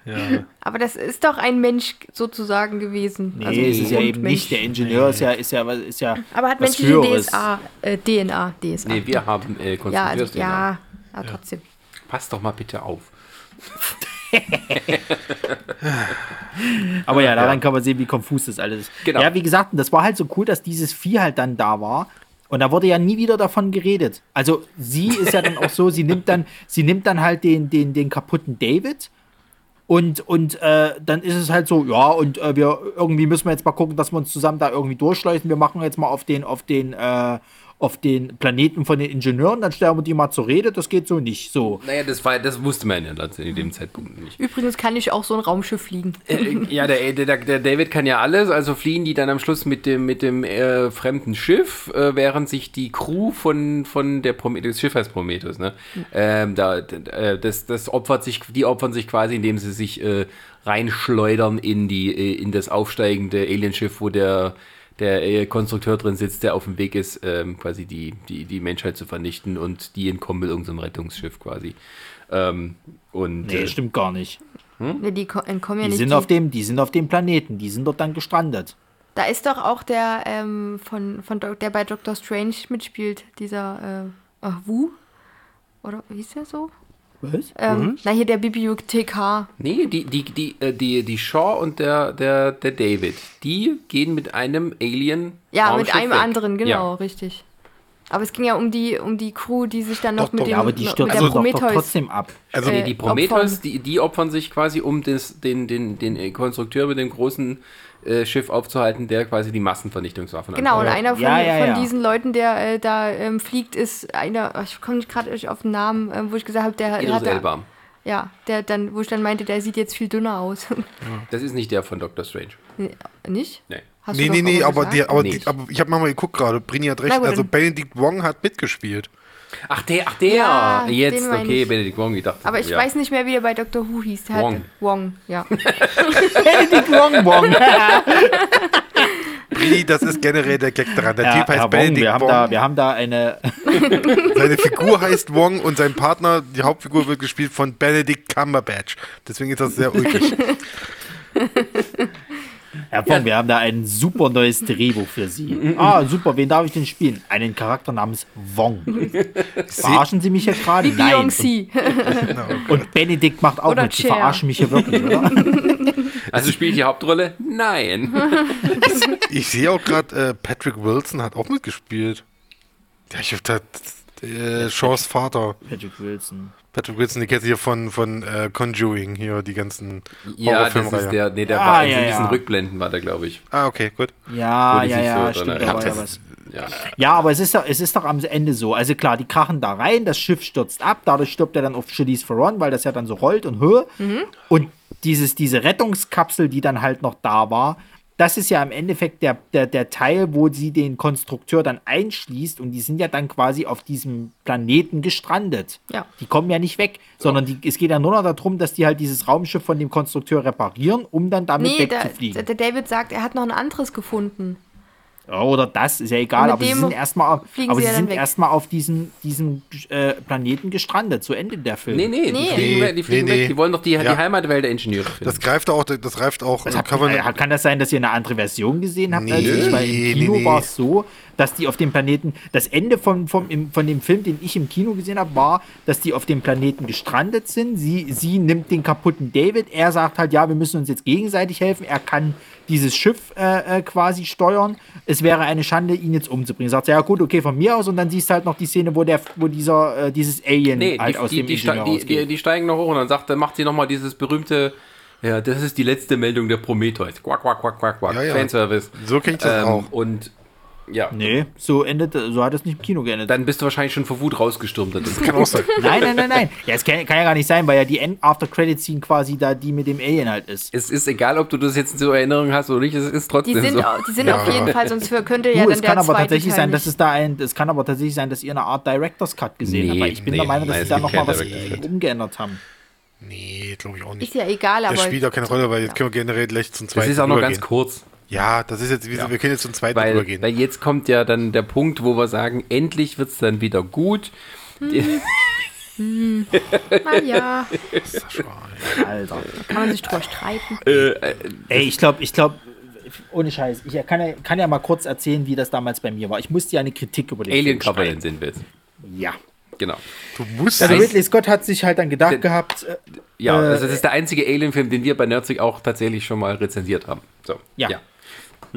Ja. Aber das ist doch ein Mensch sozusagen gewesen. Nee, also es ist ja eben Mensch. nicht. Der Ingenieur ist ja, ist ja, ist ja Aber hat menschliche DSA, äh, DNA, DSA. Nee, wir haben äh, ja, also, ja, aber trotzdem. Pass doch mal bitte auf. aber ja, daran kann man sehen, wie konfus das alles ist. Genau. Ja, wie gesagt, das war halt so cool, dass dieses Vieh halt dann da war. Und da wurde ja nie wieder davon geredet. Also sie ist ja dann auch so, sie nimmt dann, sie nimmt dann halt den, den, den kaputten David und, und äh, dann ist es halt so, ja, und äh, wir irgendwie müssen wir jetzt mal gucken, dass wir uns zusammen da irgendwie durchschleusen. Wir machen jetzt mal auf den, auf den, äh, auf den Planeten von den Ingenieuren, dann stellen wir die mal zur Rede, das geht so nicht so. Naja, das, war, das wusste man ja in dem Zeitpunkt nicht. Übrigens kann ich auch so ein Raumschiff fliegen. Äh, ja, der, der, der, David kann ja alles, also fliehen die dann am Schluss mit dem, mit dem äh, fremden Schiff, äh, während sich die Crew von, von der Prometheus, das Schiff heißt Prometheus, ne? Mhm. Ähm, da, äh, das, das opfert sich, die opfern sich quasi, indem sie sich äh, reinschleudern in die, in das aufsteigende Alienschiff, wo der der Konstrukteur drin sitzt, der auf dem Weg ist, ähm, quasi die, die, die Menschheit zu vernichten und die entkommen mit irgendeinem Rettungsschiff quasi. Ähm, und, nee, äh, stimmt gar nicht. Hm? Nee, die entkommen ja die nicht. Sind die auf dem, die sind auf dem Planeten, die sind dort dann gestrandet. Da ist doch auch der, ähm, von, von der bei Doctor Strange mitspielt, dieser äh, Wu. Oder wie ist der so? Was? Ähm, mhm. Na, hier der Bibliothekar. Nee, die, die, die, äh, die, die Shaw und der, der, der David, die gehen mit einem Alien. Ja, mit einem weg. anderen, genau, ja. richtig. Aber es ging ja um die, um die Crew, die sich dann noch doch, mit doch, dem aber die mit der also Prometheus trotzdem ab. Also äh, die Prometheus, die, die opfern sich quasi um das, den, den, den Konstrukteur mit dem großen äh, Schiff aufzuhalten, der quasi die Massenvernichtungswaffen hat. Genau, und einer von, ja, ja, von ja. diesen Leuten, der äh, da ähm, fliegt, ist einer, ich komme nicht gerade auf den Namen, äh, wo ich gesagt habe, der hat. Der, ja, der dann, wo ich dann meinte, der sieht jetzt viel dünner aus. Das ist nicht der von Doctor Strange. Nee, nicht? Nee. Hast nee, nee, nee, aber, die, aber, die, aber, ich habe mal geguckt gerade, Brini hat recht, also Benedict Wong hat mitgespielt. Ach, der, ach der, ja, jetzt, okay, ich. Benedict Wong, ich dachte. Aber ich ja. weiß nicht mehr, wie der bei Dr. Who hieß. Der Wong. Wong, ja. Benedict Wong, Wong. Das ist generell der Gag daran. Der ja, Typ heißt Herr Benedict wir Wong. Haben da, wir haben da eine. Seine Figur heißt Wong und sein Partner, die Hauptfigur, wird gespielt von Benedict Cumberbatch. Deswegen ist das sehr ulkig. Herr Fong, ja. wir haben da ein super neues Drehbuch für Sie. Ah, super, wen darf ich denn spielen? Einen Charakter namens Wong. Verarschen Sie mich hier gerade? Nein. Und, und, Benedikt macht auch oder mit. Sie verarschen mich hier wirklich, oder? Also spielt die Hauptrolle? Nein. ich, ich sehe auch gerade, äh, Patrick Wilson hat auch mitgespielt. Ja, ich hab äh, Shaws Vater. Patrick Wilson. Patrick Wilson, die kennst du hier von, von äh, Conjuring, hier die ganzen Ja, das ist der, nee, der ah, war ja, in diesen ja. Rückblenden, war der, glaube ich. Ah, okay, gut. Ja, ja, ja, so stimmt, da ja was. Ja. ja, aber es ist, doch, es ist doch am Ende so. Also klar, die krachen da rein, das Schiff stürzt ab, dadurch stirbt er dann auf Charlize Theron, weil das ja dann so rollt und höher. Mhm. Und dieses, diese Rettungskapsel, die dann halt noch da war, das ist ja im Endeffekt der, der, der Teil, wo sie den Konstrukteur dann einschließt und die sind ja dann quasi auf diesem Planeten gestrandet. Ja. Die kommen ja nicht weg, sondern die, es geht ja nur noch darum, dass die halt dieses Raumschiff von dem Konstrukteur reparieren, um dann damit nee, wegzufliegen. Der, der David sagt, er hat noch ein anderes gefunden. Oder das, ist ja egal, aber sie sind erstmal aber sie, sie sind erstmal auf diesem, diesem äh, Planeten gestrandet, zu Ende der Film. Nee, nee, nee. die fliegen, nee, die, fliegen nee, weg, die wollen doch die, ja. die Heimatwelt der Ingenieure finden. Das greift auch, das greift auch. Das hat, äh, kann das sein, dass ihr eine andere Version gesehen habt? Nee, als ich? Weil im Kino war es so, dass die auf dem Planeten, das Ende von, von, im, von dem Film, den ich im Kino gesehen habe, war, dass die auf dem Planeten gestrandet sind. Sie, sie nimmt den kaputten David, er sagt halt, ja, wir müssen uns jetzt gegenseitig helfen. Er kann dieses Schiff äh, äh, quasi steuern. Es wäre eine Schande, ihn jetzt umzubringen. Sagt ja gut, okay, von mir aus. Und dann siehst du halt noch die Szene, wo der, wo dieser, äh, dieses Alien nee, halt die, aus die, dem die, die, die, die, steigen noch hoch und dann sagt, dann macht sie nochmal dieses berühmte ja, das ist die letzte Meldung der Prometheus. Quack, quack, quack, quack, quack. Ja, ja. Fanservice. So ich das ähm, auch. Und ja. Nee, so endet, so hat es nicht im Kino geendet. Dann bist du wahrscheinlich schon vor Wut rausgestürmt. Das kann auch sein. nein, nein, nein, nein. Ja, es kann, kann, ja gar nicht sein, weil ja die After-Credit-Scene quasi da die mit dem Alien halt ist. Es ist egal, ob du das jetzt in so Erinnerung hast oder nicht, es ist trotzdem die sind, so. Die sind ja. auf jeden Fall, sonst könnte ja du, dann es kann aber tatsächlich Teil sein, dass es da ein, es kann aber tatsächlich sein, dass ihr eine Art Director's Cut gesehen nee, habt, weil ich bin nee, der Meinung, dass sie da nochmal was umgeändert haben. Nee, glaube ich auch nicht. Ist ja egal, aber. Das spielt auch keine Rolle, weil jetzt können wir generell gleich zum zweiten. Das ist auch noch ganz kurz. Ja, das ist jetzt, ja. wir können jetzt zum zweiten weil, übergehen. Weil jetzt kommt ja dann der Punkt, wo wir sagen, endlich wird es dann wieder gut. Hm. hm. Na ja. Alter. Kann man sich drüber streiten. Äh, äh, Ey, ich glaube, ich glaube, ohne Scheiß, ich kann ja, kann ja mal kurz erzählen, wie das damals bei mir war. Ich musste ja eine Kritik über den Alien Covenant sind wir Ja. Genau. Du musst. Also Ridley Scott hat sich halt dann gedacht der, gehabt. Äh, ja, also das ist der einzige Alien-Film, den wir bei Nerdsig auch tatsächlich schon mal rezensiert haben. So. ja. ja.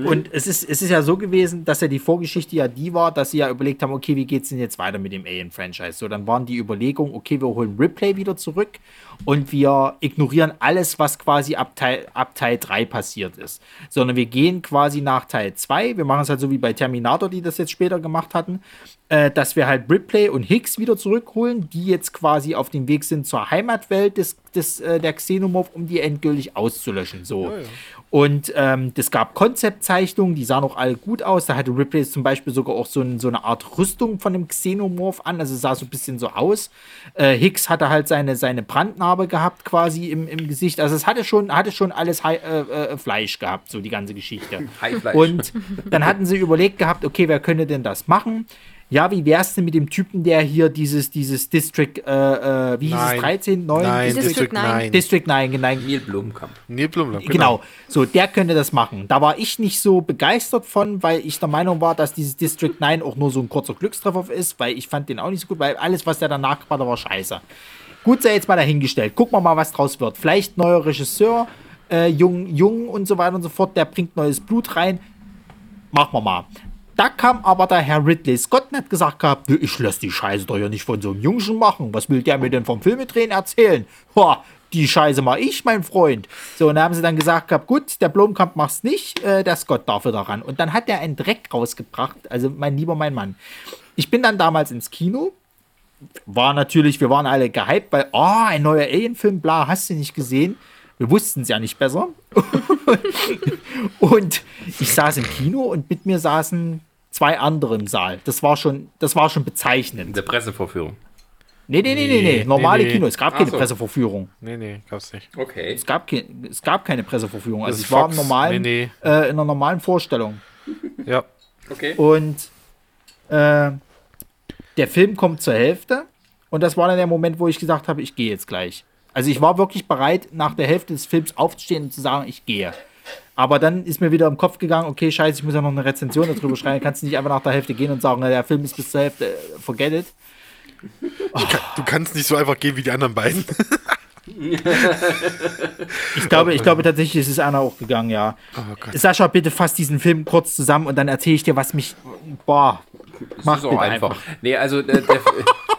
Hm. Und es ist, es ist ja so gewesen, dass ja die Vorgeschichte ja die war, dass sie ja überlegt haben, okay, wie geht es denn jetzt weiter mit dem Alien-Franchise? So, dann waren die Überlegungen, okay, wir holen Ripley wieder zurück und wir ignorieren alles, was quasi ab Teil, ab Teil 3 passiert ist. Sondern wir gehen quasi nach Teil 2. Wir machen es halt so wie bei Terminator, die das jetzt später gemacht hatten, äh, dass wir halt Ripley und Hicks wieder zurückholen, die jetzt quasi auf dem Weg sind zur Heimatwelt des, des, äh, der Xenomorph, um die endgültig auszulöschen. So. Ja, ja. Und ähm, das gab Konzeptzeichnungen, die sahen auch alle gut aus. Da hatte Ripley zum Beispiel sogar auch so, ein, so eine Art Rüstung von dem Xenomorph an, also sah so ein bisschen so aus. Äh, Hicks hatte halt seine, seine Brandnarbe gehabt quasi im, im Gesicht. Also es hatte schon, hatte schon alles High, äh, äh, Fleisch gehabt, so die ganze Geschichte. Und dann hatten sie überlegt gehabt, okay, wer könnte denn das machen? ja, wie wär's denn mit dem Typen, der hier dieses, dieses District, äh, äh, wie hieß Nein. es, 13, 9? Nein, District, District 9. District 9, genau. Neil Blumkamp. Neil Blumkamp, genau. genau. So, der könnte das machen. Da war ich nicht so begeistert von, weil ich der Meinung war, dass dieses District 9 auch nur so ein kurzer Glückstreffer ist, weil ich fand den auch nicht so gut, weil alles, was der danach gemacht hat, war scheiße. Gut sei jetzt mal dahingestellt. Gucken wir mal, was draus wird. Vielleicht neuer Regisseur, äh, jung, jung und so weiter und so fort, der bringt neues Blut rein. Machen wir mal. Da kam aber der Herr Ridley Scott und hat gesagt gehabt, ich lasse die Scheiße doch ja nicht von so einem Jungschen machen. Was will der mir denn vom Filmedrehen erzählen? Ho, die Scheiße mach ich, mein Freund. So, und da haben sie dann gesagt gehabt, gut, der Blomkamp macht's nicht, äh, der Scott darf wieder ran. Und dann hat er einen Dreck rausgebracht, also mein lieber mein Mann. Ich bin dann damals ins Kino, war natürlich, wir waren alle gehypt, weil, oh, ein neuer Alien-Film, bla, hast du nicht gesehen? Wir wussten es ja nicht besser. und ich saß im Kino und mit mir saßen zwei andere im Saal. Das war schon, das war schon bezeichnend. In der Pressevorführung. Nee, nee, nee, nee, nee. Normale nee, nee. Kino. Es gab Ach keine so. Pressevorführung. Nee, nee, gab's nicht. Okay. Es gab, ke es gab keine Pressevorführung. Also ich war im normalen, nee, nee. Äh, in einer normalen Vorstellung. Ja. Okay. Und äh, der Film kommt zur Hälfte. Und das war dann der Moment, wo ich gesagt habe, ich gehe jetzt gleich. Also ich war wirklich bereit, nach der Hälfte des Films aufzustehen und zu sagen, ich gehe. Aber dann ist mir wieder im Kopf gegangen, okay, scheiße, ich muss ja noch eine Rezension darüber schreiben. Kannst du nicht einfach nach der Hälfte gehen und sagen, na, der Film ist bis zur Hälfte, äh, forget it. Oh. Kann, du kannst nicht so einfach gehen wie die anderen beiden. ich glaube, ich glaube tatsächlich ist es einer auch gegangen, ja. Oh Sascha, bitte fass diesen Film kurz zusammen und dann erzähle ich dir, was mich. Boah. Macht auch einfach. einfach. Nee, also der, der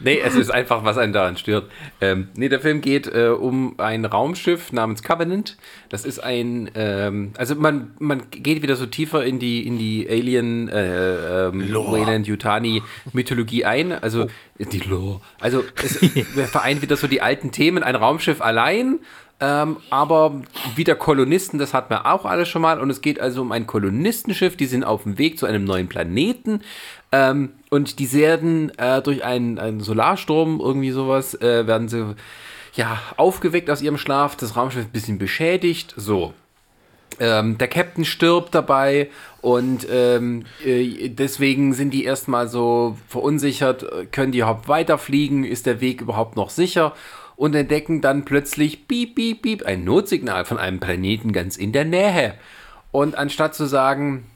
Nee, es ist einfach, was einen daran stört. Ähm, nee, der Film geht äh, um ein Raumschiff namens Covenant. Das ist ein, ähm, also man, man geht wieder so tiefer in die, in die Alien, äh, ähm, Wayland Yutani Mythologie ein. Also oh. die Lore. Also es vereint wieder so die alten Themen. Ein Raumschiff allein ähm, aber wieder Kolonisten, das hat man auch alles schon mal. Und es geht also um ein Kolonistenschiff, die sind auf dem Weg zu einem neuen Planeten. Ähm, und die werden äh, durch einen, einen, Solarsturm, irgendwie sowas, äh, werden sie ja aufgeweckt aus ihrem Schlaf. Das Raumschiff ist ein bisschen beschädigt. So. Ähm, der Captain stirbt dabei und ähm, äh, deswegen sind die erstmal so verunsichert, können die überhaupt weiterfliegen, ist der Weg überhaupt noch sicher? Und entdecken dann plötzlich piep, piep, piep, ein Notsignal von einem Planeten ganz in der Nähe. Und anstatt zu sagen,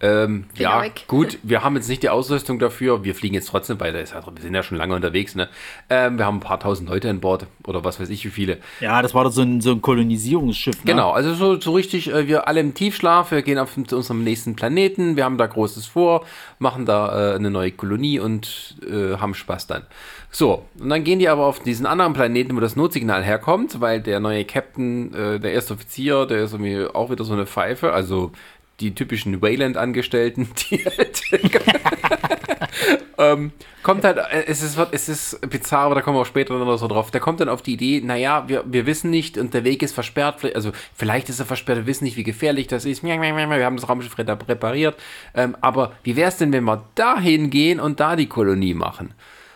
ähm, ja, weg. gut, wir haben jetzt nicht die Ausrüstung dafür, wir fliegen jetzt trotzdem weiter, wir sind ja schon lange unterwegs, ne? Ähm, wir haben ein paar tausend Leute an Bord oder was weiß ich wie viele. Ja, das war doch so ein, so ein Kolonisierungsschiff, ne? Genau, also so, so richtig, äh, wir alle im Tiefschlaf, wir gehen auf zu unserem nächsten Planeten, wir haben da Großes vor, machen da äh, eine neue Kolonie und äh, haben Spaß dann. So, und dann gehen die aber auf diesen anderen Planeten, wo das Notsignal herkommt, weil der neue Captain, äh, der erste Offizier, der ist irgendwie auch wieder so eine Pfeife, also die typischen Wayland-Angestellten, die halt ähm, kommt halt, äh, es ist, es ist bizarr, aber da kommen wir auch später noch so drauf. Der kommt dann auf die Idee, naja, wir, wir wissen nicht und der Weg ist versperrt, also vielleicht ist er versperrt, wir wissen nicht, wie gefährlich das ist. Wir haben das Raumschiff repariert. Ähm, aber wie wäre es denn, wenn wir dahin gehen und da die Kolonie machen?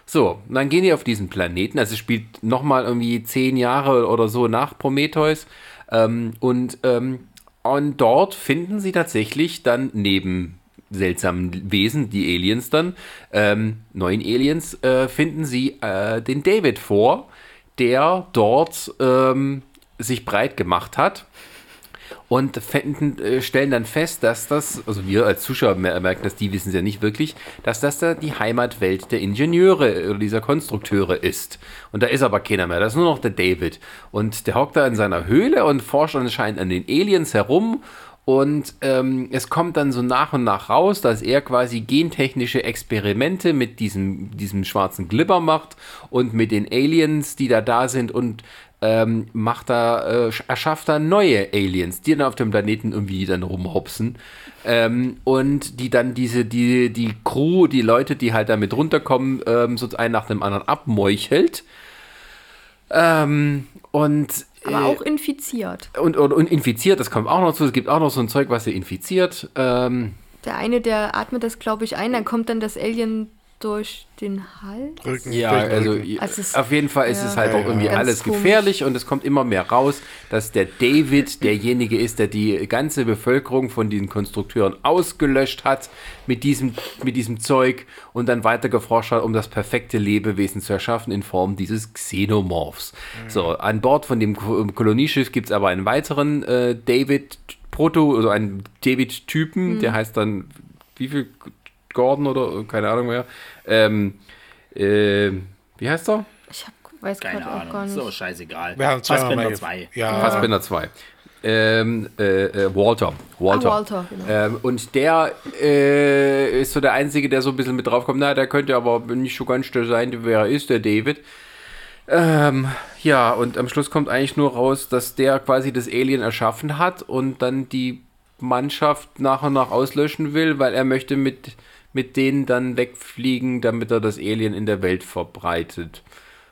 So, dann gehen die auf diesen Planeten, also es spielt nochmal irgendwie zehn Jahre oder so nach Prometheus. Ähm, und ähm, und dort finden sie tatsächlich dann neben seltsamen Wesen, die Aliens dann, ähm, neuen Aliens, äh, finden sie äh, den David vor, der dort ähm, sich breit gemacht hat und finden, äh, stellen dann fest, dass das, also wir als Zuschauer merken das, die wissen es ja nicht wirklich, dass das da die Heimatwelt der Ingenieure oder dieser Konstrukteure ist. Und da ist aber keiner mehr, da ist nur noch der David. Und der hockt da in seiner Höhle und forscht anscheinend an den Aliens herum und ähm, es kommt dann so nach und nach raus, dass er quasi gentechnische Experimente mit diesem, diesem schwarzen Glibber macht und mit den Aliens, die da da sind und ähm, macht da, äh, erschafft da neue Aliens, die dann auf dem Planeten irgendwie dann rumhopsen. Ähm, und die dann diese, die, die Crew, die Leute, die halt damit runterkommen, ähm, so einen nach dem anderen abmeuchelt. Ähm, und aber äh, auch infiziert. Und, und, und, infiziert, das kommt auch noch zu. Es gibt auch noch so ein Zeug, was sie infiziert. Ähm, der eine, der atmet das, glaube ich, ein, dann kommt dann das Alien durch den Hals? Rücken, ja, also, also auf jeden Fall ist ja, es halt auch irgendwie alles komisch. gefährlich und es kommt immer mehr raus, dass der David derjenige ist, der die ganze Bevölkerung von diesen Konstrukteuren ausgelöscht hat mit diesem, mit diesem Zeug und dann weiter geforscht hat, um das perfekte Lebewesen zu erschaffen in Form dieses Xenomorphs. Mhm. So, an Bord von dem Kolonieschiff gibt es aber einen weiteren äh, David Proto, also einen David-Typen, mhm. der heißt dann, wie viel Gordon oder keine Ahnung mehr. Ähm, äh, wie heißt er? Ich hab, weiß keine Ahnung. Auch gar nicht. So, scheißegal. Wir haben Fassbinder 2. Ja. Fassbinder 2. Ähm, äh, äh, Walter. Walter. Ah, Walter genau. ähm, und der äh, ist so der Einzige, der so ein bisschen mit draufkommt. Na, der könnte aber nicht so ganz still sein, wer er ist, der David. Ähm, ja, und am Schluss kommt eigentlich nur raus, dass der quasi das Alien erschaffen hat und dann die Mannschaft nach und nach auslöschen will, weil er möchte mit mit denen dann wegfliegen, damit er das Alien in der Welt verbreitet.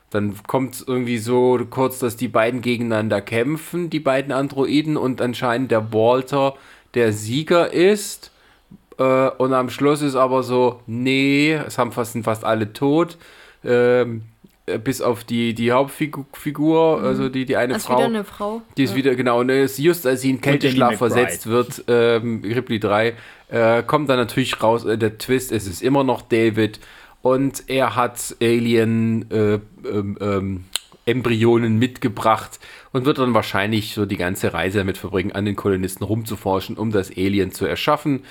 Dann kommt es irgendwie so kurz, dass die beiden gegeneinander kämpfen, die beiden Androiden, und anscheinend der Walter der Sieger ist. Äh, und am Schluss ist aber so, nee, es haben fast, sind fast alle tot. Ähm, bis auf die, die Hauptfigur, mhm. also die, die eine das Frau. Ist wieder eine Frau. Die ist ja. wieder, genau, und ist just als sie in Kälteschlaf versetzt wird, ähm, Ripley 3, äh, kommt dann natürlich raus, äh, der Twist, es ist immer noch David und er hat Alien äh, ähm, ähm, Embryonen mitgebracht und wird dann wahrscheinlich so die ganze Reise damit verbringen, an den Kolonisten rumzuforschen, um das Alien zu erschaffen.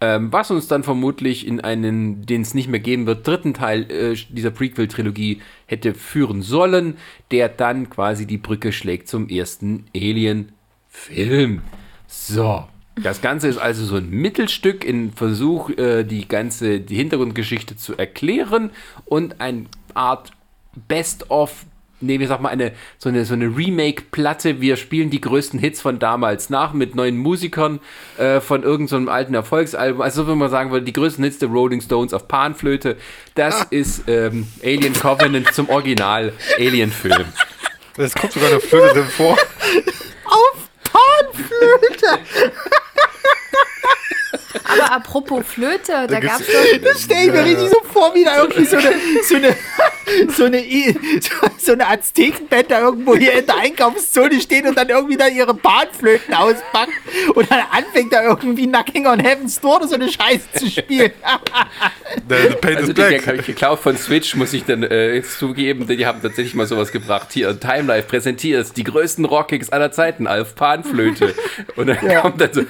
Ähm, was uns dann vermutlich in einen, den es nicht mehr geben wird, dritten Teil äh, dieser Prequel-Trilogie hätte führen sollen, der dann quasi die Brücke schlägt zum ersten Alien-Film. So. Das Ganze ist also so ein Mittelstück in Versuch, äh, die ganze die Hintergrundgeschichte zu erklären und eine Art Best-of nee, wir sag mal, eine, so eine, so eine Remake-Platte. Wir spielen die größten Hits von damals nach mit neuen Musikern äh, von irgendeinem so alten Erfolgsalbum. Also, wenn man sagen würde, die größten Hits der Rolling Stones auf Panflöte. Das ah. ist ähm, Alien Covenant zum Original Alien-Film. Es kommt sogar eine Flöte vor. Auf Panflöte! Aber apropos Flöte, da, da gab es doch. Das stelle ich mir richtig so vor, wie da irgendwie so eine, so eine, so eine, so eine Aztekenband da irgendwo hier in der Einkaufszone steht und dann irgendwie da ihre Panflöten auspackt und dann anfängt da irgendwie Knocking on Heaven's Door oder so eine Scheiße zu spielen. the, the paint also, is black. habe ich geklaut von Switch, muss ich dann äh, jetzt zugeben, denn die haben tatsächlich mal sowas gebracht. Hier, Time Life präsentiert die größten Rockkicks aller Zeiten auf Panflöte. Und dann ja. kommt dann so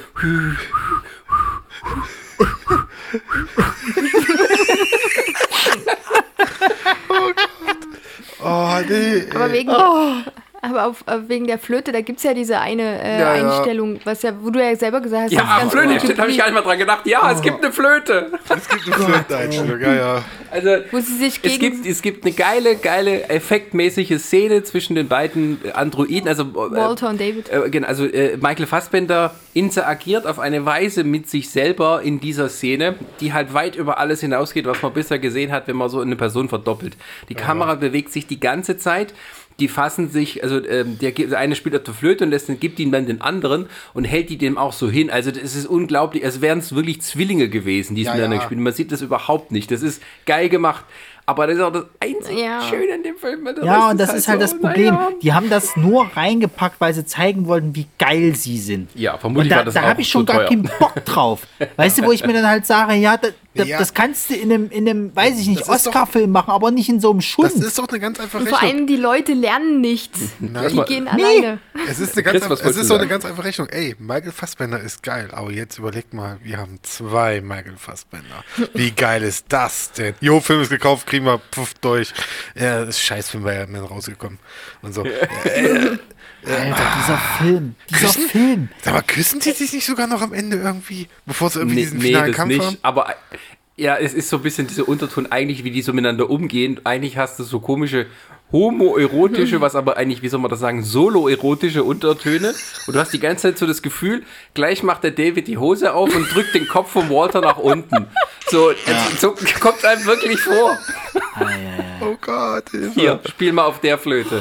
oh, herregud. Det var Viggo. Aber auf, wegen der Flöte, da gibt es ja diese eine äh, ja, Einstellung, was ja, wo du ja selber gesagt hast. Ja, das Flöte, stimmt, habe ich gar nicht mal dran gedacht. Ja, oh. es gibt eine Flöte. Es gibt eine Flöte-Einstellung, ja, ja. Also, wo sie sich gegen es, gibt, es gibt eine geile, geile, effektmäßige Szene zwischen den beiden Androiden, also äh, Walter und David. Äh, genau, also äh, Michael Fassbender interagiert auf eine Weise mit sich selber in dieser Szene, die halt weit über alles hinausgeht, was man bisher gesehen hat, wenn man so eine Person verdoppelt. Die ja. Kamera bewegt sich die ganze Zeit die fassen sich, also ähm, der, der eine spielt auf der Flöte und lässt, gibt ihn dann den anderen und hält die dem auch so hin. Also das ist unglaublich, als wären es wirklich Zwillinge gewesen, die es ja, miteinander ja. gespielt Man sieht das überhaupt nicht. Das ist geil gemacht. Aber das ist auch das einzige ja. Schöne an dem Film. Ja, und das ist halt, halt so, das Problem. Ja. Die haben das nur reingepackt, weil sie zeigen wollten, wie geil sie sind. Ja, vermutlich und da, war das Da habe ich schon gar keinen Bock drauf. weißt du, wo ich mir dann halt sage, ja, da, da, ja. das kannst du in einem, in einem weiß ich nicht, Oscar-Film machen, aber nicht in so einem Schund. Das ist doch eine ganz einfache Rechnung. Vor allem die Leute lernen nichts. Na, die gehen nee. alleine. Es ist, eine ganz, Chris, es ist so eine ganz einfache Rechnung. Ey, Michael Fassbender ist geil, aber jetzt überleg mal, wir haben zwei Michael Fassbender. Wie geil ist das denn? Jo, Film ist gekauft, kriegen wir puff durch durch. Ja, das ist Scheißfilm bei Iron rausgekommen. Und so. äh, Alter, dieser Film. Dieser küssen? Film. Sag mal, küssen die sich nicht sogar noch am Ende irgendwie, bevor sie irgendwie nee, diesen finalen nee, Kampf nicht, haben? Aber ja, es ist so ein bisschen dieser Unterton, eigentlich, wie die so miteinander umgehen. Eigentlich hast du so komische homoerotische, was aber eigentlich, wie soll man das sagen, solo-erotische Untertöne. Und du hast die ganze Zeit so das Gefühl, gleich macht der David die Hose auf und drückt den Kopf vom Walter nach unten. So, ja. so kommt einem wirklich vor. Ah, ja, ja. Oh Gott. Hilfe. Hier, spiel mal auf der Flöte.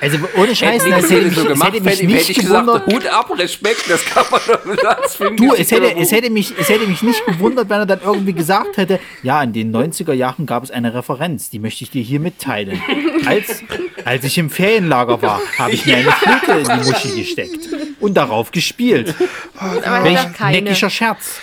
Also ohne Scheiß, das hätte, mich, so gemacht, hätte mich nicht hätte ich gewundert. Gesagt, Hut ab, Respekt, das kann man doch als Film Du, es hätte, es, hätte mich, es hätte mich nicht gewundert, wenn er dann irgendwie gesagt hätte, ja, in den 90er Jahren gab es eine Referenz, die möchte ich dir hier mitteilen. Als, als ich im Ferienlager war, habe ich mir eine Flöte in die Muschi gesteckt und darauf gespielt. Aber Welch neckischer Scherz.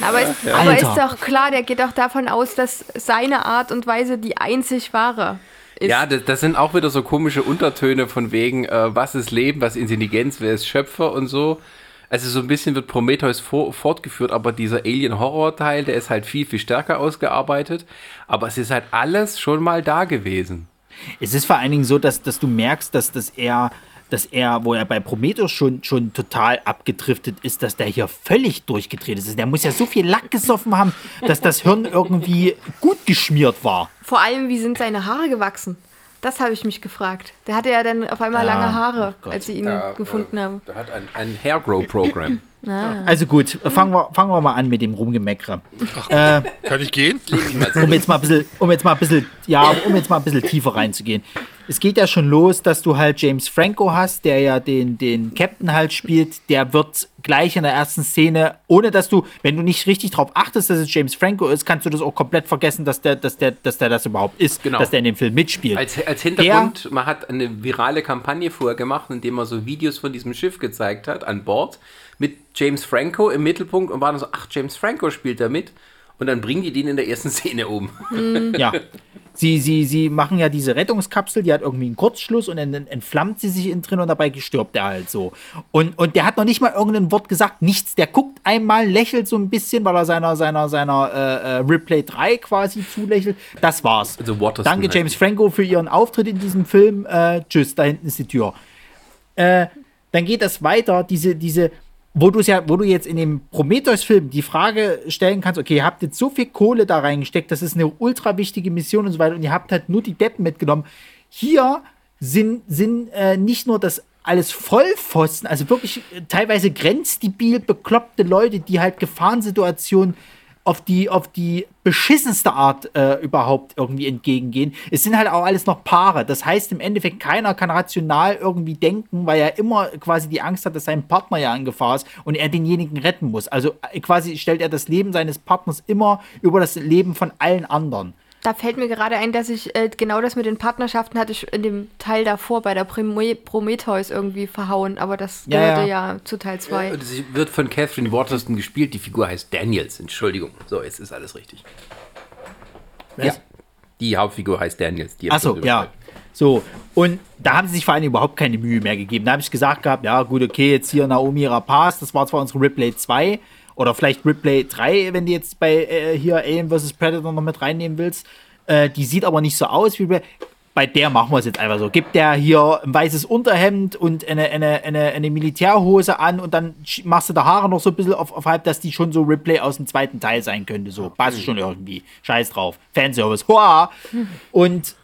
Aber, ist, ja. aber ist doch klar, der geht doch davon aus, dass seine Art und Weise die einzig wahre ist. Ja, das, das, sind auch wieder so komische Untertöne von wegen, äh, was ist Leben, was ist Intelligenz, wer ist Schöpfer und so. Also so ein bisschen wird Prometheus vor, fortgeführt, aber dieser Alien-Horror-Teil, der ist halt viel, viel stärker ausgearbeitet. Aber es ist halt alles schon mal da gewesen. Es ist vor allen Dingen so, dass, dass du merkst, dass, dass er dass er, wo er bei Prometheus schon, schon total abgedriftet ist, dass der hier völlig durchgedreht ist. Der muss ja so viel Lack gesoffen haben, dass das Hirn irgendwie gut geschmiert war. Vor allem, wie sind seine Haare gewachsen? Das habe ich mich gefragt. Der hatte ja dann auf einmal ja, lange Haare, oh als sie ihn ja, gefunden äh, haben. Der hat ein, ein Hairgrow-Programm. Ah. Also gut, fangen wir, fangen wir mal an mit dem Rumgemeckere. Äh, Kann ich gehen? um jetzt mal ein bisschen, um jetzt mal ein bisschen, ja, um jetzt mal ein bisschen tiefer reinzugehen es geht ja schon los, dass du halt James Franco hast, der ja den, den Captain halt spielt. Der wird gleich in der ersten Szene, ohne dass du, wenn du nicht richtig darauf achtest, dass es James Franco ist, kannst du das auch komplett vergessen, dass der, dass der, dass der das überhaupt ist, genau. dass der in dem Film mitspielt. Als, als Hintergrund, der, man hat eine virale Kampagne vorher gemacht, indem man so Videos von diesem Schiff gezeigt hat an Bord mit James Franco im Mittelpunkt und war dann so, ach, James Franco spielt da mit. und dann bringen die den in der ersten Szene um. Ja. Sie, sie, sie machen ja diese Rettungskapsel, die hat irgendwie einen Kurzschluss und dann entflammt sie sich innen drin und dabei stirbt er halt so. Und, und der hat noch nicht mal irgendein Wort gesagt, nichts. Der guckt einmal, lächelt so ein bisschen, weil er seiner, seiner, seiner äh, äh Replay 3 quasi zulächelt. Das war's. Also Danke, James Franco, für ihren Auftritt in diesem Film. Äh, tschüss, da hinten ist die Tür. Äh, dann geht das weiter, diese, diese, wo du ja, wo du jetzt in dem Prometheus-Film die Frage stellen kannst, okay, ihr habt jetzt so viel Kohle da reingesteckt, das ist eine ultra wichtige Mission und so weiter, und ihr habt halt nur die Deppen mitgenommen. Hier sind, sind äh, nicht nur das alles Vollpfosten, also wirklich äh, teilweise grenzdebil bekloppte Leute, die halt Gefahrensituationen auf die, auf die beschissenste Art äh, überhaupt irgendwie entgegengehen. Es sind halt auch alles noch Paare. Das heißt, im Endeffekt, keiner kann rational irgendwie denken, weil er immer quasi die Angst hat, dass sein Partner ja in Gefahr ist und er denjenigen retten muss. Also äh, quasi stellt er das Leben seines Partners immer über das Leben von allen anderen. Da fällt mir gerade ein, dass ich äh, genau das mit den Partnerschaften hatte ich in dem Teil davor bei der Prometheus irgendwie verhauen, aber das ja, gehörte ja. ja zu Teil 2. Ja, das wird von Catherine Waterston gespielt, die Figur heißt Daniels, Entschuldigung. So, jetzt ist alles richtig. Was? Ja, die Hauptfigur heißt Daniels. Achso, ja. So, und da haben sie sich vor allem überhaupt keine Mühe mehr gegeben. Da habe ich gesagt gehabt, ja gut, okay, jetzt hier Naomi Rapaz, das war zwar unsere Replay 2, oder vielleicht Replay 3, wenn du jetzt bei äh, hier Alien vs. Predator noch mit reinnehmen willst. Äh, die sieht aber nicht so aus wie bei der machen wir es jetzt einfach so. Gibt der hier ein weißes Unterhemd und eine, eine, eine, eine Militärhose an und dann machst du da Haare noch so ein bisschen auf, auf halb, dass die schon so Replay aus dem zweiten Teil sein könnte. So, passt schon irgendwie. Scheiß drauf. Fanservice. Hoa! Und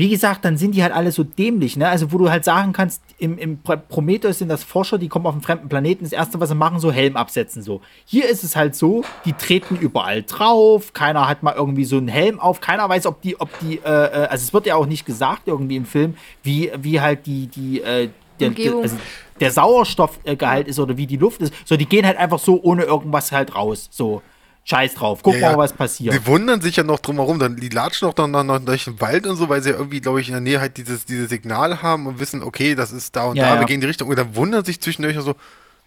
wie gesagt, dann sind die halt alle so dämlich, ne? Also, wo du halt sagen kannst, im, im Prometheus sind das Forscher, die kommen auf einen fremden Planeten, das erste, was sie machen, so Helm absetzen, so. Hier ist es halt so, die treten überall drauf, keiner hat mal irgendwie so einen Helm auf, keiner weiß, ob die, ob die, äh, äh also es wird ja auch nicht gesagt irgendwie im Film, wie, wie halt die, die, äh, der, der, also der Sauerstoffgehalt ist oder wie die Luft ist. So, die gehen halt einfach so ohne irgendwas halt raus. So. Scheiß drauf, guck ja, mal, was passiert. Die wundern sich ja noch drumherum, dann die latschen auch dann noch durch den Wald und so, weil sie ja irgendwie, glaube ich, in der Nähe halt dieses, dieses Signal haben und wissen, okay, das ist da und ja, da, wir gehen in die Richtung. Und dann wundern sich zwischendurch so,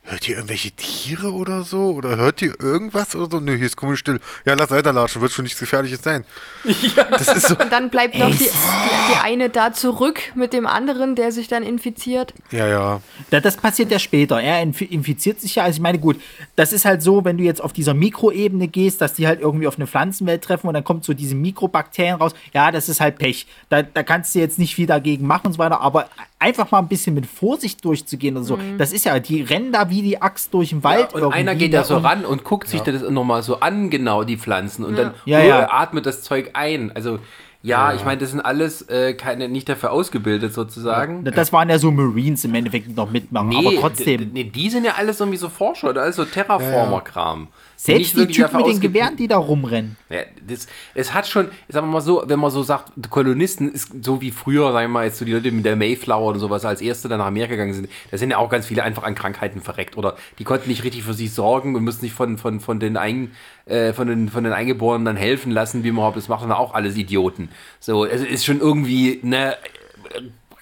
Hört ihr irgendwelche Tiere oder so? Oder hört ihr irgendwas oder so? Nö, hier ist komisch still. Ja, lass weiterlatschen, wird schon nichts Gefährliches sein. Ja. Das ist so. Und dann bleibt noch die, die, die, eine da zurück mit dem anderen, der sich dann infiziert. Ja, ja. Das passiert ja später. Er infiziert sich ja. Also ich meine, gut, das ist halt so, wenn du jetzt auf dieser Mikroebene gehst, dass die halt irgendwie auf eine Pflanzenwelt treffen und dann kommt so diese Mikrobakterien raus. Ja, das ist halt Pech. Da, da kannst du jetzt nicht viel dagegen machen und so weiter. Aber einfach mal ein bisschen mit Vorsicht durchzugehen und so. Mhm. Das ist ja, die rennen da wie die Axt durch den Wald. Ja, und einer geht da so ran und guckt sich ja. das nochmal so an, genau, die Pflanzen. Und dann ja, ja. atmet das Zeug ein. Also ja, ja, ich meine, das sind alles äh, keine, nicht dafür ausgebildet sozusagen. Das waren ja so Marines im Endeffekt, die noch mitmachen, nee, aber trotzdem. Nee, die sind ja alles irgendwie so Forscher, da ist so Terraformer-Kram. Selbst die Typen mit den Gewehren, die da rumrennen. Ja, das, es hat schon, sagen wir mal so, wenn man so sagt, Kolonisten ist so wie früher, sagen wir mal, jetzt so die Leute mit der Mayflower oder sowas als Erste dann nach Amerika gegangen sind, da sind ja auch ganz viele einfach an Krankheiten verreckt oder die konnten nicht richtig für sich sorgen und müssen sich von, von, von, den, Ein, äh, von, den, von den Eingeborenen dann helfen lassen, wie man überhaupt das macht, und auch alles Idioten. So, es ist schon irgendwie, ne,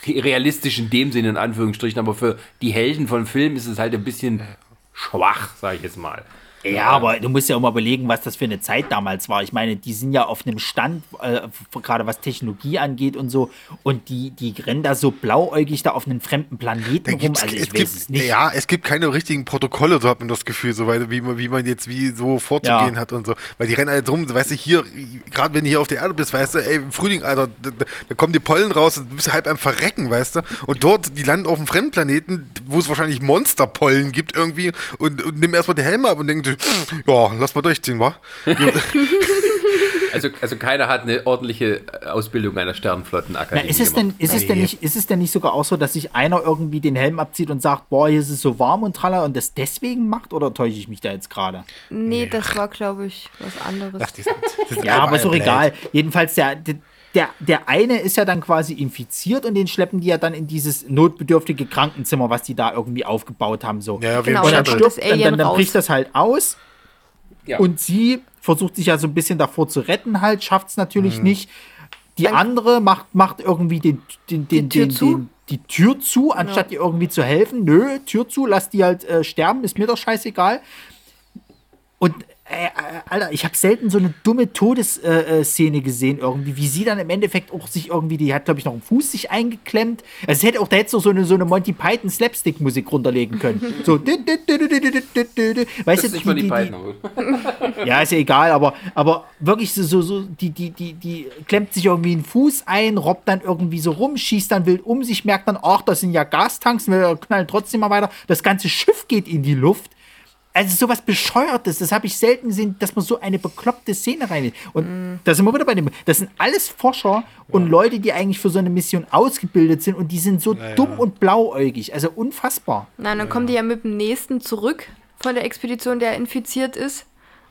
realistisch in dem Sinne, in Anführungsstrichen, aber für die Helden von Filmen ist es halt ein bisschen schwach, sag ich jetzt mal. Ja, aber du musst ja auch mal überlegen, was das für eine Zeit damals war. Ich meine, die sind ja auf einem Stand, äh, gerade was Technologie angeht und so, und die, die rennen da so blauäugig da auf einem fremden Planeten rum. Also ich es weiß gibt, es nicht. Ja, es gibt keine richtigen Protokolle, so hat man das Gefühl, so weil, wie, man, wie man jetzt wie so vorzugehen ja. hat und so. Weil die rennen alle drum, weißt du, hier, gerade wenn du hier auf der Erde bist, weißt du, ey, im Frühling, Alter, da, da kommen die Pollen raus und du bist halb am Verrecken, weißt du. Und dort, die landen auf einem fremden Planeten, wo es wahrscheinlich Monsterpollen gibt irgendwie und, und nehmen erstmal die Helme ab und ja, lass mal durchziehen, wa? also, also keiner hat eine ordentliche Ausbildung einer Sternenflottenakademie. Na, ist, es denn, ist, es denn nicht, ist es denn nicht sogar auch so, dass sich einer irgendwie den Helm abzieht und sagt, boah, hier ist es so warm und tralla und das deswegen macht oder täusche ich mich da jetzt gerade? Nee, das war, glaube ich, was anderes. Ach, die sind, die sind ja, aber ist doch egal. Jedenfalls, der, der, der, eine ist ja dann quasi infiziert und den schleppen die ja dann in dieses notbedürftige Krankenzimmer, was die da irgendwie aufgebaut haben. So. Ja, genau, und dann, stirbt, dann, dann, dann bricht das halt aus. Ja. Und sie versucht sich ja so ein bisschen davor zu retten, halt, schafft es natürlich mhm. nicht. Die dann andere macht, macht irgendwie den, den, den, die, Tür den, den, die Tür zu, anstatt ja. ihr irgendwie zu helfen. Nö, Tür zu, lass die halt äh, sterben, ist mir doch scheißegal. Und äh, Alter, ich habe selten so eine dumme Todesszene äh, gesehen irgendwie, wie sie dann im Endeffekt auch sich irgendwie, die hat glaube ich noch einen Fuß sich eingeklemmt. Also es hätte auch da noch so eine so eine Monty Python Slapstick Musik runterlegen können. So weißt du, nicht die, die, die, ja ist ja egal, aber aber wirklich so so, so die die die die klemmt sich irgendwie einen Fuß ein, robbt dann irgendwie so rum, schießt dann wild um sich, merkt dann, ach, das sind ja Gastanks, wir knallen trotzdem mal weiter. Das ganze Schiff geht in die Luft also sowas Bescheuertes, das habe ich selten gesehen, dass man so eine bekloppte Szene rein. Und mm. da sind wir wieder bei dem. Das sind alles Forscher und Leute, die eigentlich für so eine Mission ausgebildet sind und die sind so naja. dumm und blauäugig. Also unfassbar. Nein, dann naja. kommen die ja mit dem nächsten zurück von der Expedition, der infiziert ist.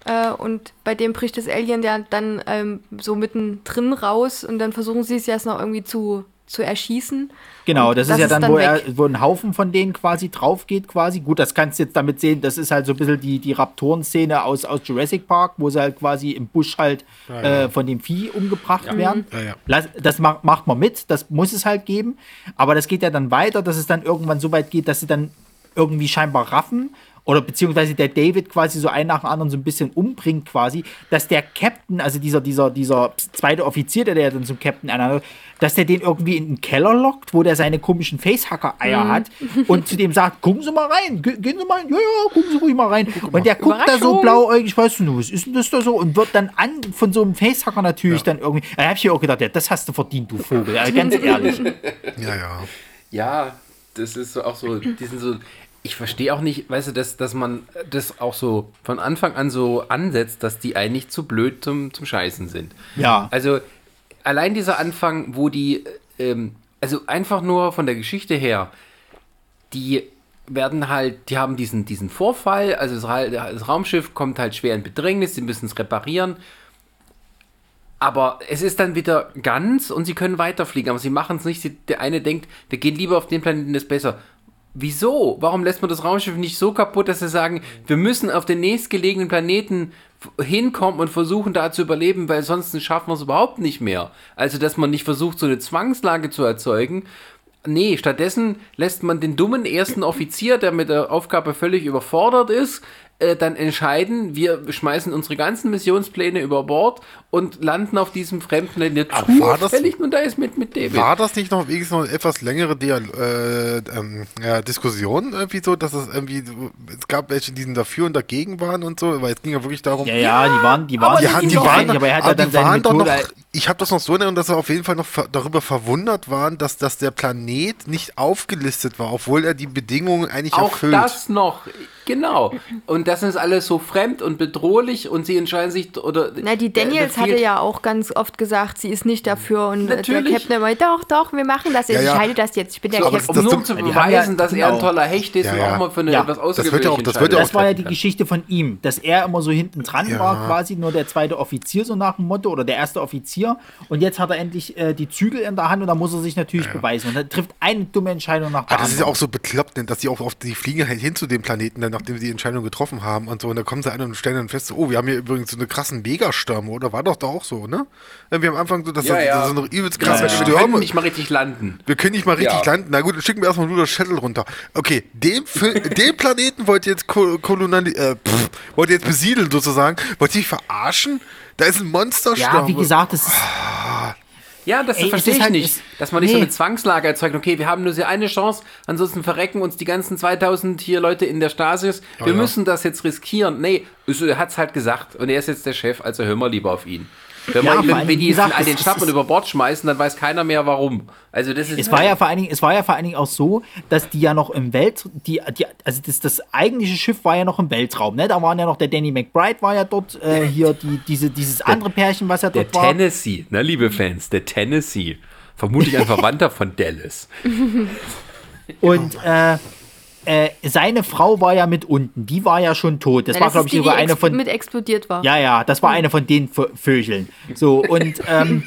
Äh, und bei dem bricht das Alien ja dann ähm, so mittendrin raus und dann versuchen sie es jetzt noch irgendwie zu zu erschießen. Genau, das, das, ist ja dann, dann wo, er, wo ein Haufen von denen quasi drauf geht, quasi. Gut, das kannst du jetzt damit sehen, das ist halt so ein bisschen die, die Raptoren-Szene aus, aus Jurassic Park, wo sie halt quasi im Busch halt ja, ja. Äh, von dem Vieh umgebracht ja. werden. Ja, das macht, macht man mit, das muss es halt geben. Aber das geht ja dann weiter, dass es dann irgendwann so weit geht, dass sie dann irgendwie scheinbar raffen, oder beziehungsweise der David quasi so einen nach dem anderen so ein bisschen umbringt quasi, dass der Captain, also dieser, dieser, dieser zweite Offizier, der, der dann zum Captain ernannt dass der den irgendwie in den Keller lockt, wo der seine komischen Facehacker-Eier mhm. hat und zu dem sagt, gucken Sie mal rein, gehen Sie mal, ja, ja, gucken Sie ruhig mal rein. Und der guckt da so blauäugig, weißt du, was ist denn das da so? Und wird dann an von so einem Facehacker natürlich ja. dann irgendwie, da habe ich mir auch gedacht, ja, das hast du verdient, du Vogel, ja, ganz ehrlich. Ja, ja. Ja, das ist auch so, die sind so, ich verstehe auch nicht, weißt du, dass, dass man das auch so von Anfang an so ansetzt, dass die eigentlich zu blöd zum, zum Scheißen sind. Ja. Also allein dieser Anfang, wo die, ähm, also einfach nur von der Geschichte her, die werden halt, die haben diesen, diesen Vorfall, also das, das Raumschiff kommt halt schwer in Bedrängnis, sie müssen es reparieren. Aber es ist dann wieder ganz und sie können weiterfliegen, aber sie machen es nicht. Der eine denkt, wir gehen lieber auf den Planeten, das ist besser. Wieso? Warum lässt man das Raumschiff nicht so kaputt, dass sie sagen, wir müssen auf den nächstgelegenen Planeten hinkommen und versuchen da zu überleben, weil sonst schaffen wir es überhaupt nicht mehr. Also, dass man nicht versucht, so eine Zwangslage zu erzeugen. Nee, stattdessen lässt man den dummen ersten Offizier, der mit der Aufgabe völlig überfordert ist, äh, dann entscheiden, wir schmeißen unsere ganzen Missionspläne über Bord und landen auf diesem fremden Länder zufällig und da ist mit, mit David. War das nicht noch wenigstens noch eine etwas längere Dial äh, ähm, ja, Diskussion irgendwie so, dass es irgendwie, es gab welche, die dafür und dagegen waren und so, weil es ging ja wirklich darum. Ja, ja, die waren, die waren, die, die, die waren, aber er hat ja dann seine Methode noch, ich habe das noch so in Erinnerung, dass er auf jeden Fall noch darüber verwundert waren, dass, dass der Planet nicht aufgelistet war, obwohl er die Bedingungen eigentlich Auch erfüllt. Auch das noch. Genau. Und das ist alles so fremd und bedrohlich und sie entscheiden sich oder. Na, die Daniels hatte ja auch ganz oft gesagt, sie ist nicht dafür und Natürlich. der Captain immer, doch, doch, wir machen das jetzt, ja, ja. ich halte das jetzt, ich bin der so, Captain. Um nur zu beweisen, dass genau. er ein genau. toller Hecht ist ja, und auch mal für eine etwas ausgewöhnliche das, das, wird das war ja die Geschichte von ihm, dass er immer so hinten dran war, quasi nur der zweite Offizier, so nach dem Motto, oder der erste Offizier. Und jetzt hat er endlich äh, die Zügel in der Hand und da muss er sich natürlich beweisen. Und er trifft eine dumme Entscheidung nach der ah, Das ist ja auch so bekloppt, dass sie auch auf die fliegen halt hin zu dem Planeten, dann, nachdem sie die Entscheidung getroffen haben und so. Und da kommen sie an und stellen dann fest, oh, wir haben hier übrigens so eine krassen Megastürme, oder? War doch da auch so, ne? Wir haben am Anfang so, dass ja, das, ja. ist noch übelst krass. Ja, ja. Wir können nicht mal richtig landen. Wir können nicht mal richtig ja. landen. Na gut, dann schicken wir erstmal nur das Shuttle runter. Okay, den, den Planeten wollt ihr jetzt koloniali äh, pff, wollt ihr jetzt besiedeln sozusagen? Wollt ihr dich verarschen? Da ist ein Monstersturm. Ja, wie gesagt, das ist. Ah. Ja, das Ey, verstehe ich halt, nicht. Dass man nicht nee. so eine Zwangslage erzeugt. Okay, wir haben nur so eine Chance, ansonsten verrecken uns die ganzen 2000 hier Leute in der Stasis. Wir oh, ja. müssen das jetzt riskieren. Nee, er hat es halt gesagt. Und er ist jetzt der Chef, also hör mal lieber auf ihn. Wenn, ja, man, wenn die gesagt, all den und über Bord schmeißen, dann weiß keiner mehr warum. Also das ist es war ja vor allen Dingen, es war ja vor allen Dingen auch so, dass die ja noch im Welt, die, die also das, das eigentliche Schiff war ja noch im Weltraum, ne? Da waren ja noch der Danny McBride war ja dort, äh, hier die, diese, dieses andere Pärchen, was ja dort der war. Der Tennessee, ne, liebe Fans, der Tennessee. Vermutlich ein Verwandter von Dallas. Und äh, äh, seine Frau war ja mit unten, die war ja schon tot. Das ja, war, glaube ich, sogar eine von. mit explodiert war. Ja, ja, das war eine von den Vögeln. So, und ähm,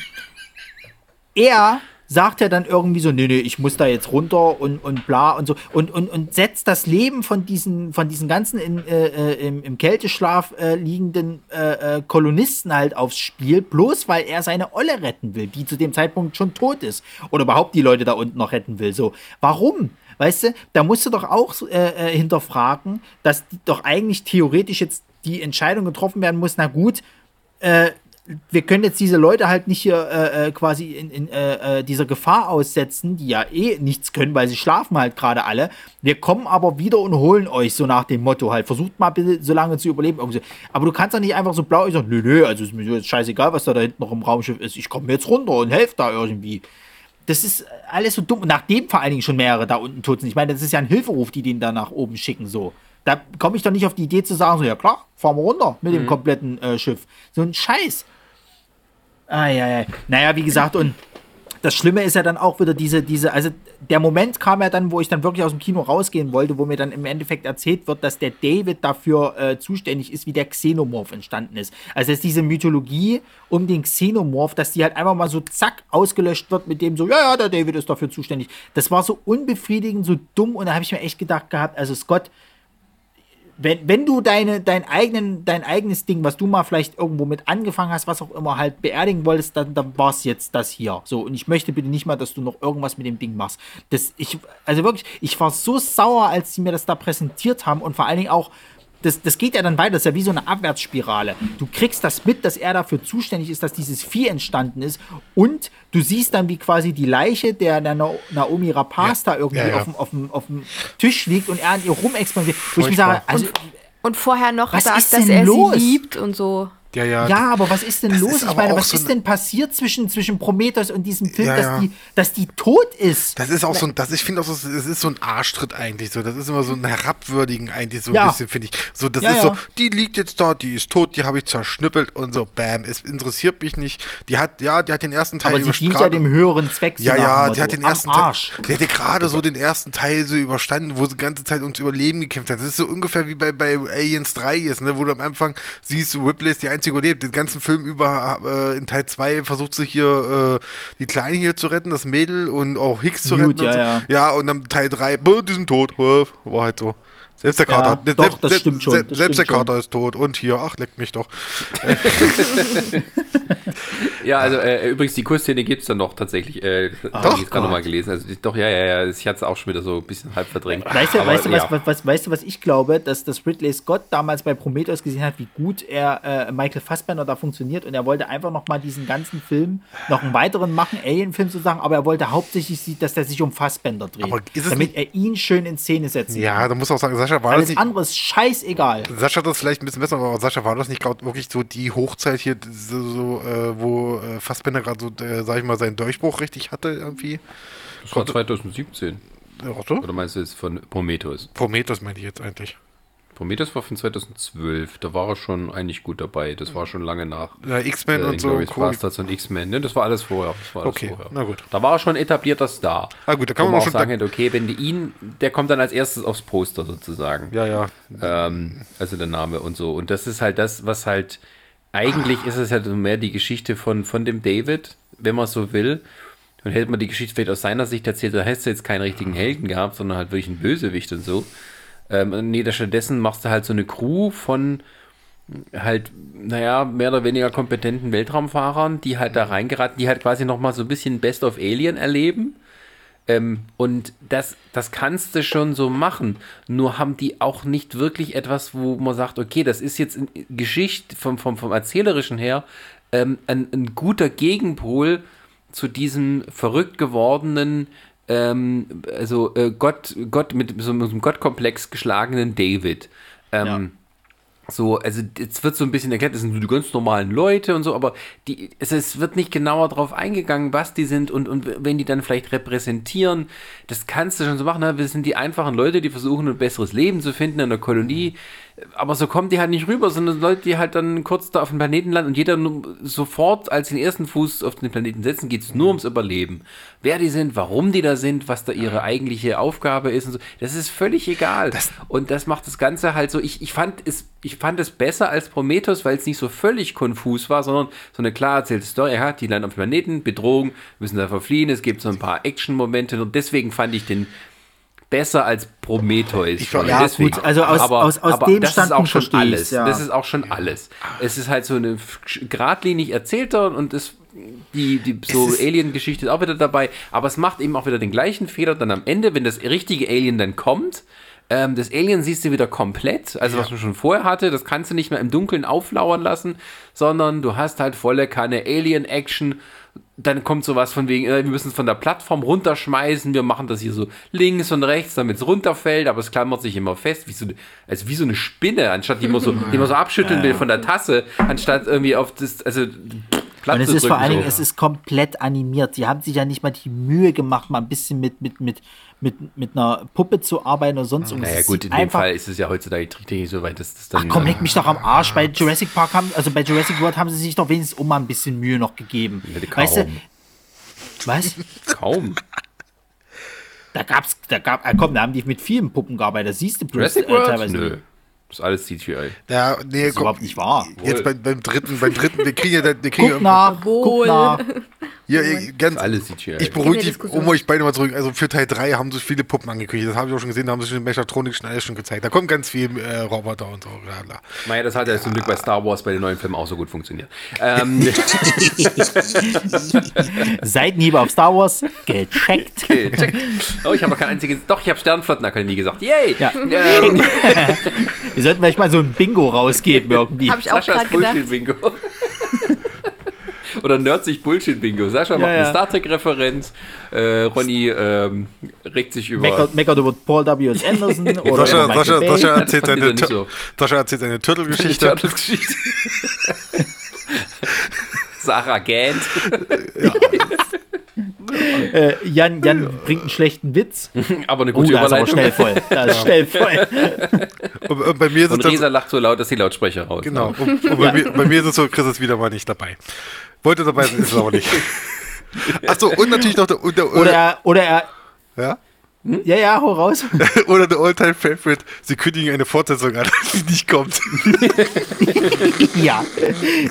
er sagt er dann irgendwie so, nee, nee, ich muss da jetzt runter und, und bla und so und, und, und setzt das Leben von diesen, von diesen ganzen in, äh, äh im, im Kälteschlaf äh, liegenden äh, äh, Kolonisten halt aufs Spiel, bloß weil er seine Olle retten will, die zu dem Zeitpunkt schon tot ist. Oder überhaupt die Leute da unten noch retten will. So, warum? Weißt du, da musst du doch auch äh, hinterfragen, dass doch eigentlich theoretisch jetzt die Entscheidung getroffen werden muss, na gut, äh, wir können jetzt diese Leute halt nicht hier äh, äh, quasi in, in äh, äh, dieser Gefahr aussetzen, die ja eh nichts können, weil sie schlafen halt gerade alle. Wir kommen aber wieder und holen euch, so nach dem Motto halt. Versucht mal bitte so lange zu überleben. Aber du kannst doch nicht einfach so blau sagen, nö, nö, also ist mir jetzt scheißegal, was da, da hinten noch im Raumschiff ist. Ich komme jetzt runter und helfe da irgendwie. Das ist alles so dumm. Und nachdem vor allen Dingen schon mehrere da unten sind. Ich meine, das ist ja ein Hilferuf, die den da nach oben schicken, so. Da komme ich doch nicht auf die Idee zu sagen, so, ja klar, fahren wir runter mit mhm. dem kompletten äh, Schiff. So ein Scheiß. Ah, ja, ja. Naja, wie gesagt, und das Schlimme ist ja dann auch wieder diese, diese, also der Moment kam ja dann, wo ich dann wirklich aus dem Kino rausgehen wollte, wo mir dann im Endeffekt erzählt wird, dass der David dafür äh, zuständig ist, wie der Xenomorph entstanden ist. Also dass diese Mythologie um den Xenomorph, dass die halt einfach mal so zack ausgelöscht wird mit dem so, ja, ja, der David ist dafür zuständig. Das war so unbefriedigend, so dumm und da habe ich mir echt gedacht gehabt, also Scott, wenn, wenn du deine, dein, eigenen, dein eigenes Ding, was du mal vielleicht irgendwo mit angefangen hast, was auch immer halt beerdigen wolltest, dann, dann war es jetzt das hier. So, und ich möchte bitte nicht mal, dass du noch irgendwas mit dem Ding machst. Das, ich, also wirklich, ich war so sauer, als sie mir das da präsentiert haben und vor allen Dingen auch, das, das geht ja dann weiter, das ist ja wie so eine Abwärtsspirale. Du kriegst das mit, dass er dafür zuständig ist, dass dieses Vieh entstanden ist und du siehst dann, wie quasi die Leiche der, der Naomi Rapaz ja. da irgendwie ja, ja. Auf, dem, auf, dem, auf dem Tisch liegt und er an ihr rumexpandiert. Wo ich mir sage, also, und, und vorher noch sagt, dass er los? sie liebt und so. Ja, ja. ja, aber was ist denn los? Ich meine, was so ist denn passiert zwischen, zwischen Prometheus und diesem Film, ja, dass, Die, dass die tot ist? Das ist auch so ein, das, ich finde auch so, das ist so ein Arschtritt eigentlich so. Das ist immer so ein Herabwürdigen eigentlich so ein bisschen, finde ich. So, das ist so, die liegt jetzt da, die ist tot, die habe ich zerschnippelt und so, bam, es interessiert mich nicht. Die hat, ja, die hat den ersten Teil Aber sie dient ja dem höheren Zweck. Ja, ja, die hat den ersten Teil, die hatte gerade so den ersten Teil so überstanden, wo sie die ganze Zeit ums Überleben gekämpft hat. Das ist so ungefähr wie bei, bei Aliens 3 ist, ne, wo du am Anfang siehst, Ripley ist die einzige überlebt. Den ganzen Film über äh, in Teil 2 versucht sich hier äh, die Kleine hier zu retten, das Mädel und auch Hicks zu Gut, retten. Ja, und so. ja. ja, und dann Teil 3, die sind tot. War halt so. Selbst der Kater. Ja, doch, das stimmt schon. Das selbst stimmt der Kater schon. ist tot. Und hier, ach, leckt mich doch. ja, also äh, übrigens, die Kursszene gibt es dann noch tatsächlich. Äh, doch, ich gerade nochmal gelesen. Also, doch, ja, ja, ja. Ich hatte es auch schon wieder so ein bisschen halb verdrängt. Weißt du, Aber, weißt, du ja. was, was, weißt du, was ich glaube? Dass, dass Ridley Scott damals bei Prometheus gesehen hat, wie gut er äh, Michael Fassbender da funktioniert. Und er wollte einfach nochmal diesen ganzen Film, noch einen weiteren machen, Alien-Film sozusagen. Aber er wollte hauptsächlich, dass der sich um Fassbender dreht. damit er ihn schön in Szene setzt. Ja, da muss auch sagen, Sascha war Alles das nicht, andere ist scheißegal. Sascha hat das vielleicht ein bisschen besser, aber Sascha war das nicht gerade wirklich so die Hochzeit hier, so, so äh, wo äh, Fassbender gerade so, äh, sag ich mal, seinen Durchbruch richtig hatte irgendwie? Das war 2017. Oder meinst du jetzt von Prometheus? Prometheus meinte ich jetzt eigentlich. Prometheus war von 2012, da war er schon eigentlich gut dabei. Das war schon lange nach ja, X-Men äh, und so. Cool. Bastards und X-Men, ne? Das war alles vorher. War alles okay, vorher. na gut. Da war er schon etablierter Star. Ah gut, da kann man auch schon sagen, hätte, okay, wenn die ihn, der kommt dann als erstes aufs Poster sozusagen. Ja, ja. Ähm, also der Name und so. Und das ist halt das, was halt, eigentlich ah. ist es halt mehr die Geschichte von, von dem David, wenn man so will. Und hätte man die Geschichte vielleicht aus seiner Sicht erzählt, da hättest du jetzt keinen richtigen Helden gehabt, sondern halt wirklich einen Bösewicht und so. Ähm, nee, stattdessen machst du halt so eine Crew von halt, naja, mehr oder weniger kompetenten Weltraumfahrern, die halt da reingeraten, die halt quasi nochmal so ein bisschen Best of Alien erleben. Ähm, und das, das kannst du schon so machen. Nur haben die auch nicht wirklich etwas, wo man sagt, okay, das ist jetzt Geschichte vom, vom, vom Erzählerischen her ähm, ein, ein guter Gegenpol zu diesem verrückt gewordenen ähm, also äh, Gott, Gott mit so, mit so einem Gottkomplex geschlagenen David. Ähm, ja. So, also jetzt wird so ein bisschen erklärt, das sind so die ganz normalen Leute und so, aber die, es, es wird nicht genauer darauf eingegangen, was die sind und, und wenn die dann vielleicht repräsentieren, das kannst du schon so machen, ne? wir sind die einfachen Leute, die versuchen ein besseres Leben zu finden in der Kolonie, aber so kommen die halt nicht rüber, sondern Leute, die halt dann kurz da auf dem Planeten landen und jeder sofort als den ersten Fuß auf den Planeten setzen, geht es nur ums Überleben. Wer die sind, warum die da sind, was da ihre eigentliche Aufgabe ist und so, das ist völlig egal. Das und das macht das Ganze halt so, ich, ich, fand es, ich fand es besser als Prometheus, weil es nicht so völlig konfus war, sondern so eine klar erzählte Story, ja, die landen auf dem Planeten, Bedrohung, müssen da verfliehen, es gibt so ein paar Action-Momente und deswegen fand ich den besser als Prometheus. Ich ja, deswegen. gut, also aus, aber, aus, aus aber dem das ist auch schon alles. Ja. Das ist auch schon alles. Es ist halt so eine geradlinig erzählter und es die, die so Alien-Geschichte ist auch wieder dabei, aber es macht eben auch wieder den gleichen Fehler dann am Ende, wenn das richtige Alien dann kommt. Ähm, das Alien siehst du wieder komplett, also ja. was man schon vorher hatte, das kannst du nicht mehr im Dunkeln auflauern lassen, sondern du hast halt volle Kanne Alien-Action dann kommt sowas von wegen, äh, wir müssen es von der Plattform runterschmeißen, wir machen das hier so links und rechts, damit es runterfällt, aber es klammert sich immer fest, wie so, also wie so eine Spinne, anstatt die man so, die man so abschütteln will von der Tasse, anstatt irgendwie auf das, also Platt und es ist vor allen Dingen, es ist komplett animiert. Die haben sich ja nicht mal die Mühe gemacht, mal ein bisschen mit, mit, mit, mit, mit einer Puppe zu arbeiten oder sonst irgendwas. Naja, gut, in dem Fall ist es ja heutzutage technisch so weit, dass das dann. Ach komm, leck mich doch am Arsch. Bei Jurassic Park haben, also bei Jurassic World haben sie sich doch wenigstens auch mal ein bisschen Mühe noch gegeben. Ja, weißt du? Was? Kaum. Da gab's, da gab, ah, komm, da haben die mit vielen Puppen gearbeitet. Da siehst du Jurassic World? Äh, teilweise. Nö. Das ist alles CGI. Ja, nee, das ist überhaupt nicht wahr. Jetzt beim, beim dritten, beim dritten, wir kriegen ja, wir kriegen guck nach, guck nach. Ja, ganz, alles CGI. Ich beruhige dich, um euch beide mal zurück. Also für Teil 3 haben sich viele Puppen angekündigt. Das habe ich auch schon gesehen, da haben sich schon Mechatronik schon alles schon gezeigt. Da kommt ganz viel äh, Roboter und so. Bla, Naja, das hat ja, zum Glück bei Star Wars bei den neuen Filmen auch so gut funktioniert. Ähm. Seitenhiebe auf Star Wars, gecheckt. gecheckt. Oh, ich habe kein einziges. Doch, ich habe Sternflottenakademie gesagt. Yay! Ja. Ähm. Wir sollten vielleicht mal so ein Bingo rausgeben irgendwie. Habe ich auch gerade gedacht. Bingo. Oder nerdsig Bullshit-Bingo. Sascha ja, macht eine Star Trek-Referenz. Äh, Ronny ähm, regt sich über. Meckert, über Paul W.S. Anderson. oder Sascha, Sascha, Sascha, erzählt seine, so. Sascha erzählt seine Turtle-Geschichte. Turtles-Geschichte. Sarah gähnt. Ja. Äh, Jan, Jan bringt einen schlechten Witz. aber eine gute oh, Überleitung. schnell voll. Das ist schnell voll. Und, und bei mir ist und Resa lacht so laut, dass die Lautsprecher raus. Genau. Und, und bei, ja. mir, bei, mir, ist es so, Chris ist wieder mal nicht dabei. Wollte dabei sein, ist es aber nicht. Achso, und natürlich noch der. der oder, er, oder er. Ja? Hm? Ja, ja, hau raus. Oder der Alltime Favorite, sie kündigen eine Fortsetzung an, die nicht kommt. ja.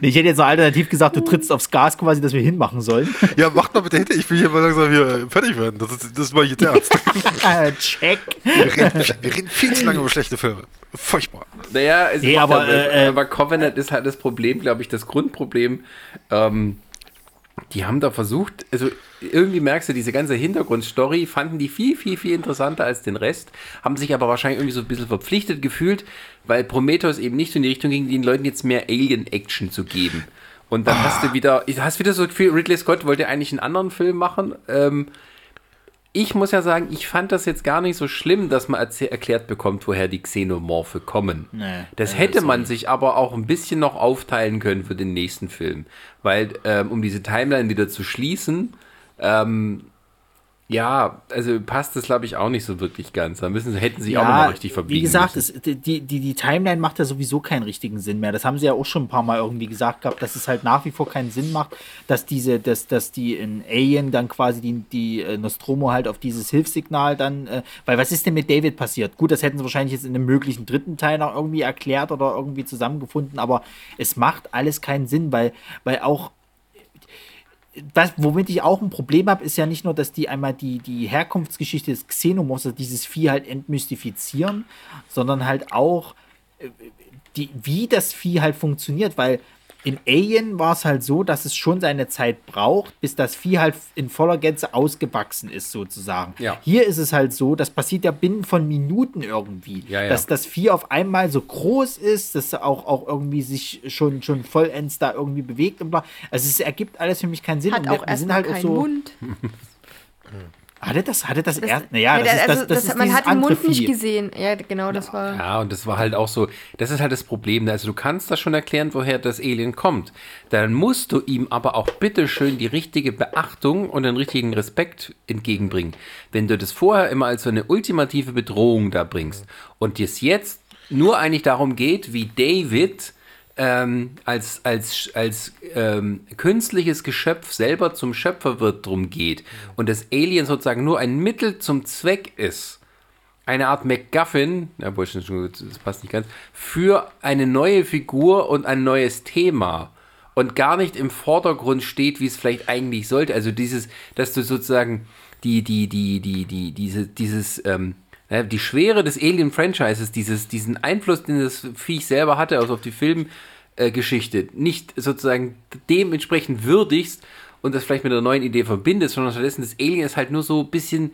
Ich hätte jetzt noch alternativ gesagt, du trittst aufs Gas quasi, dass wir hinmachen sollen. Ja, macht mal bitte hinter. Ich will hier mal langsam hier fertig werden. Das ist, das ist mal jetzt ernst. Check. Wir reden, wir reden, viel zu lange über schlechte Filme. Furchtbar. Naja, es nee, aber, äh, aber Covenant ist halt das Problem, glaube ich, das Grundproblem. Ähm, die haben da versucht, also irgendwie merkst du, diese ganze Hintergrundstory fanden die viel, viel, viel interessanter als den Rest, haben sich aber wahrscheinlich irgendwie so ein bisschen verpflichtet gefühlt, weil Prometheus eben nicht so in die Richtung ging, den Leuten jetzt mehr Alien-Action zu geben. Und dann ah. hast du wieder, hast wieder so viel, Ridley Scott wollte eigentlich einen anderen Film machen, ähm, ich muss ja sagen, ich fand das jetzt gar nicht so schlimm, dass man erklärt bekommt, woher die Xenomorphe kommen. Nee, das hätte man sich aber auch ein bisschen noch aufteilen können für den nächsten Film. Weil, ähm, um diese Timeline wieder zu schließen, ähm, ja, also passt das, glaube ich, auch nicht so wirklich ganz. Da müssen, hätten sie ja, auch nochmal richtig verbiegen Wie gesagt, es, die, die, die Timeline macht ja sowieso keinen richtigen Sinn mehr. Das haben sie ja auch schon ein paar Mal irgendwie gesagt gehabt, dass es halt nach wie vor keinen Sinn macht, dass diese, dass, dass die in Alien dann quasi die, die äh, Nostromo halt auf dieses Hilfssignal dann, äh, weil was ist denn mit David passiert? Gut, das hätten sie wahrscheinlich jetzt in einem möglichen dritten Teil noch irgendwie erklärt oder irgendwie zusammengefunden, aber es macht alles keinen Sinn, weil, weil auch das, womit ich auch ein Problem habe, ist ja nicht nur, dass die einmal die, die Herkunftsgeschichte des Xenomorphs, also dieses Vieh halt entmystifizieren, sondern halt auch, äh, die, wie das Vieh halt funktioniert, weil in Alien war es halt so, dass es schon seine Zeit braucht, bis das Vieh halt in voller Gänze ausgewachsen ist, sozusagen. Ja. Hier ist es halt so, das passiert ja binnen von Minuten irgendwie, ja, ja. dass das Vieh auf einmal so groß ist, dass auch, auch irgendwie sich schon, schon vollends da irgendwie bewegt und bla. Also es ergibt alles für mich keinen Sinn. Hat auch erstmal keinen so, Mund. Hatte das, hatte das, das erst, naja, das, ist, also, das, das, man hat den Mund nicht gesehen. Ja, genau, das war. Ja, und das war halt auch so, das ist halt das Problem. Also du kannst das schon erklären, woher das Alien kommt. Dann musst du ihm aber auch bitteschön die richtige Beachtung und den richtigen Respekt entgegenbringen. Wenn du das vorher immer als so eine ultimative Bedrohung da bringst und das jetzt nur eigentlich darum geht, wie David ähm, als, als, als ähm, künstliches Geschöpf selber zum Schöpfer wird, drum geht. Und das Alien sozusagen nur ein Mittel zum Zweck ist. Eine Art MacGuffin, ja, wo das passt nicht ganz, für eine neue Figur und ein neues Thema. Und gar nicht im Vordergrund steht, wie es vielleicht eigentlich sollte. Also dieses, dass du sozusagen die, die, die, die, die, diese, dieses, ähm, die Schwere des Alien-Franchises, diesen Einfluss, den das Viech selber hatte, also auf die Filmgeschichte, nicht sozusagen dementsprechend würdigst und das vielleicht mit einer neuen Idee verbindest, sondern stattdessen das Alien ist halt nur so ein bisschen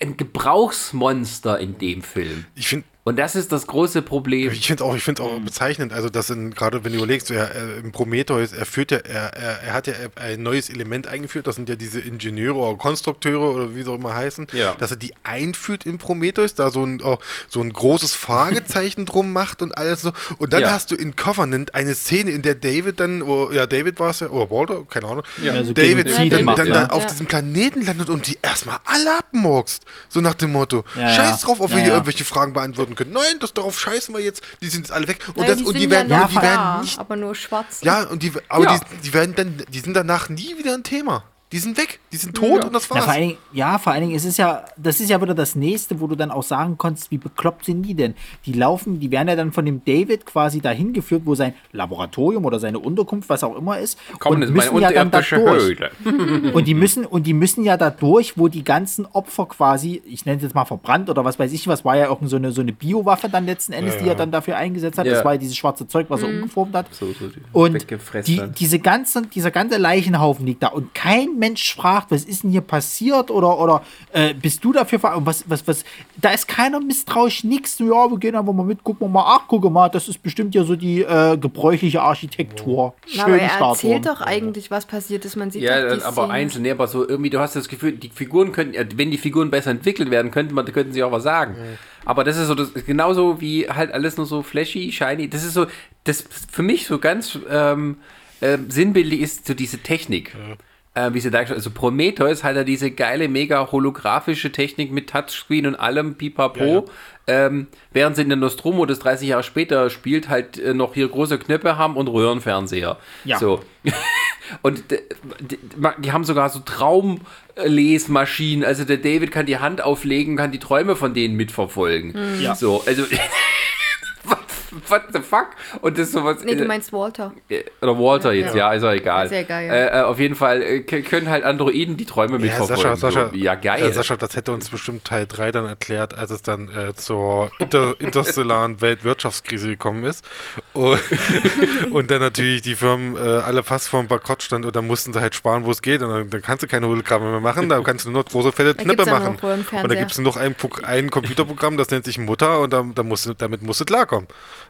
ein Gebrauchsmonster in dem Film. Ich finde und das ist das große Problem. Ich finde auch, ich finde auch bezeichnend, also dass gerade wenn du überlegst, er, er, im Prometheus, er führt ja, er, er, er, hat ja ein neues Element eingeführt, das sind ja diese Ingenieure oder Konstrukteure oder wie sie auch immer heißen, ja. dass er die einführt in Prometheus, da so ein, oh, so ein großes Fragezeichen drum macht und alles so. Und dann ja. hast du in Covenant eine Szene, in der David dann, oh, ja, David war es ja, oder Walter, keine Ahnung, ja. Also David dann, dann, macht, dann, dann auf diesem Planeten landet und die erstmal alle abmorkst. So nach dem Motto, scheiß drauf, ob wir hier irgendwelche Fragen beantworten können. Nein, das darauf scheißen wir jetzt. Die sind jetzt alle weg. Und, Nein, das, die und die werden, ja, und die werden nicht. Aber nur schwarz. Ja, und die, aber ja. Die, die werden dann, die sind danach nie wieder ein Thema. Die sind weg, die sind tot ja. und das war's. Ja vor, allen Dingen, ja, vor allen Dingen, es ist ja, das ist ja wieder das nächste, wo du dann auch sagen kannst, wie bekloppt sind die denn? Die laufen, die werden ja dann von dem David quasi dahin geführt, wo sein Laboratorium oder seine Unterkunft, was auch immer ist, Komm, und müssen ja dann da durch. und die müssen, und die müssen ja da durch, wo die ganzen Opfer quasi, ich nenne es jetzt mal verbrannt oder was weiß ich, was war ja auch so eine, so eine Biowaffe dann letzten Endes, ja, die er dann dafür eingesetzt hat. Das war ja dieses schwarze Zeug, was er mhm. umgeformt hat. So, so die und die, diese ganze, dieser ganze Leichenhaufen liegt da und kein Mensch fragt, was ist denn hier passiert oder, oder äh, bist du dafür was, was, was, da ist keiner misstrauisch, nix, ja, wir gehen einfach mal mit, gucken wir mal, ach, gucke mal, das ist bestimmt ja so die äh, gebräuchliche Architektur. Schön aber er Startform. erzählt doch eigentlich, was passiert ist, man sieht Ja, doch die aber Szene. einzeln, nee, aber so irgendwie, du hast das Gefühl, die Figuren könnten, wenn die Figuren besser entwickelt werden könnten, man, könnten sie auch was sagen. Mhm. Aber das ist so, das, genauso wie halt alles nur so flashy, shiny, das ist so, das für mich so ganz ähm, äh, sinnbildlich ist so diese Technik. Ja äh, wie sie dargestellt Also Prometheus hat ja diese geile, mega holographische Technik mit Touchscreen und allem, pipapo. Ja, ja. Ähm, während sie in der Nostromo, das 30 Jahre später spielt, halt äh, noch hier große Knöpfe haben und Röhrenfernseher. Ja. So. und die, die, haben sogar so Traumlesmaschinen. Also der David kann die Hand auflegen, kann die Träume von denen mitverfolgen. Mhm. Ja. So, also what the fuck? Und das sowas. Nee, du äh, meinst Walter. Äh, oder Walter jetzt, ja, ja ist auch egal. Sehr geil. Äh, äh, auf jeden Fall äh, können halt Androiden die Träume mitverfolgen. Ja, Sascha, Sascha, ja geil. Ja, Sascha, das hätte uns bestimmt Teil 3 dann erklärt, als es dann äh, zur inter interstellaren Weltwirtschaftskrise gekommen ist. Und, und, dann natürlich die Firmen alle fast vor dem Bankrott standen und dann mussten sie halt sparen, wo es geht. Und dann, dann kannst du keine Hologramme mehr machen, da kannst du nur große Fälle Knippe machen. Und da gibt es noch ein, ein Computerprogramm, das nennt sich Mutter und da, da musst, damit musst du klarkommen.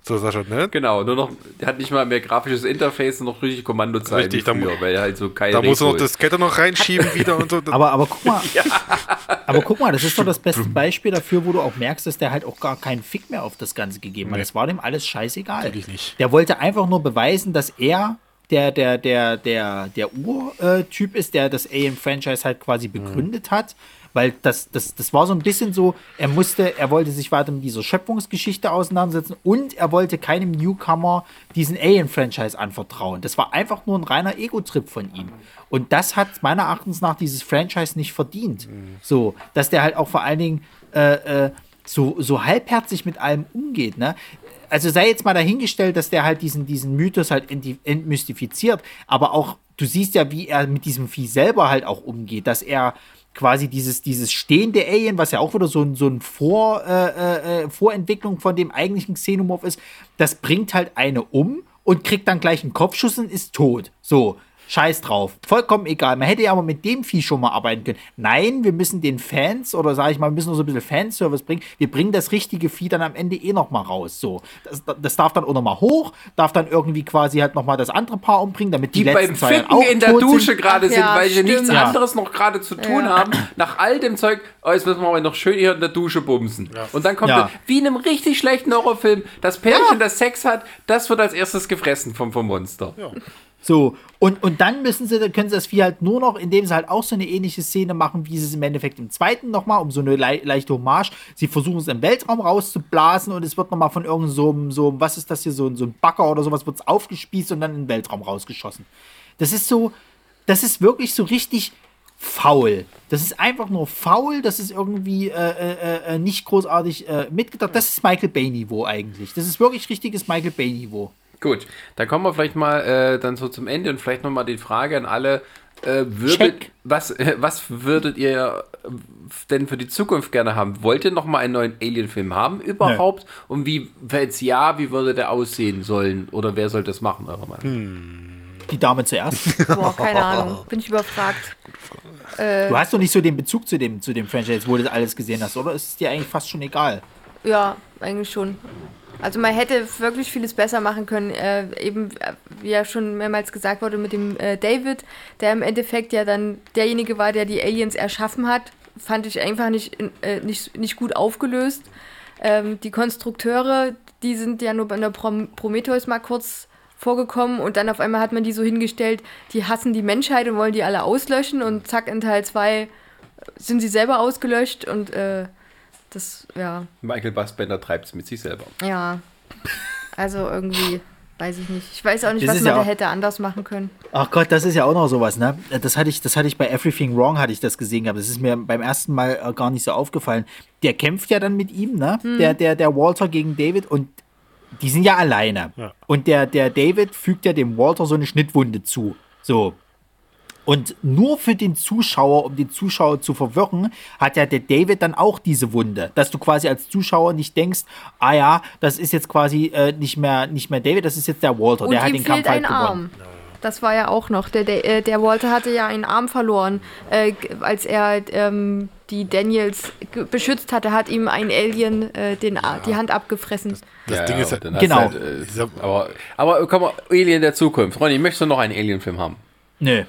So, Sascha, ne? Genau, nur noch, der hat nicht mal mehr grafisches Interface und noch richtig Kommandozeilen richtig, früher, da, weil er halt so keine Da muss er noch das Kette noch reinschieben wieder und so. aber, aber guck mal, ja. aber guck mal, das ist doch das beste Beispiel dafür, wo du auch merkst, dass der halt auch gar keinen Fick mehr auf das Ganze gegeben hat. Es war dem alles scheißegal. Natürlich nicht. Der wollte einfach nur beweisen, dass er der, der, der, der, der Urtyp ist, der das AM-Franchise halt quasi begründet mhm. hat weil das, das, das war so ein bisschen so, er musste, er wollte sich weiter mit dieser Schöpfungsgeschichte auseinandersetzen und er wollte keinem Newcomer diesen Alien-Franchise anvertrauen. Das war einfach nur ein reiner Ego-Trip von ihm. Und das hat meiner Erachtens nach dieses Franchise nicht verdient. So, dass der halt auch vor allen Dingen äh, äh, so, so halbherzig mit allem umgeht. Ne? Also sei jetzt mal dahingestellt, dass der halt diesen, diesen Mythos halt entmystifiziert, aber auch, du siehst ja, wie er mit diesem Vieh selber halt auch umgeht, dass er quasi dieses, dieses stehende Alien, was ja auch wieder so so ein Vor, äh, äh, äh, Vorentwicklung von dem eigentlichen Xenomorph ist, das bringt halt eine um und kriegt dann gleich einen Kopfschuss und ist tot. So. Scheiß drauf. Vollkommen egal. Man hätte ja aber mit dem Vieh schon mal arbeiten können. Nein, wir müssen den Fans, oder sage ich mal, wir müssen so ein bisschen Fanservice bringen. Wir bringen das richtige Vieh dann am Ende eh noch mal raus. So. Das, das darf dann auch noch mal hoch, darf dann irgendwie quasi halt noch mal das andere Paar umbringen, damit die, die letzten beim zwei auch in der Dusche gerade sind, ja, weil sie nichts ja. anderes noch gerade zu tun ja. haben. Nach all dem Zeug, oh, jetzt müssen wir aber noch schön hier in der Dusche bumsen. Und dann kommt dann, wie in einem richtig schlechten Horrorfilm, das Pärchen, das Sex hat, das wird als erstes gefressen vom, vom Monster. Ja. So, und, und dann müssen sie, können sie das Vieh halt nur noch, indem sie halt auch so eine ähnliche Szene machen, wie sie es im Endeffekt im zweiten nochmal, um so eine le leichte Hommage. Sie versuchen es im Weltraum rauszublasen und es wird nochmal von irgendeinem, so, so, was ist das hier, so, so ein Bagger oder sowas, wird es aufgespießt und dann in den Weltraum rausgeschossen. Das ist so, das ist wirklich so richtig faul. Das ist einfach nur faul, das ist irgendwie äh, äh, äh, nicht großartig äh, mitgedacht. Das ist Michael Bay-Niveau eigentlich. Das ist wirklich richtiges Michael Bay-Niveau. Gut, dann kommen wir vielleicht mal äh, dann so zum Ende und vielleicht nochmal die Frage an alle. Äh, würdet, was, was würdet ihr denn für die Zukunft gerne haben? Wollt ihr nochmal einen neuen Alien-Film haben überhaupt? Nee. Und wie, falls ja, wie würde der aussehen sollen? Oder wer soll das machen, eurer Meinung? Hm. Die Dame zuerst. Boah, keine Ahnung. Bin ich überfragt. Äh, du hast doch nicht so den Bezug zu dem, zu dem Franchise, wo du das alles gesehen hast, oder ist es dir eigentlich fast schon egal? Ja, eigentlich schon. Also man hätte wirklich vieles besser machen können. Äh, eben, wie ja schon mehrmals gesagt wurde, mit dem äh, David, der im Endeffekt ja dann derjenige war, der die Aliens erschaffen hat, fand ich einfach nicht, äh, nicht, nicht gut aufgelöst. Ähm, die Konstrukteure, die sind ja nur bei der Prom Prometheus mal kurz vorgekommen und dann auf einmal hat man die so hingestellt, die hassen die Menschheit und wollen die alle auslöschen und zack, in Teil 2 sind sie selber ausgelöscht und äh, das, ja. Michael Bassbender treibt es mit sich selber. Ja. Also irgendwie, weiß ich nicht. Ich weiß auch nicht, das was man ja da hätte anders machen können. Ach Gott, das ist ja auch noch sowas, ne? Das hatte ich, das hatte ich bei Everything Wrong, hatte ich das gesehen, aber das ist mir beim ersten Mal äh, gar nicht so aufgefallen. Der kämpft ja dann mit ihm, ne? Hm. Der, der, der Walter gegen David und die sind ja alleine. Ja. Und der, der David fügt ja dem Walter so eine Schnittwunde zu. So. Und nur für den Zuschauer, um den Zuschauer zu verwirren, hat ja der David dann auch diese Wunde. Dass du quasi als Zuschauer nicht denkst, ah ja, das ist jetzt quasi äh, nicht, mehr, nicht mehr David, das ist jetzt der Walter, Und der hat den Kampf halt gewonnen. Arm. Das war ja auch noch. Der, der, äh, der Walter hatte ja einen Arm verloren, äh, als er ähm, die Daniels beschützt hatte, hat ihm ein Alien äh, den, ja. die Hand abgefressen. Das, das ja, Ding ist ja, genau. Halt, äh, aber, aber komm mal, Alien der Zukunft. Ronny, möchtest du noch einen Alien-Film haben? Nö.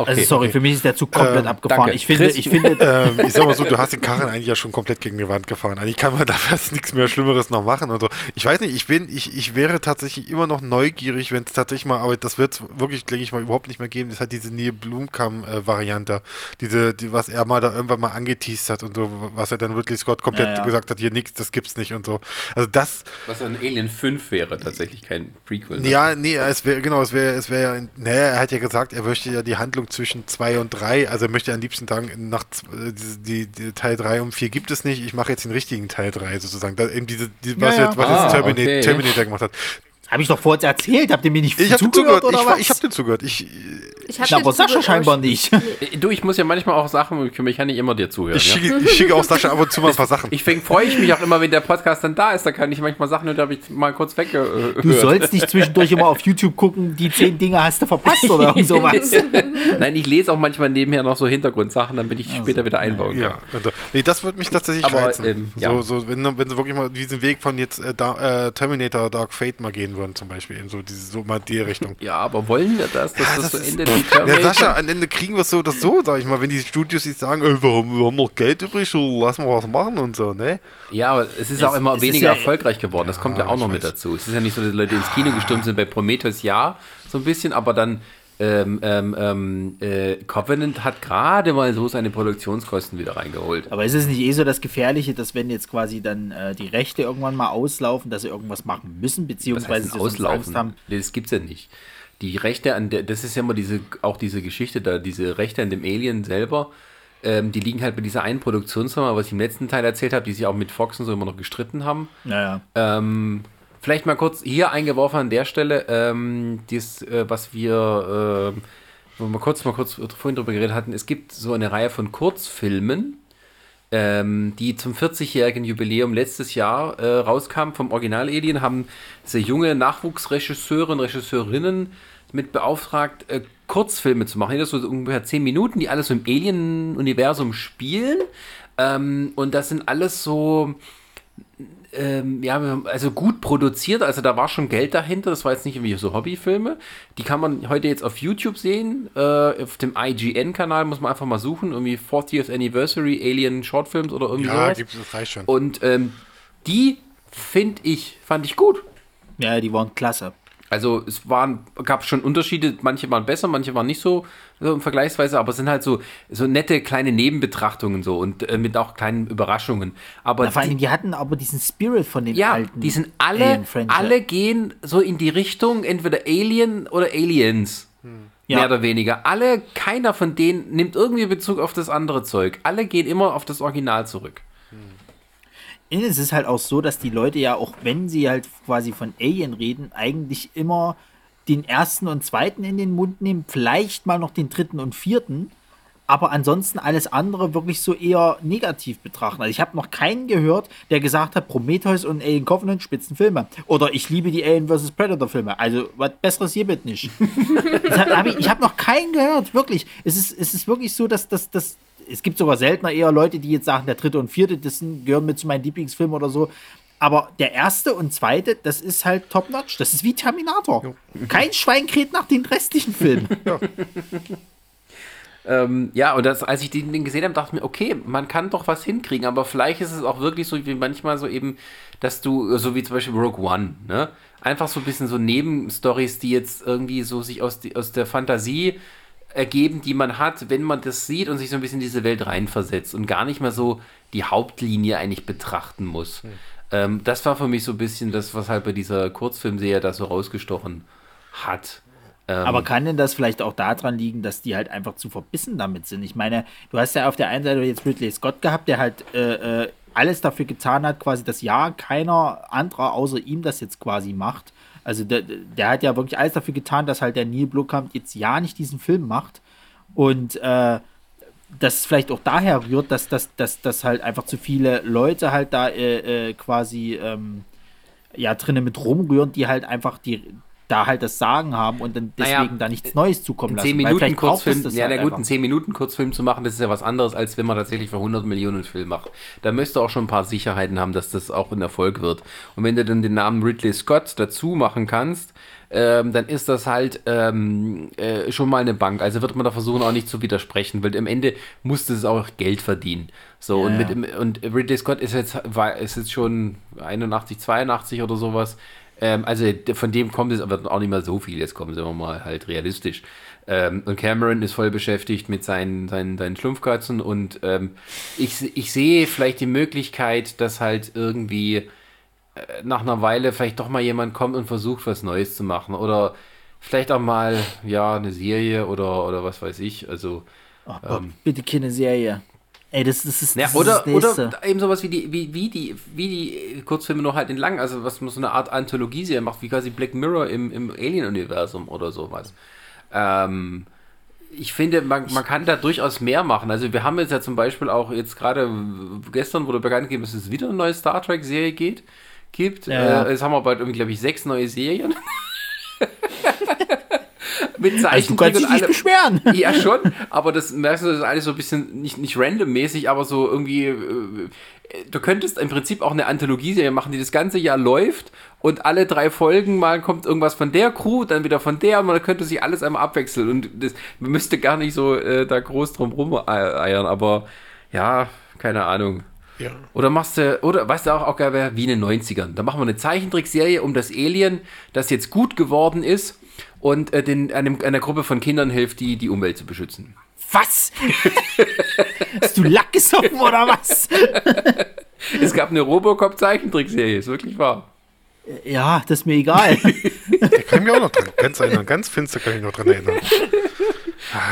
Okay, also sorry, okay. für mich ist der Zug komplett ähm, abgefahren. Danke. Ich finde, ich finde. ähm, ich sag mal so, du hast den Karren eigentlich ja schon komplett gegen die Wand gefahren. Eigentlich kann man da fast nichts mehr Schlimmeres noch machen und so. Ich weiß nicht, ich bin, ich, ich wäre tatsächlich immer noch neugierig, wenn es tatsächlich mal, aber das wird es wirklich, denke ich mal, überhaupt nicht mehr geben. Das hat diese Neil Blumkamp-Variante. Diese, die, was er mal da irgendwann mal angeteased hat und so, was er dann wirklich Scott komplett ja, ja. gesagt hat, hier nichts, das gibt's nicht und so. Also das. Was ein Alien 5 wäre, tatsächlich kein Prequel. Ne? Ja, nee, es wäre, genau, es wäre, es wäre, naja, er hat ja gesagt, er möchte ja die Handlung zwischen zwei und 3, also möchte am liebsten sagen, nach die, die, Teil 3 und 4 gibt es nicht, ich mache jetzt den richtigen Teil 3 sozusagen. Da, eben diese, die, was, ja, Jetzt, was ah, jetzt Terminator, okay. Terminator gemacht hat. Habe ich doch vorher erzählt. Habt ihr mir nicht ich zugehört? Oder ich, was? ich habe dir zugehört. Ich, ich Na, aber Sascha scheinbar nicht. Du, ich muss ja manchmal auch Sachen, ich kann nicht immer dir zuhören. Ich, schicke, ich schicke auch Sascha ab und zu mal ein paar Sachen. Deswegen freue ich mich auch immer, wenn der Podcast dann da ist. Da kann ich manchmal Sachen und da habe ich mal kurz weggehört. Du sollst nicht zwischendurch immer auf YouTube gucken, die zehn Dinge hast du verpasst oder sowas. Nein, ich lese auch manchmal nebenher noch so Hintergrundsachen, damit ich also, später wieder einbauen kann. Ja, also, nee, das würde mich tatsächlich aber, reizen. Ähm, ja. so, so, wenn, wenn sie wirklich mal diesen Weg von jetzt äh, da, äh, Terminator Dark Fate mal gehen würden, zum Beispiel. In so diese, so mal die Richtung. Ja, aber wollen wir das? Dass ja, das, das so endet Ja, Sascha, am Ende kriegen wir es so oder so, sag ich mal, wenn die Studios sich sagen, äh, wir, haben, wir haben noch Geld übrig, so lassen wir was machen und so, ne? Ja, aber es ist es, auch immer weniger ja, erfolgreich geworden. Das kommt ja, auch noch mit dazu. Es ist ja nicht so, dass die Leute ins Kino gestimmt sind bei Prometheus, ja, so ein bisschen, aber dann ähm, ähm, ähm, äh, Covenant hat gerade mal so seine Produktionskosten wieder reingeholt. Aber ist es nicht eh so das Gefährliche, dass wenn jetzt quasi dann äh, die Rechte irgendwann mal auslaufen, dass sie irgendwas machen müssen, beziehungsweise sie auslaufen haben? Das gibt's ja nicht. Die Rechte an der, das ist ja immer diese, auch diese Geschichte da, diese Rechte an dem Alien selber, ähm, die liegen halt bei dieser einen Produktionsfirma, was ich im letzten Teil erzählt habe, die sich auch mit Fox und so immer noch gestritten haben. Naja. Ähm, Vielleicht mal kurz hier eingeworfen an der Stelle, ähm, dies, äh, was wir, äh, wo wir kurz mal kurz vorhin drüber geredet hatten, es gibt so eine Reihe von Kurzfilmen, ähm, die zum 40-jährigen Jubiläum letztes Jahr äh, rauskamen vom Original Alien, haben sehr junge Nachwuchsregisseure und Regisseurinnen mit beauftragt, äh, Kurzfilme zu machen. Das so ungefähr 10 Minuten, die alles so im Alien-Universum spielen. Ähm, und das sind alles so ähm, ja, also gut produziert, also da war schon Geld dahinter, das war jetzt nicht irgendwie so Hobbyfilme. Die kann man heute jetzt auf YouTube sehen, äh, auf dem IGN-Kanal muss man einfach mal suchen, irgendwie 40th Anniversary Alien Shortfilms oder irgendwie ja, sowas. Ja, das reicht schon. Und ähm, die finde ich, fand ich gut. Ja, die waren klasse. Also es waren, gab schon Unterschiede, manche waren besser, manche waren nicht so, so vergleichsweise, aber es sind halt so, so nette kleine Nebenbetrachtungen so und äh, mit auch kleinen Überraschungen. Aber Na, vor allem, die, die hatten aber diesen Spirit von den ja, alten. die sind alle, alle gehen so in die Richtung entweder Alien oder Aliens. Ja. Mehr oder weniger. Alle, keiner von denen nimmt irgendwie Bezug auf das andere Zeug. Alle gehen immer auf das Original zurück. Es ist halt auch so, dass die Leute ja auch, wenn sie halt quasi von Alien reden, eigentlich immer den ersten und zweiten in den Mund nehmen, vielleicht mal noch den dritten und vierten, aber ansonsten alles andere wirklich so eher negativ betrachten. Also ich habe noch keinen gehört, der gesagt hat, Prometheus und Alien Covenant spitzen Filme. Oder ich liebe die Alien vs. Predator Filme. Also was Besseres hier wird nicht. Hab ich ich habe noch keinen gehört, wirklich. Es ist, es ist wirklich so, dass das, das, es gibt sogar seltener eher Leute, die jetzt sagen, der dritte und vierte, das gehören mit zu meinen Lieblingsfilmen oder so. Aber der erste und zweite, das ist halt top-notch. Das ist wie Terminator. Kein Schwein kräht nach den restlichen Filmen. Ähm, ja, und das, als ich den, den gesehen habe, dachte ich mir, okay, man kann doch was hinkriegen, aber vielleicht ist es auch wirklich so wie manchmal so eben, dass du, so wie zum Beispiel Rogue One, ne? Einfach so ein bisschen so Nebenstories, die jetzt irgendwie so sich aus, die, aus der Fantasie ergeben, die man hat, wenn man das sieht und sich so ein bisschen in diese Welt reinversetzt und gar nicht mehr so die Hauptlinie eigentlich betrachten muss. Ähm, das war für mich so ein bisschen das, was halt bei dieser Kurzfilmserie da so rausgestochen hat. Ähm, Aber kann denn das vielleicht auch daran liegen, dass die halt einfach zu verbissen damit sind? Ich meine, du hast ja auf der einen Seite jetzt Ridley Scott gehabt, der halt äh, äh, alles dafür getan hat, quasi das Ja keiner anderer außer ihm das jetzt quasi macht. Also der, der hat ja wirklich alles dafür getan, dass halt der Neil Blomkamp jetzt ja nicht diesen Film macht. Und äh, das vielleicht auch daher rührt, dass, dass, dass, dass halt einfach zu viele Leute halt da äh, äh, quasi ähm, ja drinnen mit rumrühren, die halt einfach die da halt das Sagen haben und dann Naja, deswegen da nichts Neues zukommen lassen. 10 Weil Minuten Kurzfilm, ja, halt na gut, einfach. einen 10 Minuten Kurzfilm zu machen, das ist ja was anderes, als wenn man tatsächlich für 100 Millionen einen Film macht. Da müsste auch schon ein paar Sicherheiten haben, dass das auch ein Erfolg wird. Und wenn du dann den Namen Ridley Scott dazu machen kannst, ähm, dann ist das halt ähm, äh, schon mal eine Bank. Also wird man da versuchen, auch nicht zu widersprechen, weil am Ende musste es auch Geld verdienen. So, Ja, und, mit, und Ridley Scott ist jetzt, war, ist jetzt schon 81, 82 oder sowas. Ähm, also von dem kommt es aber auch nicht mehr so viel. Jetzt kommen sie mal halt realistisch. Ähm, und Cameron ist voll beschäftigt mit seinen, seinen, seinen Schlumpfkatzen und ähm, ich, ich sehe vielleicht die Möglichkeit, dass halt irgendwie äh, nach einer Weile vielleicht doch mal jemand kommt und versucht, was Neues zu machen. Oder vielleicht auch mal, ja, eine Serie oder, oder was weiß ich. Also, Ach, Bob, bitte keine Serie. Ey, das, das ist, ja, das oder, ist das oder eben sowas wie die, wie, wie die, wie die Kurzfilme nur halt in lang, also was man so eine Art Anthologie macht, wie quasi Black Mirror im, im Alien-Universum oder sowas. Ähm, ich finde, man, man kann da durchaus mehr machen. Also wir haben jetzt ja zum Beispiel auch jetzt gerade gestern wurde bekannt gegeben, dass es wieder eine neue Star Trek-Serie geht, gibt. Ja, ja. Äh, jetzt haben wir bald irgendwie, glaube ich, sechs neue Serien. Mit Also du Zeichentrick kannst dich und nicht beschweren. Ja, schon, aber das merkst du, das ist alles so ein bisschen nicht, nicht randommäßig, aber so irgendwie. Äh, du könntest im Prinzip auch eine Anthologie-Serie machen, die das ganze Jahr läuft und alle drei Folgen mal kommt irgendwas von der Crew, dann wieder von der und man könnte sich alles einmal abwechseln und das, man müsste gar nicht so äh, da groß drum rumeiern, aber ja, keine Ahnung. Ja. Oder machst du, oder weißt du auch, auch geil wäre, wie in den 90ern. Da machen wir eine Zeichentrickserie um das Alien, das jetzt gut geworden ist und äh, den, einem, einer Gruppe von Kindern hilft, die die Umwelt zu beschützen. Was? Hast du Lack gesoffen oder was? Es gab eine Robocop-Zeichentrickserie, ist wirklich wahr. Ja, das ist mir egal. Da kann ich mich auch noch dran ganz erinnern. Ganz finster kann ich mich noch dran erinnern.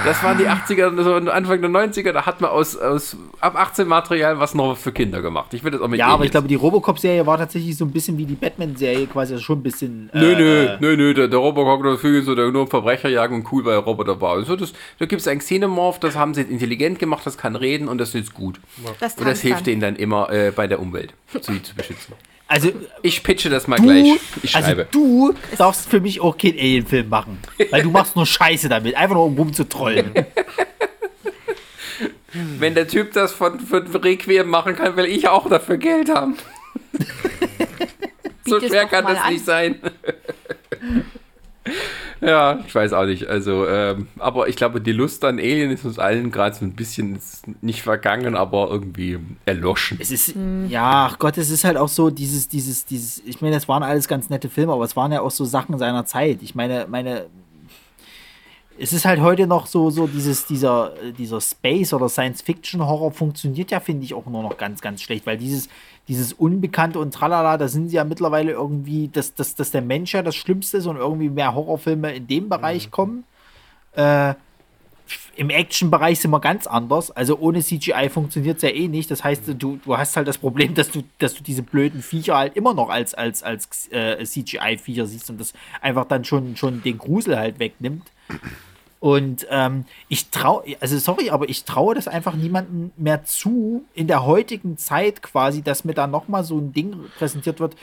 Das waren die 80er, so Anfang der 90er, da hat man aus, aus ab 18 Material was noch für Kinder gemacht. Ich will das auch mit ja, aber ich Aliens. glaube, die Robocop-Serie war tatsächlich so ein bisschen wie die Batman-Serie, quasi also schon ein bisschen. Nö, äh, nö, äh, nö, nö, der, der Robocop der Vögel so, der nur Verbrecher jagen und cool, weil er Roboter war. Also das, da gibt es einen Xenomorph, das haben sie intelligent gemacht, das kann reden und das ist jetzt gut. Das Und das hilft denen dann immer äh, bei der Umwelt, sie zu beschützen. Also, Ich pitche das mal du, gleich. Ich also schreibe. du darfst für mich auch keinen Alien-Film machen. Weil du machst nur Scheiße damit. Einfach nur um rumzutrollen. Wenn der Typ das von, von Requiem machen kann, will ich auch dafür Geld haben. so schwer kann das an. nicht sein. Ja, ich weiß auch nicht. Also, ähm, aber ich glaube, die Lust an Alien ist uns allen gerade so ein bisschen nicht vergangen, aber irgendwie erloschen. Es ist, mhm. ja, ach Gott, es ist halt auch so dieses, dieses, dieses, ich meine, das waren alles ganz nette Filme, aber es waren ja auch so Sachen seiner Zeit. Ich meine, meine, es ist halt heute noch so, so dieses, dieser, dieser Space- oder Science-Fiction-Horror funktioniert ja, finde ich, auch nur noch ganz, ganz schlecht, weil dieses, dieses Unbekannte und tralala, da sind sie ja mittlerweile irgendwie, dass, dass, dass der Mensch ja das Schlimmste ist und irgendwie mehr Horrorfilme in dem Bereich mhm. kommen. Äh, Im Action-Bereich sind wir ganz anders. Also ohne CGI funktioniert es ja eh nicht. Das heißt, du, du hast halt das Problem, dass du, dass du diese blöden Viecher halt immer noch als, als, als äh, CGI-Viecher siehst und das einfach dann schon, schon den Grusel halt wegnimmt. Und ähm, ich traue, also sorry, aber ich traue das einfach niemandem mehr zu, in der heutigen Zeit quasi, dass mir da nochmal so ein Ding präsentiert wird.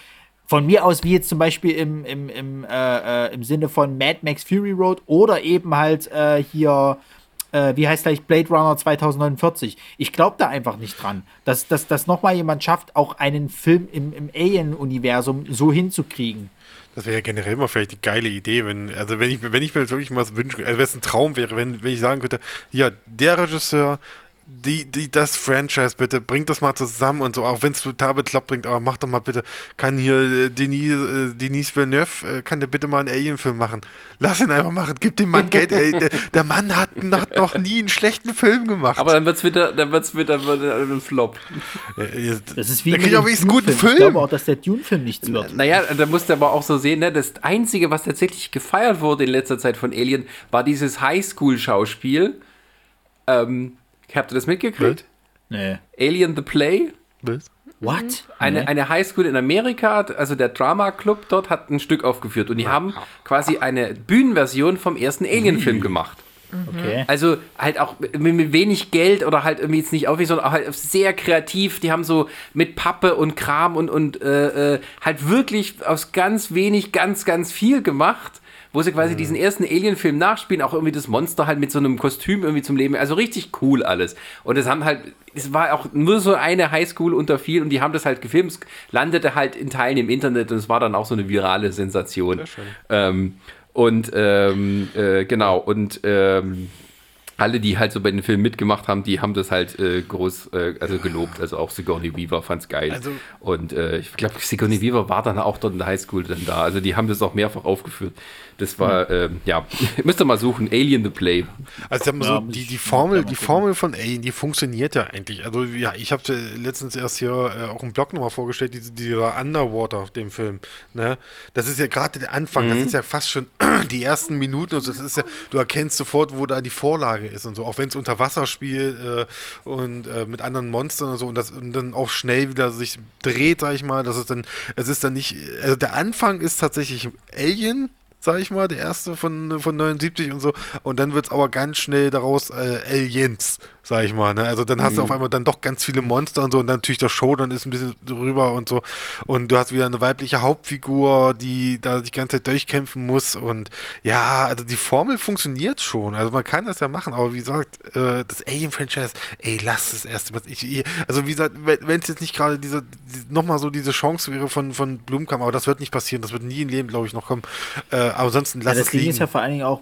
Von mir aus, wie jetzt zum Beispiel im, im, im, äh, äh, im Sinne von Mad Max Fury Road oder eben halt äh, hier, äh, wie heißt gleich Blade Runner 2049. Ich glaube da einfach nicht dran, dass, dass, dass nochmal jemand schafft, auch einen Film im, im Alien-Universum so hinzukriegen. Das wäre ja generell immer vielleicht die geile Idee, wenn, also wenn ich, wenn ich mir wirklich mal wünschen, also wenn es ein Traum wäre, wenn, wenn ich sagen könnte, ja, der Regisseur, die, die, das Franchise bitte, bringt das mal zusammen und so, auch wenn es total bekloppt bringt, aber mach doch mal bitte, kann hier äh, Denis, äh, Denis Villeneuve, äh, kann der bitte mal einen Alien-Film machen? Lass ihn einfach machen, gib dem Mann Geld, ey, der, der Mann hat, hat, noch nie einen schlechten Film gemacht. Aber dann wird's wieder, dann wird's wieder, wieder ein Flop. Das ist wie der kriegt auch einen guten Film. Ich glaube auch, dass der Dune-Film nichts wird. Naja, da musst du aber auch so sehen, ne, das Einzige, was tatsächlich gefeiert wurde in letzter Zeit von Alien, war dieses Highschool-Schauspiel, ähm, Habt ihr das mitgekriegt? Nee. Alien the Play? Was? What? Eine, nee. eine Highschool in Amerika, also der Drama Club dort hat ein Stück aufgeführt und die haben quasi eine Bühnenversion vom ersten Alien-Film gemacht. Okay. Also halt auch mit, wenig Geld oder halt irgendwie jetzt nicht aufwendig, sondern auch halt sehr kreativ. Die haben so mit Pappe und Kram und, und äh, äh halt wirklich aus ganz wenig ganz, ganz viel gemacht wo sie quasi mhm. diesen ersten Alien-Film nachspielen, auch irgendwie das Monster halt mit so einem Kostüm irgendwie zum Leben. Also richtig cool alles. Und es haben halt, es war auch nur so eine Highschool unter vielen und die haben das halt gefilmt. Es landete halt in Teilen im Internet und es war dann auch so eine virale Sensation. Ähm, und ähm, äh, genau, und ähm, alle, die halt so bei den Filmen mitgemacht haben, die haben das halt äh, groß, äh, also gelobt. Also auch Sigourney Weaver fand's geil. Also, und äh, ich glaube, Sigourney Weaver war dann auch dort in der Highschool dann da. Also die haben das auch mehrfach aufgeführt. Das war, äh, ja, müsst ihr mal suchen, Alien the Play. Also ja, so, die, die, Formel, die Formel von Alien, die funktioniert ja eigentlich. Also ja, ich habe letztens erst hier äh, auch im Blog nochmal vorgestellt, diese, dieser Underwater, dem Film. Ne? Das ist ja gerade der Anfang, mhm. das ist ja fast schon die ersten Minuten und das ist ja, du erkennst sofort, wo da die Vorlage ist und so, auch wenn es unter Wasser spielt äh, und äh, mit anderen Monstern und so und das und dann auch schnell wieder sich dreht, sag ich mal, das ist dann, es ist dann nicht, also der Anfang ist tatsächlich Alien, sag ich mal, der erste von, von 79 und so. Und dann wird es aber ganz schnell daraus äh, Aliens sag ich mal. Ne? Also dann hast mhm. du auf einmal dann doch ganz viele Monster und so und dann natürlich der Show dann ist ein bisschen drüber und so. Und du hast wieder eine weibliche Hauptfigur, die da die ganze Zeit durchkämpfen muss. Und ja, also die Formel funktioniert schon. Also man kann das ja machen, aber wie gesagt, äh, das Alien-Franchise, ey, lass es erst. Ich, also wie gesagt, wenn es jetzt nicht gerade diese, die, nochmal so diese Chance wäre von, von Blumkamp, aber das wird nicht passieren, das wird nie im Leben, glaube ich, noch kommen. Äh, aber ansonsten lass ja, das es liegen. ist ja vor allen Dingen auch,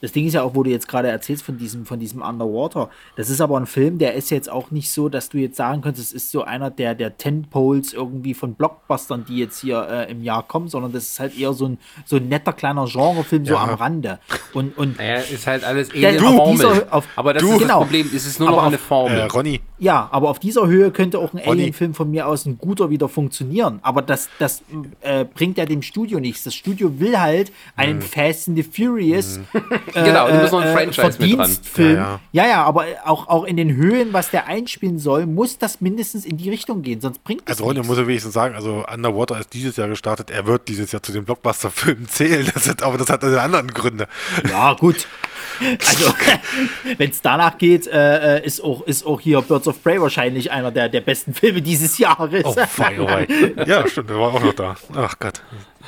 das Ding ist ja auch, wo du jetzt gerade erzählst von diesem, von diesem Underwater. Das ist aber ein Film, der ist jetzt auch nicht so, dass du jetzt sagen könntest, es ist so einer der, der Tentpoles irgendwie von Blockbustern, die jetzt hier äh, im Jahr kommen, sondern das ist halt eher so ein, so ein netter kleiner Genrefilm, ja. so am Rande. Und, und naja, ist halt alles eh eine Formel. Auf, aber das du, ist das genau. Problem, es ist nur noch eine Formel. Äh, Ronny. Ja, aber auf dieser Höhe könnte auch ein Alien-Film von mir aus ein guter wieder funktionieren. Aber das, das äh, bringt ja dem Studio nichts. Das Studio will halt einen mhm. Fast and the Furious mhm. Äh, genau, du musst noch ein äh, Franchise mit dran. Ja, ja. ja, ja, aber auch, auch in den Höhen, was der einspielen soll, muss das mindestens in die Richtung gehen, sonst bringt das Also Ronja muss ja wenigstens sagen, also Underwater ist dieses Jahr gestartet, er wird dieses Jahr zu den Blockbuster-Filmen zählen, das hat, aber das hat eine anderen Gründe. Ja, gut. Also, wenn es danach geht, äh, äh, ist, auch, ist auch hier Birds of Prey wahrscheinlich einer der, der besten Filme dieses Jahres. Oh, fei, oh, ja, stimmt, der war auch noch da. Ach Gott.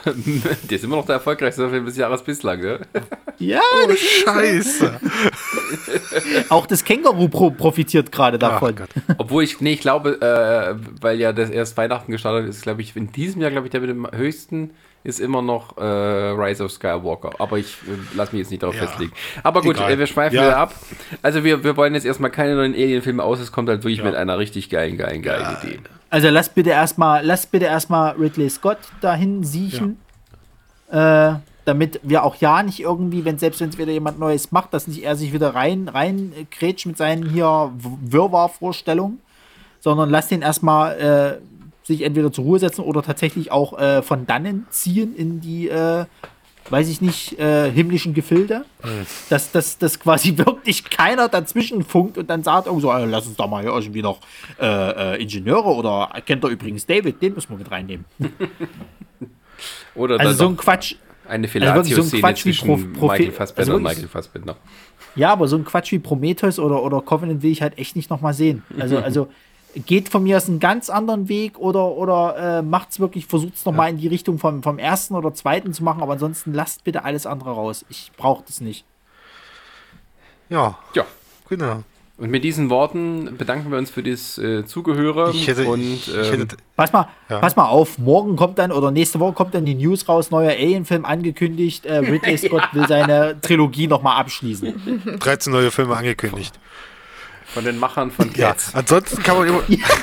der ist immer noch der erfolgreichste Film des Jahres bislang, ne? Ja, Oh, scheiße. auch das Känguru pro profitiert gerade davon. Gott. Obwohl ich, nee, ich glaube, äh, weil ja das erst Weihnachten gestartet ist, glaube ich, in diesem Jahr, glaube ich, der mit dem höchsten ist immer noch äh, Rise of Skywalker. Aber ich äh, lass mich jetzt nicht darauf Ja. festlegen. Aber gut, äh, wir schweifen Ja. wieder ab. Also wir, wir wollen jetzt erstmal keine neuen Alien-Filme aus. Es kommt halt wirklich Ja. mit einer richtig geilen, geilen, geilen Idee. Also lass bitte erstmal, lass bitte erstmal Ridley Scott dahin siechen. Äh, damit wir auch ja nicht irgendwie, wenn selbst wenn es wieder jemand Neues macht, dass nicht er sich wieder rein, rein äh, grätscht mit seinen hier Wirrwarr-Vorstellungen, sondern lass den erstmal äh, sich entweder zur Ruhe setzen oder tatsächlich auch äh, von dannen ziehen in die, äh, weiß ich nicht, äh, himmlischen Gefilde. Dass, dass, dass quasi wirklich keiner dazwischen funkt und dann sagt irgendwo, so, äh, lass uns doch mal hier irgendwie noch äh, äh, Ingenieure oder kennt ihr übrigens David, den müssen wir mit reinnehmen. Oder Also so ein Quatsch, eine also wirklich so ein Fellatio-Szene Quatsch wie Prophet- Michael Fassbender also und Michael Fassbender. Ja, aber so ein Quatsch wie Prometheus oder, oder Covenant will ich halt echt nicht nochmal sehen. Also, also geht von mir aus einen ganz anderen Weg oder, oder äh, macht es wirklich, versucht es nochmal in die Richtung vom, vom ersten oder zweiten zu machen, aber ansonsten lasst bitte alles andere raus. Ich brauche das nicht. Ja, Ja. genau. Und mit diesen Worten bedanken wir uns für das äh, Zugehöre. Ich hätte, und, ich, ich ähm, hätte Pass mal, Ja. pass mal auf, morgen kommt dann oder nächste Woche kommt dann die News raus, neuer Alien-Film angekündigt. Äh, Ridley Scott will seine Trilogie nochmal abschließen. 13 neue Filme angekündigt. Von den Machern von Ja, Cats. ansonsten kann man immer,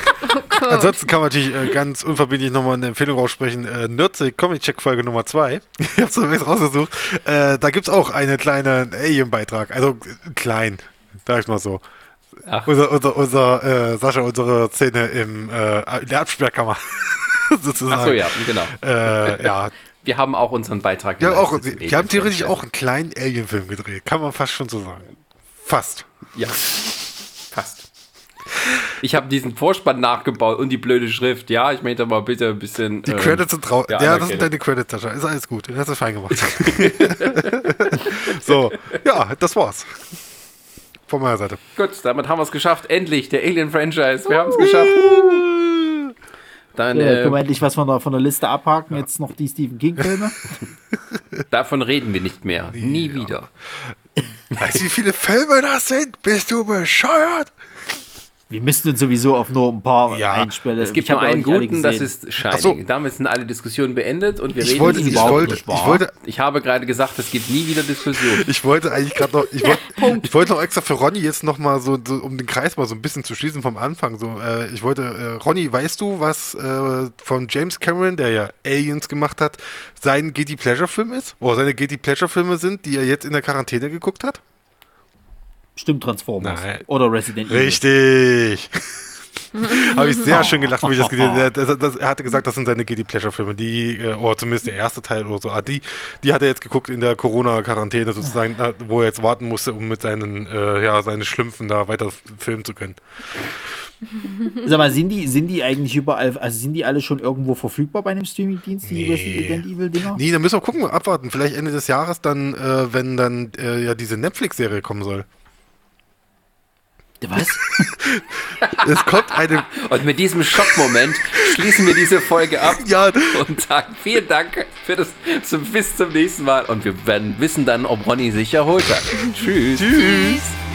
ansonsten kann man natürlich äh, ganz unverbindlich nochmal eine Empfehlung aussprechen. Äh, Nerdsick Comic Check Folge Nummer 2. Ich hab's zumindest rausgesucht. Äh, da gibt's auch einen kleinen Alien-Beitrag. Also äh, klein, sag ich mal so. Ach. Unser, unser, unser äh, Sascha, unsere Szene im, äh, in der Absperrkammer. sozusagen. Achso, ja, genau. Äh, ja, Wir haben auch unseren Beitrag haben, auch, zum die haben theoretisch auch einen kleinen Alien-Film gedreht. Kann man fast schon so sagen. Fast. Ja. Ich habe diesen Vorspann nachgebaut und die blöde Schrift. Ja, ich möchte mal bitte ein bisschen. Die ähm, Credits sind traurig. ja, Ja, das sind deine Credits, Sascha. Ist alles gut. Das hast du fein gemacht. so, ja, das war's. Von meiner Seite. Gut, damit haben wir es geschafft. Endlich, der Alien-Franchise. Wir haben es geschafft. Dann, Äh, können wir äh, endlich was von der, von der Liste abhaken. Jetzt noch die Stephen King-Filme. davon reden wir nicht mehr. Nie wieder. Weißt du, wie viele Filme das sind? Bist du bescheuert? Wir müssten uns sowieso auf nur ein paar Ja, einspellen. Es gibt Ich hab nur ja einen guten, das ist Shining. So. Damit sind alle Diskussionen beendet und wir Ich reden wollte, ich wollte, ich wollte, Ich habe gerade gesagt, es gibt nie wieder Diskussionen. ich wollte eigentlich gerade noch, ich wollte, ich wollte noch extra für Ronny jetzt noch mal so, so, um den Kreis mal so ein bisschen zu schließen vom Anfang. So, äh, ich wollte, äh, Ronny, weißt du, was äh, von James Cameron, der ja Aliens gemacht hat, sein Guilty Pleasure Film ist? Oder seine Guilty Pleasure Filme sind, die er jetzt in der Quarantäne geguckt hat? Stimmt Transformers. Nein. Oder Resident Evil. Richtig. Habe ich sehr schön gelacht, wo ich das gesehen habe. Er hatte gesagt, das sind seine Guilty Pleasure Filme, die, äh, oder zumindest der erste Teil oder so. Ah, Die, die hat er jetzt geguckt in der Corona-Quarantäne sozusagen, da- wo er jetzt warten musste, um mit seinen, äh, ja, seine Schlümpfen da weiter filmen zu können. Sag mal, sind die, sind die eigentlich überall, also sind die alle schon irgendwo verfügbar bei einem Streamingdienst, die Nee. Resident Evil Dinger? Nee, da müssen wir gucken, abwarten. Vielleicht Ende des Jahres dann, äh, wenn dann äh, ja diese Netflix-Serie kommen soll. Was? Es kommt eine, Und mit diesem Schockmoment schließen wir diese Folge ab ja, und sagen vielen Dank für das bis zum nächsten Mal. Und wir werden wissen dann, ob Ronny sich erholt hat. Tschüss. tschüss.